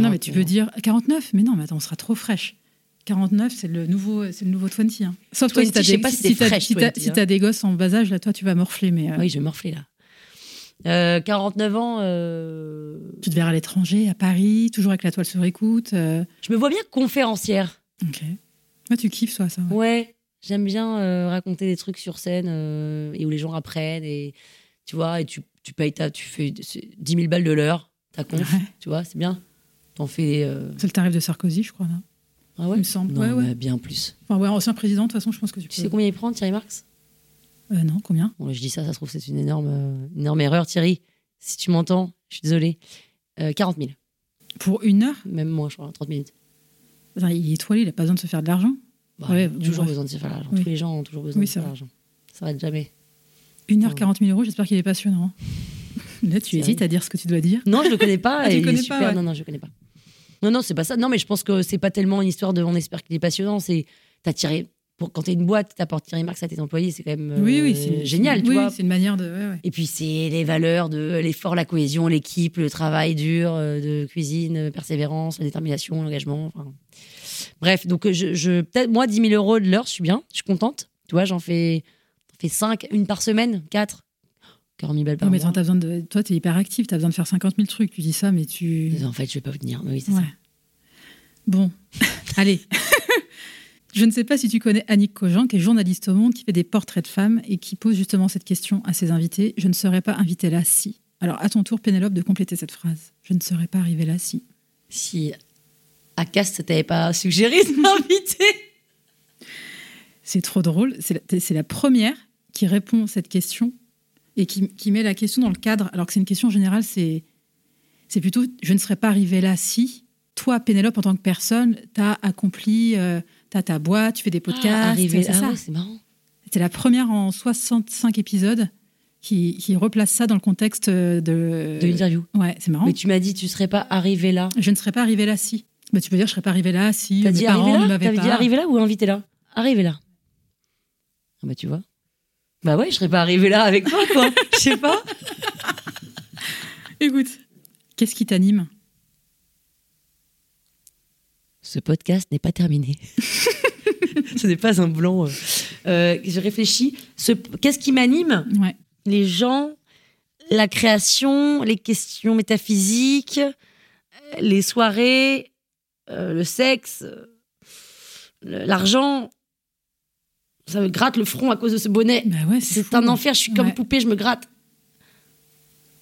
Non, mais tu 49 peux dire 49 Mais non, mais attends, on sera trop fraîche. 49, c'est le nouveau, c'est le nouveau 20. Hein. Sauf toi, 20, si t'as des, pas si si fraîche, si t'as 20, si hein. des gosses en bas âge, là, toi, tu vas morfler. Mais euh, Oui, je vais morfler là. Euh, 49 ans, euh, tu te verras à l'étranger, à Paris, toujours avec la toile sur écoute. euh, je me vois bien conférencière. Ok. Moi, tu kiffes, toi, ça. ouais. Ouais, j'aime bien euh, raconter des trucs sur scène euh, et où les gens apprennent et tu vois, et tu, tu payes ta, tu fais c'est 10 000 balles de l'heure, ta conf, Ouais. tu vois, c'est bien. T'en fais. euh, C'est le tarif de Sarkozy, je crois. Là. Ah ouais Il me semble. Non, Ouais, bien plus. Enfin, ouais, ancien président, de toute façon, je pense que tu Tu peux. sais combien il prend, Thierry Marx? Euh, non, combien? Bon, je dis ça, ça se trouve, c'est une énorme, euh, énorme erreur, Thierry. Si tu m'entends, je suis désolée. Euh, 40 000, Pour une heure? Même moins, je crois, 30 minutes. Attends, Il est étoilé, il n'a pas besoin de se faire de l'argent. Bah, Ouais, toujours bref. besoin de se faire l'argent. Oui. Tous les gens ont toujours besoin Oui, de se faire vrai. l'argent. Ça s'arrête jamais. Une heure, Ouais. 40 000 euros, j'espère qu'il est passionnant. Là, tu hésites vrai. à dire ce que tu dois dire. Non, je le connais pas. Ah, tu et le il est connais super. pas, ouais. Non, non, je le connais pas. Non, non, c'est pas ça. Non, mais je pense que c'est pas tellement une histoire de on espère qu'il est passionnant. C'est t'as tiré. Pour, quand t'es une boîte, t'apportes Thierry Marx à tes employés, c'est quand même euh, oui, oui, c'est génial, tu oui, vois. C'est une manière de. ouais, ouais. Et puis c'est les valeurs de l'effort, la cohésion, l'équipe, le travail dur, euh, de cuisine, persévérance, la détermination, l'engagement. enfin. Bref, donc je, je peut-être moi 10 000 euros de l'heure, je suis bien, je suis contente. Tu vois, j'en fais, fais 5, une par semaine, 4. 40 000 balles par Non, mais mois. t'as besoin de. Toi, t'es hyper actif, t'as besoin de faire 50 000 trucs. Tu dis ça, mais tu. En fait, je vais pas vous tenir. mais oui, c'est Ouais. ça. Bon, allez. Je ne sais pas si tu connais Annick Cogent, qui est journaliste au Monde, qui fait des portraits de femmes et qui pose justement cette question à ses invités. Je ne serais pas invitée là si. Alors, à ton tour, Pénélope, de compléter cette phrase. Je ne serais pas arrivée là si. Si Acast t'avait pas suggéré de m'inviter. C'est trop drôle. C'est la, c'est la première qui répond à cette question et qui, qui met la question dans le cadre, alors que c'est une question générale, c'est, c'est plutôt je ne serais pas arrivée là si toi, Pénélope, en tant que personne, t'as accompli, euh, t'as ta boîte, tu fais des podcasts. Ah, arrivé. c'est Ah c'est marrant. C'est la première en 65 épisodes qui, qui replace ça dans le contexte de. De l'interview. Ouais, c'est marrant. Mais tu m'as dit, tu serais pas arrivé là. Je ne serais pas arrivée là si. Bah, tu peux dire, je serais pas arrivée là si T'as dit parents ne là T'avais dit arrivé là ou invité là? Arrivé là. Ah bah tu vois. Bah ouais, je serais pas arrivé là avec toi, quoi. Je sais pas. Écoute, qu'est-ce qui t'anime? Ce podcast n'est pas terminé. Ce n'est pas un blanc. euh. Euh, je réfléchis. Ce- Qu'est-ce qui m'anime? Ouais. Les gens, la création, les questions métaphysiques, euh, les soirées, euh, le sexe, l'argent. Ça me gratte le front à cause de ce bonnet. Bah ouais, C'est fou. un enfer, je suis comme Ouais. poupée, je me gratte.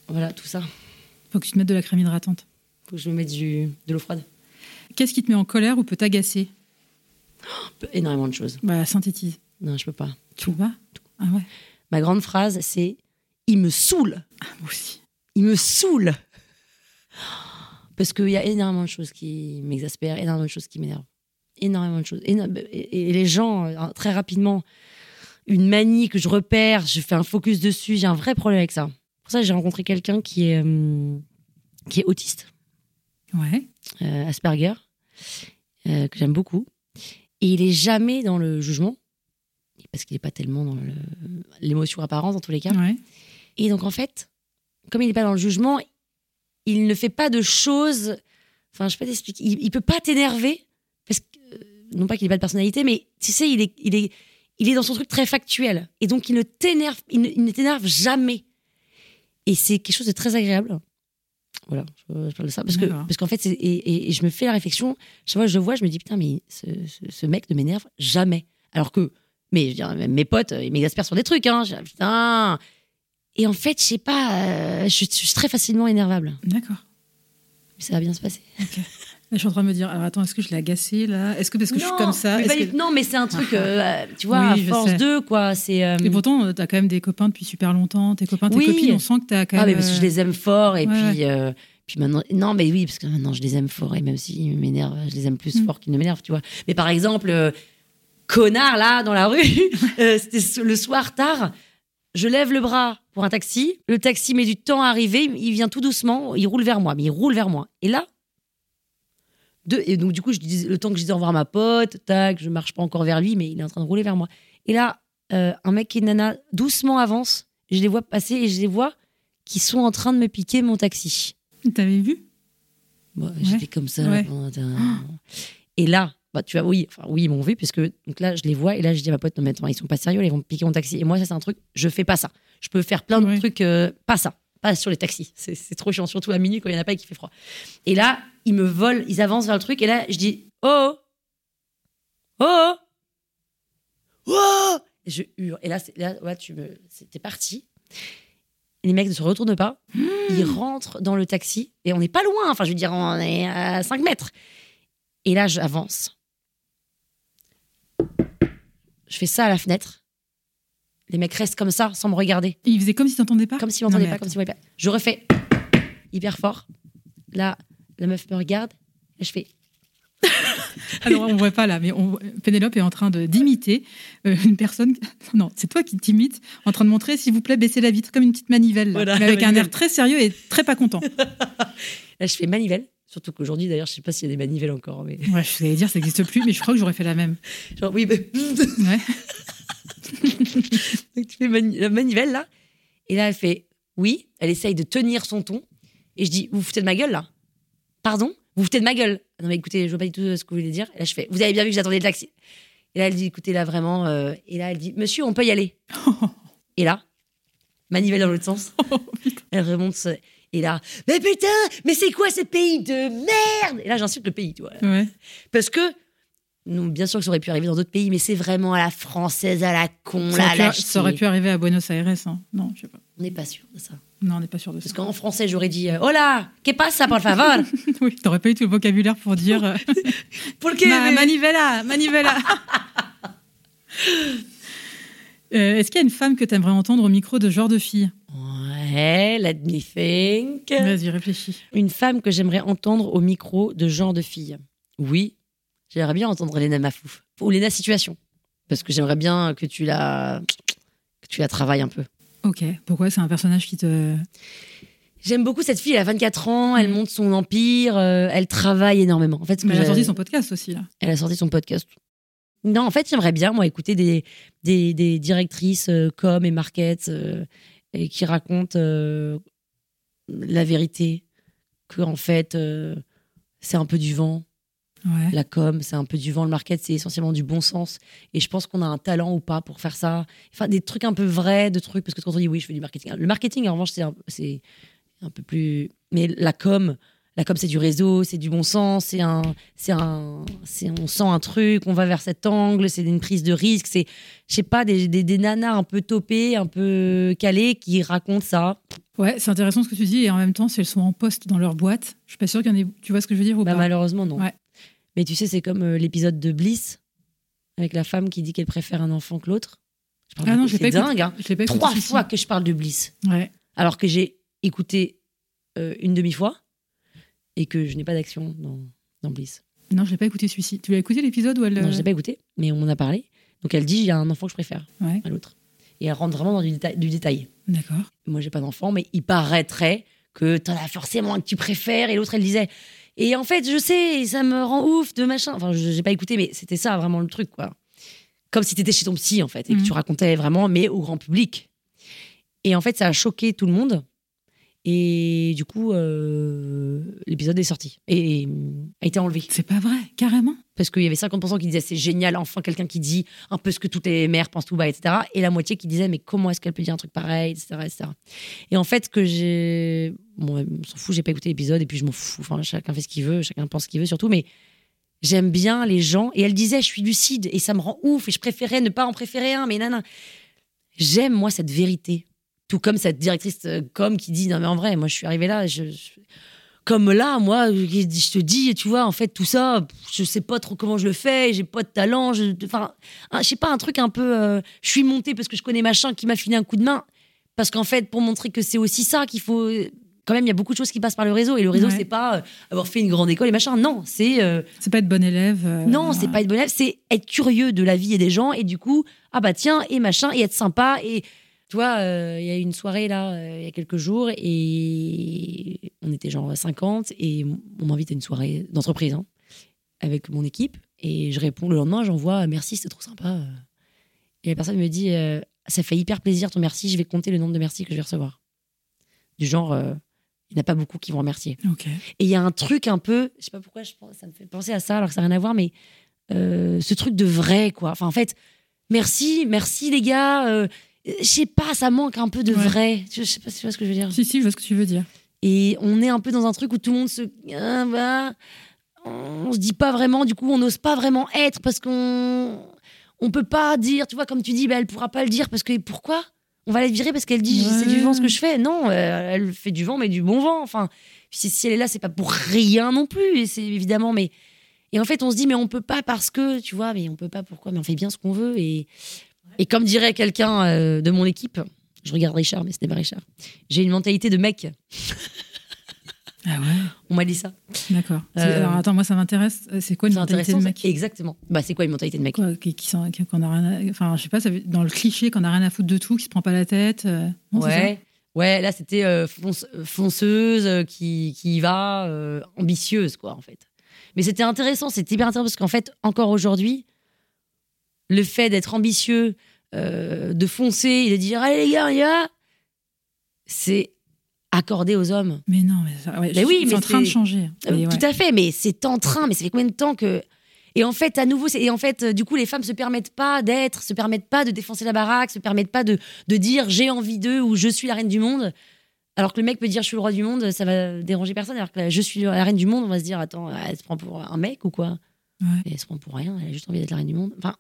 Voilà, tout ça. Faut que tu te mettes de la crème hydratante. Faut que je me mette du, de l'eau froide. Qu'est-ce qui te met en colère ou peut t'agacer? Énormément de choses. Bah, synthétise. Non, je peux pas. Tu vois Ah ouais. Ma grande phrase, c'est Il me saoule. Ah, moi aussi. Il me saoule. Parce qu'il y a énormément de choses qui m'exaspèrent, énormément de choses qui m'énervent. Énormément de choses. Et les gens, euh, très rapidement, une manie que je repère, je fais un focus dessus, j'ai un vrai problème avec ça. Pour ça, j'ai rencontré quelqu'un qui est, euh, qui est autiste. Ouais. euh, Asperger, euh, que j'aime beaucoup. Et il est jamais dans le jugement, parce qu'il n'est pas tellement dans l'émotion apparente en tous les cas. Ouais. Et donc en fait, comme il n'est pas dans le jugement, il ne fait pas de choses. Enfin, je peux pas t'expliquer. Il, il peut pas t'énerver non pas qu'il n'ait pas de personnalité, mais tu sais, il est, il est, il est dans son truc très factuel. Et donc il ne t'énerve, il ne, il ne t'énerve jamais. Et c'est quelque chose de très agréable. Voilà, je, je parle de ça parce que parce qu'en fait, et, et- et je me fais la réflexion. Chaque fois que je vois, je me dis putain, mais ce, ce- ce mec ne m'énerve jamais. Alors que, mais je veux dire, même mes potes, ils m'exaspèrent sur des trucs. Hein. Je dis, putain. Et en fait, je sais pas, euh, je, je suis très facilement énervable. D'accord. Mais ça va bien se passer. je suis en train de me dire, alors attends, est-ce que je l'ai agacé là? Est-ce que parce que je suis comme ça mais que- Non, mais c'est un truc, euh, tu vois, Oui, à force sais. de, quoi. C'est. euh, pourtant, tu as quand même des copains depuis super longtemps, tes copains, tes Oui. copines, on sent que tu as quand Ah, mais même. parce que je les aime fort et Ouais, puis. euh, puis maintenant, non, mais oui, parce que maintenant je les aime fort et même s'ils m'énervent, je les aime plus Mm. fort qu'ils ne m'énervent, tu vois. Mais par exemple, euh, connard là dans la rue, euh, c'était le soir tard, je lève le bras pour un taxi, le taxi met du temps à arriver, il vient tout doucement, il roule vers moi, mais il roule vers moi. Et là, et donc du coup, je dis, le temps que je dis au revoir à ma pote, tac, je marche pas encore vers lui, mais il est en train de rouler vers moi. Et là, euh, un mec et une nana doucement avance, je les vois passer et je les vois qui sont en train de me piquer mon taxi. T'avais vu? Moi, J'étais comme ça. Ouais. Et là, bah, tu vois, oui, enfin, oui, ils m'ont vu, puisque donc là, je les vois, et là, je dis à ma pote, non, mais attends, ils sont pas sérieux, ils vont me piquer mon taxi. Et moi, ça, c'est un truc, je fais pas ça. Je peux faire plein de Ouais. trucs, euh, pas ça, pas sur les taxis. C'est c'est trop chiant, surtout à minuit quand il y en a pas et qu'il fait froid. Et là, ils me volent, ils avancent vers le truc, et là, je dis, oh, oh, oh, et je hurle. Et là, là, ouais, tu me, c'était parti. Les mecs ne se retournent pas. Ils rentrent dans le taxi et on n'est pas loin. Enfin, je veux dire, on est à 5 mètres. Et là, j'avance. Je fais ça à la fenêtre. Les mecs restent comme ça, sans me regarder. Et il faisait comme si t'entendais pas Comme s'ils m'entendaient pas, comme s'ils voyaient pas. Je refais hyper fort. Là, la meuf me regarde. Et je fais Alors, on voit pas là, mais on- Pénélope est en train de d'imiter euh, une personne. Non, c'est toi qui t'imites, en train de montrer, s'il vous plaît, baisser la vitre comme une petite manivelle, Voilà, mais avec un air très sérieux et très pas content. Là, je fais manivelle. Surtout qu'aujourd'hui, d'ailleurs, je sais pas s'il y a des manivelles encore. Mais... Ouais, je vais dire, ça n'existe plus, mais je crois que j'aurais fait la même. Genre, oui, mais... Ouais. Donc, tu fais mani- la manivelle, là. Et là, elle fait oui. Elle essaye de tenir son ton. Et je dis, vous vous foutez de ma gueule, là Pardon Vous vous foutez de ma gueule Non, mais écoutez, je vois pas du tout ce que vous voulez dire. Et là, je fais, vous avez bien vu que j'attendais le taxi. Et là, elle dit, écoutez, là, vraiment. euh, Et là, elle dit, monsieur, on peut y aller. Et là, manivelle dans l'autre sens. elle remonte. ce- Et là, mais putain, mais c'est quoi ce pays de merde? Et là, j'insulte le pays, tu vois. Ouais. Parce que Nous, bien sûr que ça aurait pu arriver dans d'autres pays, mais c'est vraiment à la française, à la con, Ça là, aurait, pu, ça aurait pu arriver à Buenos Aires. hein. Non, je sais pas. On n'est pas sûr de ça. Non, on n'est pas sûr de ça. Parce qu'en français, j'aurais dit euh, Hola, que pasa, por favor oui, t'aurais pas eu tout le vocabulaire pour dire euh, Pour que Ma- manivela, manivela. Euh, Est-ce qu'il y a une femme que tu aimerais entendre au micro de genre de fille? Ouais, let me think. Vas-y, réfléchis. Une femme que j'aimerais entendre au micro de genre de fille. Oui, j'aimerais bien entendre Léna Mafouf. Ou Léna Situation. Parce que j'aimerais bien que tu la, que tu la travailles un peu. Ok, pourquoi c'est un personnage qui te. J'aime beaucoup cette fille, elle a 24 ans, elle monte son empire, euh, elle travaille énormément. En fait, Mais elle a sorti son podcast aussi, là. Elle a sorti son podcast. Non, en fait, j'aimerais bien, moi, écouter des, des, des directrices euh, com et market euh, et qui racontent euh, la vérité, que en fait, c'est un peu du vent. Ouais. La com, c'est un peu du vent. Le market, c'est essentiellement du bon sens. Et je pense qu'on a un talent ou pas pour faire ça. Enfin, des trucs un peu vrais, de trucs. Parce que quand on dit oui, je fais du marketing. Le marketing, en revanche, c'est un, peu plus. Mais la com, la com, c'est du réseau, c'est du bon sens. C'est un, c'est un, c'est on sent un truc, on va vers cet angle. C'est une prise de risque. C'est, je sais pas, des, des, des nanas un peu topées, un peu calées qui racontent ça. Ouais, c'est intéressant ce que tu dis, et en même temps, si elles sont en poste dans leur boîte, je suis pas sûre qu'il y en ait. Tu vois ce que je veux dire ou Bah, pas? malheureusement, non. Ouais. Mais tu sais, c'est comme euh, l'épisode de Bliss avec la femme qui dit qu'elle préfère un enfant que l'autre. Ah non, c'est dingue. hein. Pas Trois fois que je parle de Bliss, Ouais. alors que j'ai écouté euh, une demi-fois et que je n'ai pas d'action dans, dans Bliss. Non, je l'ai pas écouté celui-ci. Tu l'as écouté l'épisode où elle. Non, euh, je l'ai pas écouté, mais on en a parlé. Donc elle dit il y a un enfant que je préfère Ouais, à l'autre. Et elle rentre vraiment dans du détail. Du détail. d'accord. Moi, j'ai pas d'enfant, mais il paraîtrait que t'en as forcément un que tu préfères. Et l'autre, elle disait. Et en fait, je sais, ça me rend ouf de machin. Enfin, je j'ai pas écouté, mais c'était ça vraiment le truc, quoi. Comme si t'étais chez ton psy, en fait, et que Mhm. tu racontais vraiment, mais au grand public. Et en fait, ça a choqué tout le monde. Et du coup, euh, l'épisode est sorti et a été enlevé. C'est pas vrai, carrément. Parce qu'il y avait 50% qui disaient c'est génial, enfin quelqu'un qui dit un peu ce que toutes les mères pensent tout bas, etc. Et la moitié qui disait mais comment est-ce qu'elle peut dire un truc pareil, etc. etc. Et en fait, que j'ai. Bon, on s'en fout, j'ai pas écouté l'épisode et puis je m'en fous. Enfin, chacun fait ce qu'il veut, chacun pense ce qu'il veut surtout, mais j'aime bien les gens. Et elle disait je suis lucide et ça me rend ouf et je préférais ne pas en préférer un, mais nana. J'aime moi cette vérité. Tout comme cette directrice euh, com qui dit non mais en vrai, moi je suis arrivée là, je- je comme là, moi, je te dis, tu vois, en fait, tout ça, je sais pas trop comment je le fais, j'ai pas de talent, je, enfin, je sais pas, un truc un peu, euh, je suis montée parce que je connais machin qui m'a filé un coup de main, parce qu'en fait, pour montrer que c'est aussi ça qu'il faut, quand même, il y a beaucoup de choses qui passent par le réseau, et le réseau, Ouais. c'est pas euh, avoir fait une grande école et machin, non, c'est, euh, C'est pas être bon élève. non, c'est pas être bon élève, c'est être curieux de la vie et des gens, et du coup, ah bah tiens, et machin, et être sympa, et tu vois, euh, il y a eu une soirée là, euh, il y a quelques jours, et on était genre 50, et on m'invite à une soirée d'entreprise hein, avec mon équipe, et je réponds le lendemain, j'envoie merci, c'était trop sympa. Et la personne me dit, euh, ça fait hyper plaisir ton merci, je vais compter le nombre de merci que je vais recevoir. Du genre, euh, il n'y en a pas beaucoup qui vont remercier. Et il y a un truc un peu, je sais pas pourquoi je pense, ça me fait penser à ça alors que ça n'a rien à voir, mais euh, ce truc de vrai, quoi. Enfin, en fait, merci, merci les gars. euh, je sais pas, ça manque un peu de Ouais. vrai. Je, sais pas si tu vois ce que je veux dire. Si, si, je vois ce que tu veux dire. Et on est un peu dans un truc où tout le monde se. Ah, bah, on se dit pas vraiment, du coup, on n'ose pas vraiment être parce qu'on. On peut pas dire, tu vois, comme tu dis, bah, elle pourra pas le dire parce que pourquoi? On va la virer parce qu'elle dit c'est du vent ce que je fais. Non, euh, elle fait du vent, mais du bon vent. Enfin, si, si elle est là, c'est pas pour rien non plus. Et c'est évidemment, mais. Et en fait, on se dit, mais on peut pas parce que, tu vois, mais on peut pas pourquoi, mais on fait bien ce qu'on veut. Et, et comme dirait quelqu'un euh, de mon équipe, je regarde Richard, mais ce n'est pas Richard, j'ai une mentalité de mec. Ah ouais, On m'a dit ça. d'accord. Euh, Alors attends, moi ça m'intéresse. C'est quoi une mentalité de mec. Exactement. Bah, c'est quoi une mentalité de mec Quoi, qui, qui, qui- qu'on a rien à- Enfin, je sais pas, ça dans le cliché qu'on a rien à foutre de tout, qui se prend pas la tête. euh, non, Ouais. Ouais, là, c'était euh, fonce- fonceuse, qui, qui y va, ambitieuse, quoi, en fait. Mais c'était intéressant, c'était hyper intéressant parce qu'en fait, encore aujourd'hui, le fait d'être ambitieux, euh, de foncer et de dire Allez, les gars, les gars, c'est accordé aux hommes. Mais non, mais, ça, ouais, Mais je- oui, c'est en train de changer. Euh, ouais. Tout à fait, mais c'est en train, mais ça fait combien de temps que. Et en fait, à nouveau, et en fait, euh, du coup, les femmes se permettent pas d'être, se permettent pas de défoncer la baraque, se permettent pas de, de dire j'ai envie d'eux ou je suis la reine du monde. Alors que le mec peut dire je suis le roi du monde, ça va déranger personne. Alors que je suis la reine du monde, on va se dire attends, elle se prend pour un mec ou quoi? Ouais. Et elle se prend pour rien, elle a juste envie d'être la reine du monde. Enfin,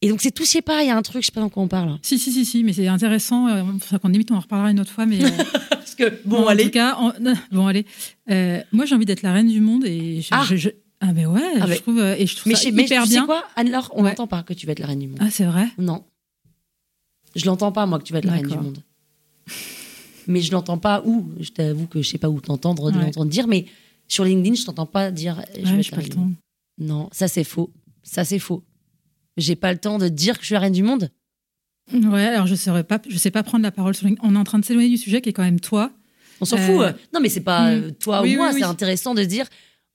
et donc c'est tout, sais pas, il y a un truc, je sais pas dans quoi on parle. Si, si, si, si, mais c'est intéressant. Euh, enfin, qu'on limite, on en reparlera une autre fois. Mais, euh, Parce que, en tout cas, en- bon, allez. Euh, moi, j'ai envie d'être la reine du monde et je, Ah. je- je- ah, mais ouais, Ah, je mais- trouve, euh, et je trouve mais, ça sais- mais hyper tu sais bien. quoi, Anne-Laure, on Ouais. n'entend pas que tu vas être la reine du monde. ah, c'est vrai? Non. Je l'entends pas, moi, que tu vas être la reine du monde. Mais je l'entends pas où. Je t'avoue que je sais pas où t'entendre, de Ouais. l'entendre dire, mais sur LinkedIn, je t'entends pas dire je vais Ouais, pas reine le temps. Non, ça c'est faux. Ça c'est faux. J'ai pas le temps de dire que je suis la reine du monde. Ouais, alors je saurais pas, je sais pas prendre la parole sur. On est en train de s'éloigner du sujet qui est quand même toi. On s'en Euh, fout. Non, mais c'est pas hmm. euh, toi Oui, ou moi. oui, oui. C'est intéressant de dire,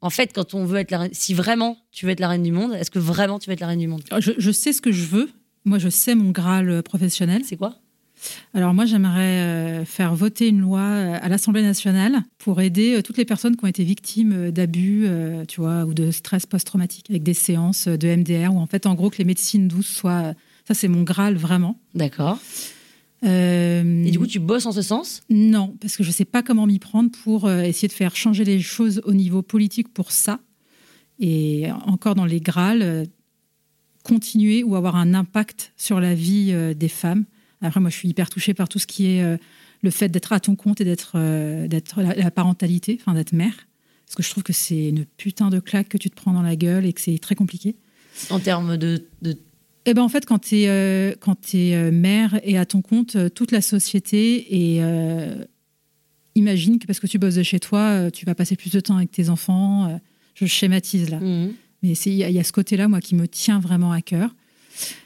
en fait, quand on veut être la reine, si vraiment tu veux être la reine du monde, est-ce que vraiment tu veux être la reine du monde? Je, je sais ce que je veux. Moi, je sais mon Graal euh, professionnel. C'est quoi? Alors moi, j'aimerais euh, faire voter une loi euh, à l'Assemblée nationale pour aider euh, toutes les personnes qui ont été victimes d'abus, tu vois, ou de stress post-traumatique, avec des séances de MDR, où en fait, en gros, que les médecines douces soient... Ça, c'est mon Graal, vraiment. D'accord. Euh, Et du coup, tu bosses en ce sens? Non, parce que je ne sais pas comment m'y prendre pour essayer de faire changer les choses au niveau politique pour ça. Et encore dans les Graals, continuer ou avoir un impact sur la vie des femmes. Après, moi, je suis hyper touchée par tout ce qui est euh, le fait d'être à ton compte et d'être euh, d'être la, la parentalité, enfin d'être mère. Parce que je trouve que c'est une putain de claque que tu te prends dans la gueule et que c'est très compliqué. en termes de, de Eh ben en fait, quand tu es, t'es, euh, mère et à ton compte, euh, toute la société et euh, imagine que parce que tu bosses de chez toi, euh, tu vas passer plus de temps avec tes enfants. euh, je schématise là. Mhm. Mais y, il y a ce côté-là, moi, qui me tient vraiment à cœur.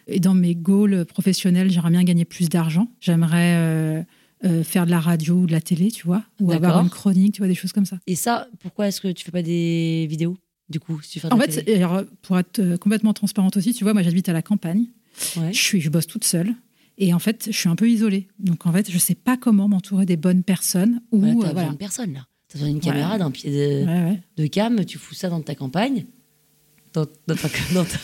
Et dans mes goals professionnels, j'aimerais bien gagner plus d'argent. J'aimerais euh, euh, faire de la radio ou de la télé, tu vois, ou avoir une chronique, tu vois, des choses comme ça. Et ça, pourquoi est-ce que tu fais pas des vidéos du coup si tu fais de En la fait, télé? alors, pour être euh, complètement transparente aussi, tu vois, moi, j'habite à la campagne. Ouais. Je, suis, je bosse toute seule. Et en fait, je suis un peu isolée. Donc, en fait, je sais pas comment m'entourer des bonnes personnes. Ou, Voilà, euh, t'as besoin voilà. de personne là. T'as besoin d'une caméra, Ouais. d'un pied de, Ouais, ouais. de cam, tu fous ça dans ta campagne, dans, dans ta- dans ta-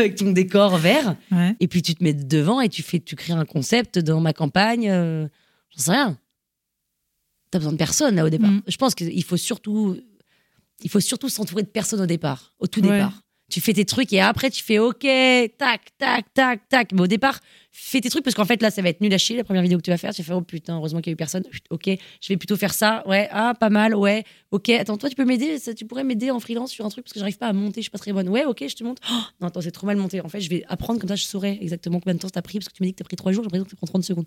avec ton décor vert, Ouais. et puis tu te mets devant et tu fais, tu crées un concept dans ma campagne. euh, J'en sais rien. T'as besoin de personne là au départ. Mm. Je pense qu'il faut surtout, il faut surtout s'entourer de personne au départ, au tout Ouais. départ. Tu fais tes trucs et après tu fais OK, tac, tac, tac, tac. Mais au départ, fais tes trucs parce qu'en fait là, ça va être nul à chier la première vidéo que tu vas faire. Tu faire oh putain, heureusement qu'il y a eu personne. OK, je vais plutôt faire ça. Ouais, ah pas mal. Ouais, OK. Attends, toi tu peux m'aider? Tu pourrais m'aider en freelance sur un truc parce que j'arrive pas à monter. Je suis pas très bonne. Ouais, OK, je te monte. Oh, non attends, c'est trop mal monté. En fait, je vais apprendre comme ça, je saurai exactement combien de temps ça t'a pris parce que tu m'as dit que t'as pris trois jours. J'ai l'impression que ça prend 30 secondes.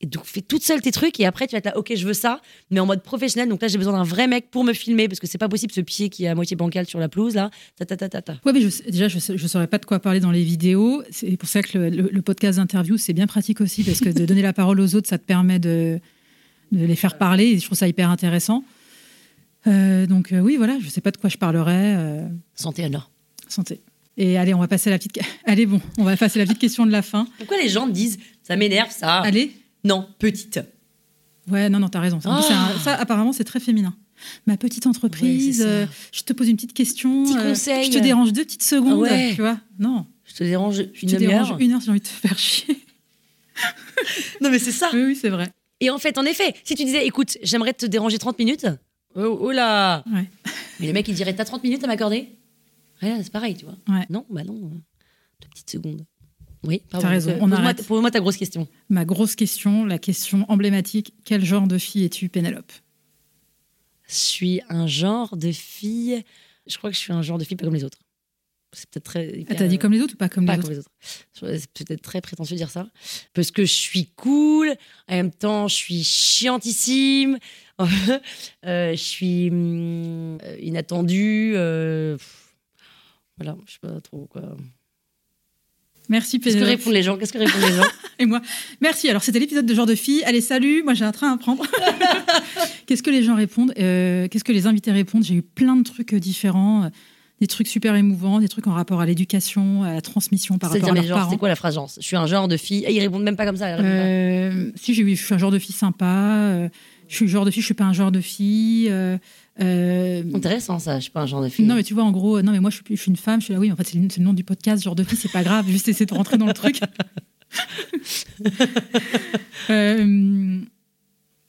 Et donc, fais toute seule tes trucs et après, tu vas être là, ok, je veux ça, mais en mode professionnel. Donc là, j'ai besoin d'un vrai mec pour me filmer parce que c'est pas possible ce pied qui est à moitié bancal sur la pelouse là. Ta ta ta ta ta. Ouais, mais je déjà, je ne saurais pas de quoi parler dans les vidéos. C'est pour ça que le, le- le podcast d'interview, c'est bien pratique aussi, parce que de donner la parole aux autres, ça te permet de, de les faire parler. Et je trouve ça hyper intéressant. Euh, donc, euh, oui, voilà, je ne sais pas de quoi je parlerai. euh, Santé Anna. santé. Et allez, on va passer à la petite. Allez, bon, on va passer à la petite question de la fin. Pourquoi les gens disent ça m'énerve ça? Allez. Non, petite. Ouais, non, non, t'as raison. Un- Ah. ça, apparemment, c'est très féminin. Ma petite entreprise, ça. euh, je te pose une petite question. Petit euh, conseil. Je te dérange deux petites secondes, Ouais. tu vois. Non, Je te dérange je une te dérange une heure si j'ai envie de te faire chier. Non mais c'est ça. Oui, oui, c'est vrai. Et en fait, en effet, si tu disais, écoute, j'aimerais te déranger 30 minutes. Oh, oh là Ouais. Mais le mec, il dirait, t'as 30 minutes à m'accorder? Ouais, c'est pareil, tu vois. Ouais. Non, bah non. Deux petites secondes. Oui, pardon. T'as raison, Euh, on arrête. Pose-moi ta grosse question. Ma grosse question, la question emblématique quel genre de fille es-tu, Pénélope? Je suis un genre de fille. Je crois que je suis un genre de fille pas comme les autres. C'est peut-être très. Ah, T'as dit comme les autres ou pas comme pas les comme autres les autres. C'est peut-être très prétentieux de dire ça. Parce que je suis cool. En même temps, je suis chiantissime. Euh, je suis hum, euh, inattendue. euh, voilà, je sais pas trop quoi. Merci, Qu'est-ce que répondent les gens? Qu'est-ce que répondent les gens? Et moi, merci. Alors, c'était l'épisode de genre de fille. Allez, salut. Moi, j'ai un train à prendre. Qu'est-ce que les gens répondent? Euh, Qu'est-ce que les invités répondent? J'ai eu plein de trucs euh, différents. Des trucs super émouvants, des trucs en rapport à l'éducation, à la transmission par rapport à leurs genre, parents. c'est quoi la phrase genre, Je suis un genre de fille. Et ils répondent même pas comme ça. Euh, si j'ai je suis un genre de fille sympa. euh, je suis le genre de fille, je suis pas un genre de fille. euh, euh. Intéressant ça. Je suis pas un genre de fille. non mais tu vois en gros, non mais moi je suis, je suis une femme. Je suis là oui, en fait c'est le, nom du podcast, genre de fille, c'est pas grave, juste essayer de rentrer dans le truc. Euh,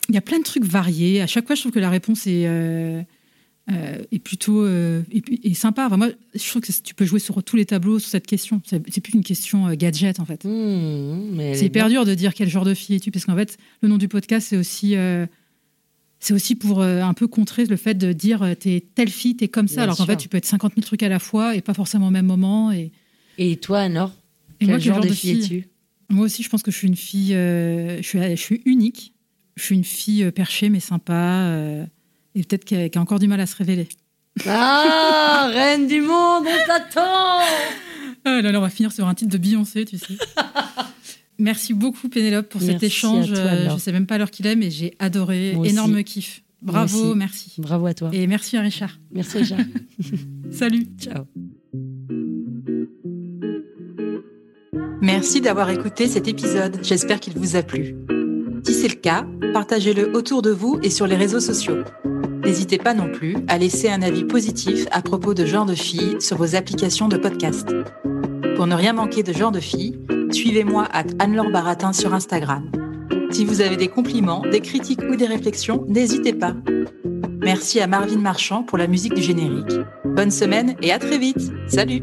Il y a plein de trucs variés. À chaque fois, je trouve que la réponse est euh, est plutôt est, est sympa. Enfin, moi, je trouve que tu peux jouer sur tous les tableaux sur cette question. C'est plus une question gadget en fait. Mmh, C'est est hyper bien. dur de dire quel genre de fille es-tu, parce qu'en fait, le nom du podcast, c'est aussi, c'est aussi pour euh, un peu contrer le fait de dire euh, t'es telle fille, t'es comme ça, Bien alors qu'en fait, tu peux être 50 000 trucs à la fois et pas forcément au même moment. Et, Et toi, Anor et Quel moi, genre, de fille es-tu? Moi aussi, je pense que je suis une fille, euh, je, suis, je suis unique. Je suis une fille perchée, mais sympa, et peut-être qui a, qui a encore du mal à se révéler. Ah, reine du monde, on t'attend Ah là là, on va finir sur un titre de Beyoncé, tu sais. Merci beaucoup Pénélope pour cet échange. toi, je sais même pas l'heure qu'il est, mais j'ai adoré. Moi aussi. Énorme kiff. Bravo, merci. Bravo à toi. Et merci à Richard. Merci, Richard. Salut. Ciao. Merci d'avoir écouté cet épisode. J'espère qu'il vous a plu. Si c'est le cas, partagez-le autour de vous et sur les réseaux sociaux. N'hésitez pas non plus à laisser un avis positif à propos de Genre de Filles sur vos applications de podcast. Pour ne rien manquer de Genre de Filles, suivez-moi à Anne-Laure Baratin sur Instagram. Si vous avez des compliments, des critiques ou des réflexions, n'hésitez pas. Merci à Marvin Marchand pour la musique du générique. Bonne semaine et à très vite. Salut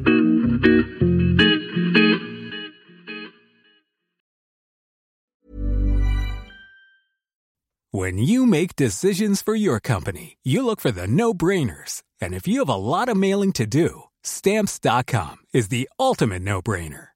When you make decisions for your company, you look for the no brainers. And if you have a lot of mailing to do, stamps.com is the ultimate no brainer.